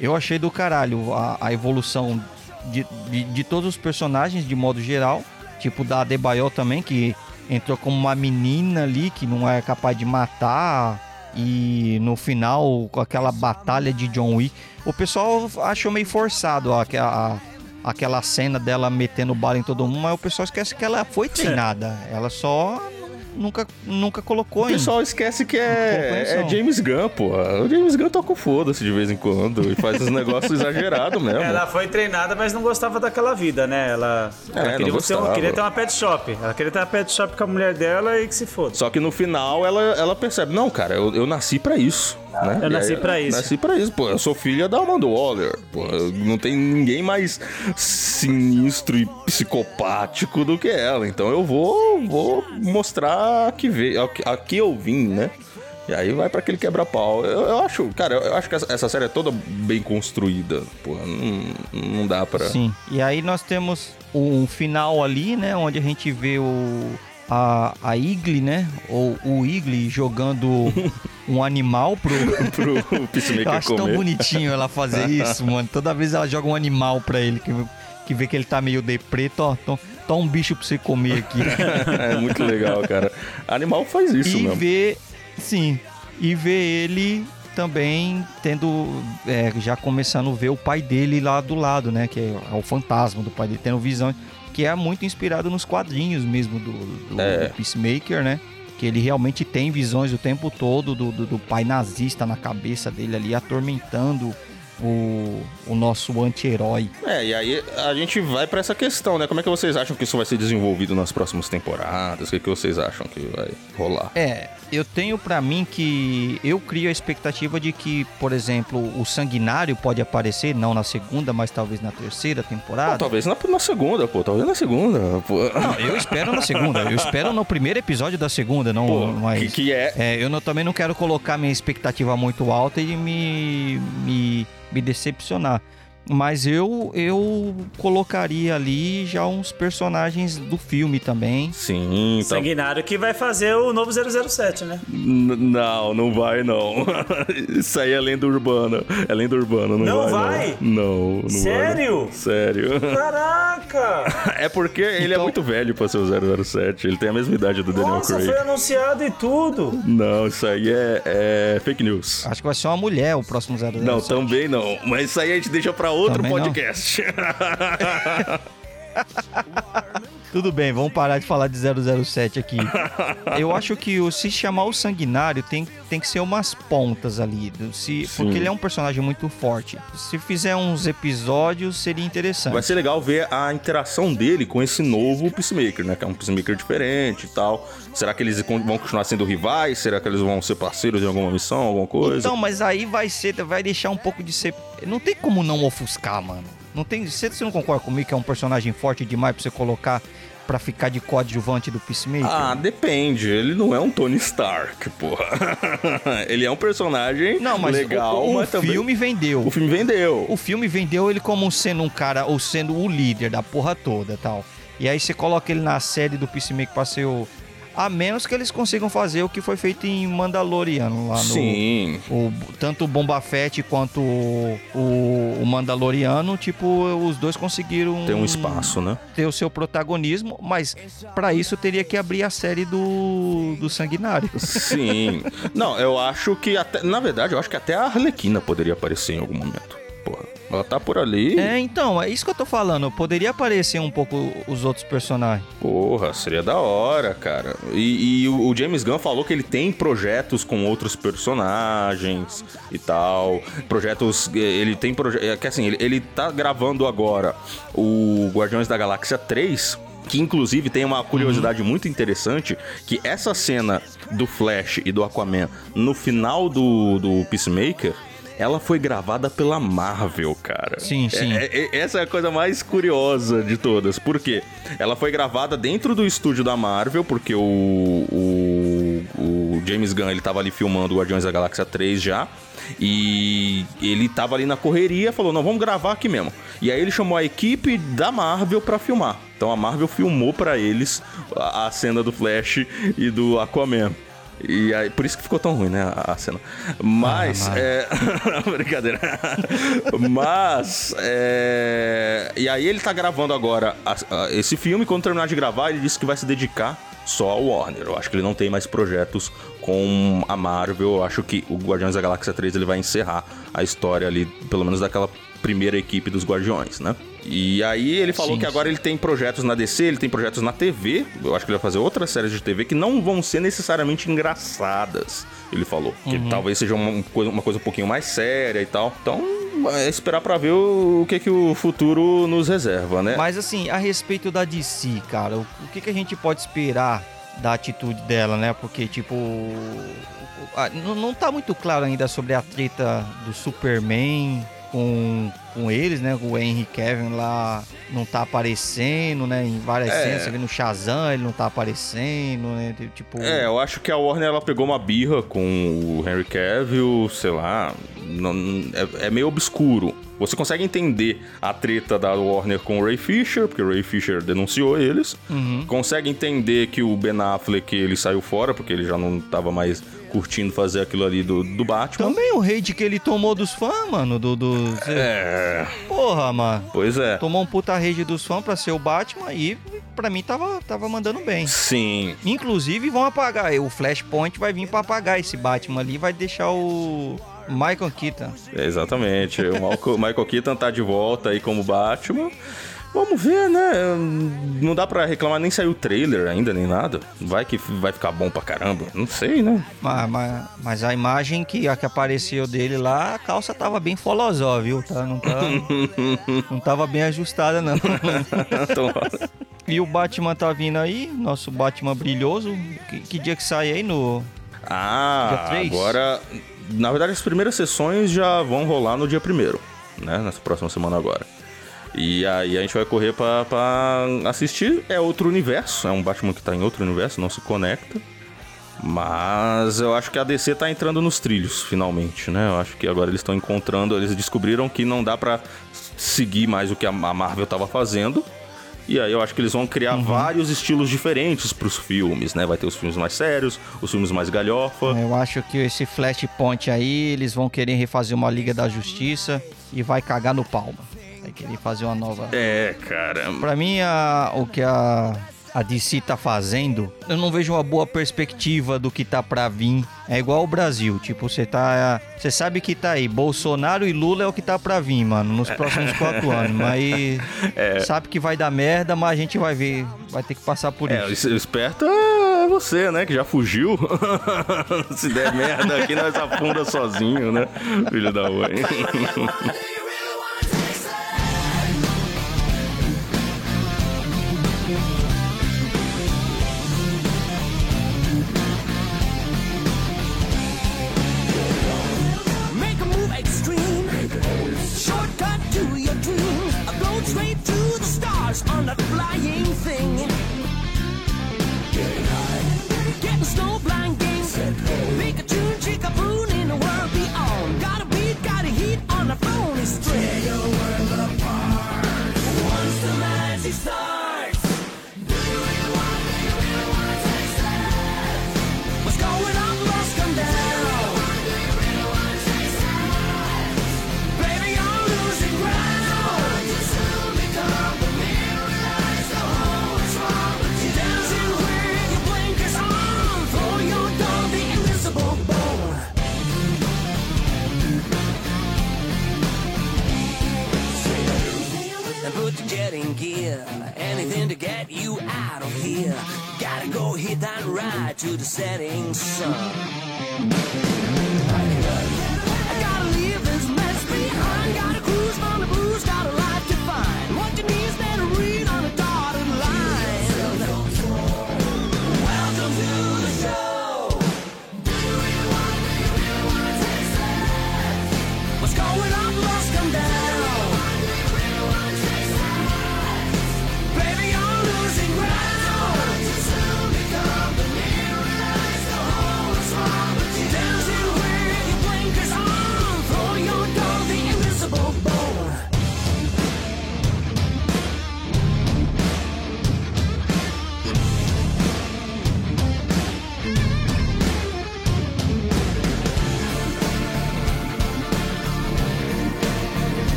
Eu achei do caralho a, a evolução de, de, de todos os personagens de modo geral. Tipo da Adebayo também, que entrou como uma menina ali que não é capaz de matar. E no final, com aquela batalha de John Wick, o pessoal achou meio forçado a, a- aquela cena dela metendo bala em todo mundo, mas o pessoal esquece que ela foi treinada. Ela só nunca, nunca colocou O pessoal esquece que é, é James Gunn, pô. O James Gunn toca o foda-se de vez em quando e faz uns negócios exagerados mesmo. Ela foi treinada, mas não gostava daquela vida, né? Ela, É, ela não queria, ser um- queria ter uma pet shop. Ela queria ter uma pet shop com a mulher dela e que se foda. Só que no final ela, ela percebe, não, cara, eu, eu nasci pra isso. Né? Eu nasci aí, pra isso. Nasci pra isso, pô. Eu sou filha da Amanda Waller. Pô, não tem ninguém mais sinistro e psicopático do que ela. Então eu vou, vou mostrar que veio, aqui, aqui eu vim, né? E aí vai pra aquele quebra-pau. Eu, eu acho, cara, eu, eu acho que essa, essa série é toda bem construída. Pô, não, não dá pra. Sim. E aí nós temos um final ali, né? Onde a gente vê o. A, a Igli, né? Ou o Igli jogando um animal pro. Pro Eu Peacemaker acho tão comer. bonitinho ela fazer isso, mano. Toda vez ela joga um animal pra ele, que, que vê que ele tá meio deprê, ó. Tô, tô um bicho pra você comer aqui. é muito legal, cara. Animal faz isso e mesmo. vê. Sim. e ver ele também tendo, é, já começando a ver o pai dele lá do lado, né? Que é o fantasma do pai dele, tendo visão, que é muito inspirado nos quadrinhos mesmo do, do- É. do Peacemaker, né? Que ele realmente tem visões o tempo todo do, do, do pai nazista na cabeça dele ali, atormentando o, o nosso anti-herói. É, e aí a gente vai pra essa questão, né? Como é que vocês acham que isso vai ser desenvolvido nas próximas temporadas? O que, que vocês acham que vai rolar? É, eu tenho pra mim que eu crio a expectativa de que, por exemplo, o Sanguinário pode aparecer, não na segunda, mas talvez na terceira Pô, temporada. talvez na, na segunda, pô. Talvez na segunda, pô. Não, eu espero na segunda. Eu espero no primeiro episódio da segunda, não Pô, mas, que, que é... É, eu não- também não quero colocar minha expectativa muito alta e me, me, me decepcionar. Mas eu, eu colocaria ali já uns personagens do filme também. Sim, tá... Sanguinário que vai fazer o novo 007, né? N- Não, não vai não. Isso aí é lenda urbana. É lenda urbana, não, Não vai. vai? Não, não, não Sério? vai. Sério. Caraca! É porque ele é Então- muito velho pra ser o 007. Ele tem a mesma idade do Daniel Nossa, Craig. foi anunciado e tudo. Não, isso aí é, é fake news. Acho que vai ser uma mulher o próximo 007. Não, também não. Mas isso aí a gente deixa pra outro Também podcast. Tudo bem, vamos parar de falar de 007 aqui. Eu acho que o, se chamar o Sanguinário tem, tem que ser umas pontas ali. Se, Sim. porque ele é um personagem muito forte. Se fizer uns episódios, seria interessante. Vai ser legal ver a interação dele com esse novo Peacemaker, né? Que é um Peacemaker diferente e tal. Será que eles vão continuar sendo rivais? Será que eles vão ser parceiros em alguma missão, alguma coisa? Então, mas aí vai ser, vai deixar um pouco de ser. Não tem como não ofuscar, mano. Não tem. Você, você não concorda comigo que é um personagem forte demais pra você colocar pra ficar de coadjuvante do Peacemaker? Ah, depende. Ele não é um Tony Stark, porra. ele é um personagem não, mas legal, o, o mas também... filme vendeu. O filme vendeu. O filme vendeu ele como sendo um cara, ou sendo o líder da porra toda tal. E aí você coloca ele na série do Peacemaker pra ser o. A menos que eles consigam fazer o que foi feito em Mandaloriano lá no. Sim. O, tanto o Bomba Fett quanto o, o, o Mandaloriano, tipo, os dois conseguiram Tem um espaço, né? ter o seu protagonismo, mas pra isso teria que abrir a série do, do Sanguinário. Sim. Não, eu acho que até. Na verdade, eu acho que até a Arlequina poderia aparecer em algum momento. Porra. Ela tá por ali. É, então, é isso que eu tô falando. Poderia aparecer um pouco os outros personagens. Porra, seria da hora, cara. E, e o, o James Gunn falou que ele tem projetos com outros personagens e tal. Projetos. eh, Ele tem projetos. Que assim, ele, ele tá gravando agora o Guardiões da Galáxia 3. Que inclusive tem uma curiosidade muito interessante: que essa cena do Flash e do Aquaman no final do, do Peacemaker. Ela foi gravada pela Marvel, cara. Sim, sim. É- é- essa é a coisa mais curiosa de todas. Por quê? Ela foi gravada dentro do estúdio da Marvel, porque o, o, o James Gunn ele tava ali filmando o Guardiões da Galáxia 3 já. E ele tava ali na correria, falou: "Não, vamos gravar aqui mesmo". E aí ele chamou a equipe da Marvel pra filmar. Então a Marvel filmou pra eles a, a cena do Flash e do Aquaman. E aí, por isso que ficou tão ruim, né, a, cena. Mas, Ah, é... Brincadeira. Mas, é... E aí ele tá gravando agora a- a- esse filme, quando terminar de gravar, ele disse que vai se dedicar só ao Warner. Eu acho que ele não tem mais projetos com a Marvel. Eu acho que o Guardiões da Galáxia 3 ele vai encerrar a história ali, pelo menos daquela primeira equipe dos Guardiões, né? E aí ele falou que agora ele tem projetos na DC, ele tem projetos na TV. Eu acho que ele vai fazer outras séries de TV que não vão ser necessariamente engraçadas. Ele falou. Que talvez seja uma coisa, uma coisa um pouquinho mais séria e tal. Então, é esperar pra ver o, que, que o futuro nos reserva, né? Mas assim, a respeito da DC, cara, o, o que, que a gente pode esperar da atitude dela, né? Porque, tipo. não, não tá muito claro ainda sobre a treta do Superman com, com eles, né? O Henry Kevin lá não tá aparecendo, né? Em várias É. cenas, você vê no Shazam, ele não tá aparecendo, né? Tipo. É, eu acho que a Warner ela pegou uma birra com o Henry Cavill, sei lá, não- é, é meio obscuro. Você consegue entender a treta da Warner com o Ray Fisher, porque o Ray Fisher denunciou eles. Consegue entender que o Ben Affleck ele saiu fora, porque ele já não tava mais curtindo fazer aquilo ali do, do Batman. Também o hate que ele tomou dos fãs, mano, do. do É, Porra, mano. pois é. Tomou um puta rage dos fãs pra ser o Batman e pra mim tava, tava mandando bem. Sim. Inclusive vão apagar. O Flashpoint vai vir pra apagar esse Batman ali, vai deixar o Michael Keaton. Exatamente. O Michael, Michael Keaton tá de volta aí como Batman. Vamos ver, né? Não dá pra reclamar, nem saiu o trailer ainda, nem nada. Vai que vai ficar bom pra caramba. Não sei, né? Mas, mas, mas a imagem que, a que apareceu dele lá, a calça tava bem folosó, viu? Tá, não, tá, não tava bem ajustada, não. E o Batman tá vindo aí, nosso Batman brilhoso. Que, que dia que sai aí no. ah, agora... Na verdade, as primeiras sessões já vão rolar no dia primeiro, né? Nessa próxima semana agora. E aí a gente vai correr pra, pra assistir. É outro universo, é um Batman que tá em outro universo, não se conecta. Mas eu acho que a DC tá entrando nos trilhos, finalmente, né? Eu acho que agora eles estão encontrando, eles descobriram que não dá pra seguir mais o que a Marvel tava fazendo. E aí eu acho que eles vão criar vários estilos diferentes pros filmes, né? Vai ter os filmes mais sérios, os filmes mais galhofa. Eu acho que esse Flashpoint aí, eles vão querer refazer uma Liga da Justiça e vai cagar no palma. Querer fazer uma nova. É, cara. Pra mim, a- o que a, a DC tá fazendo, eu não vejo uma boa perspectiva do que tá pra vir. É igual o Brasil, tipo, você tá. Você sabe que tá aí, Bolsonaro e Lula é o que tá pra vir, mano, nos próximos quatro anos. Mas sabe que vai dar merda, mas a gente vai ver, vai ter que passar por É, isso. o esperto é você, né? Que já fugiu. Se der merda aqui, nós afunda sozinho, né? Filho da mãe. flying thing. Gear. Anything to get you out of here. Gotta go hit that ride to the setting sun.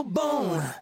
bone.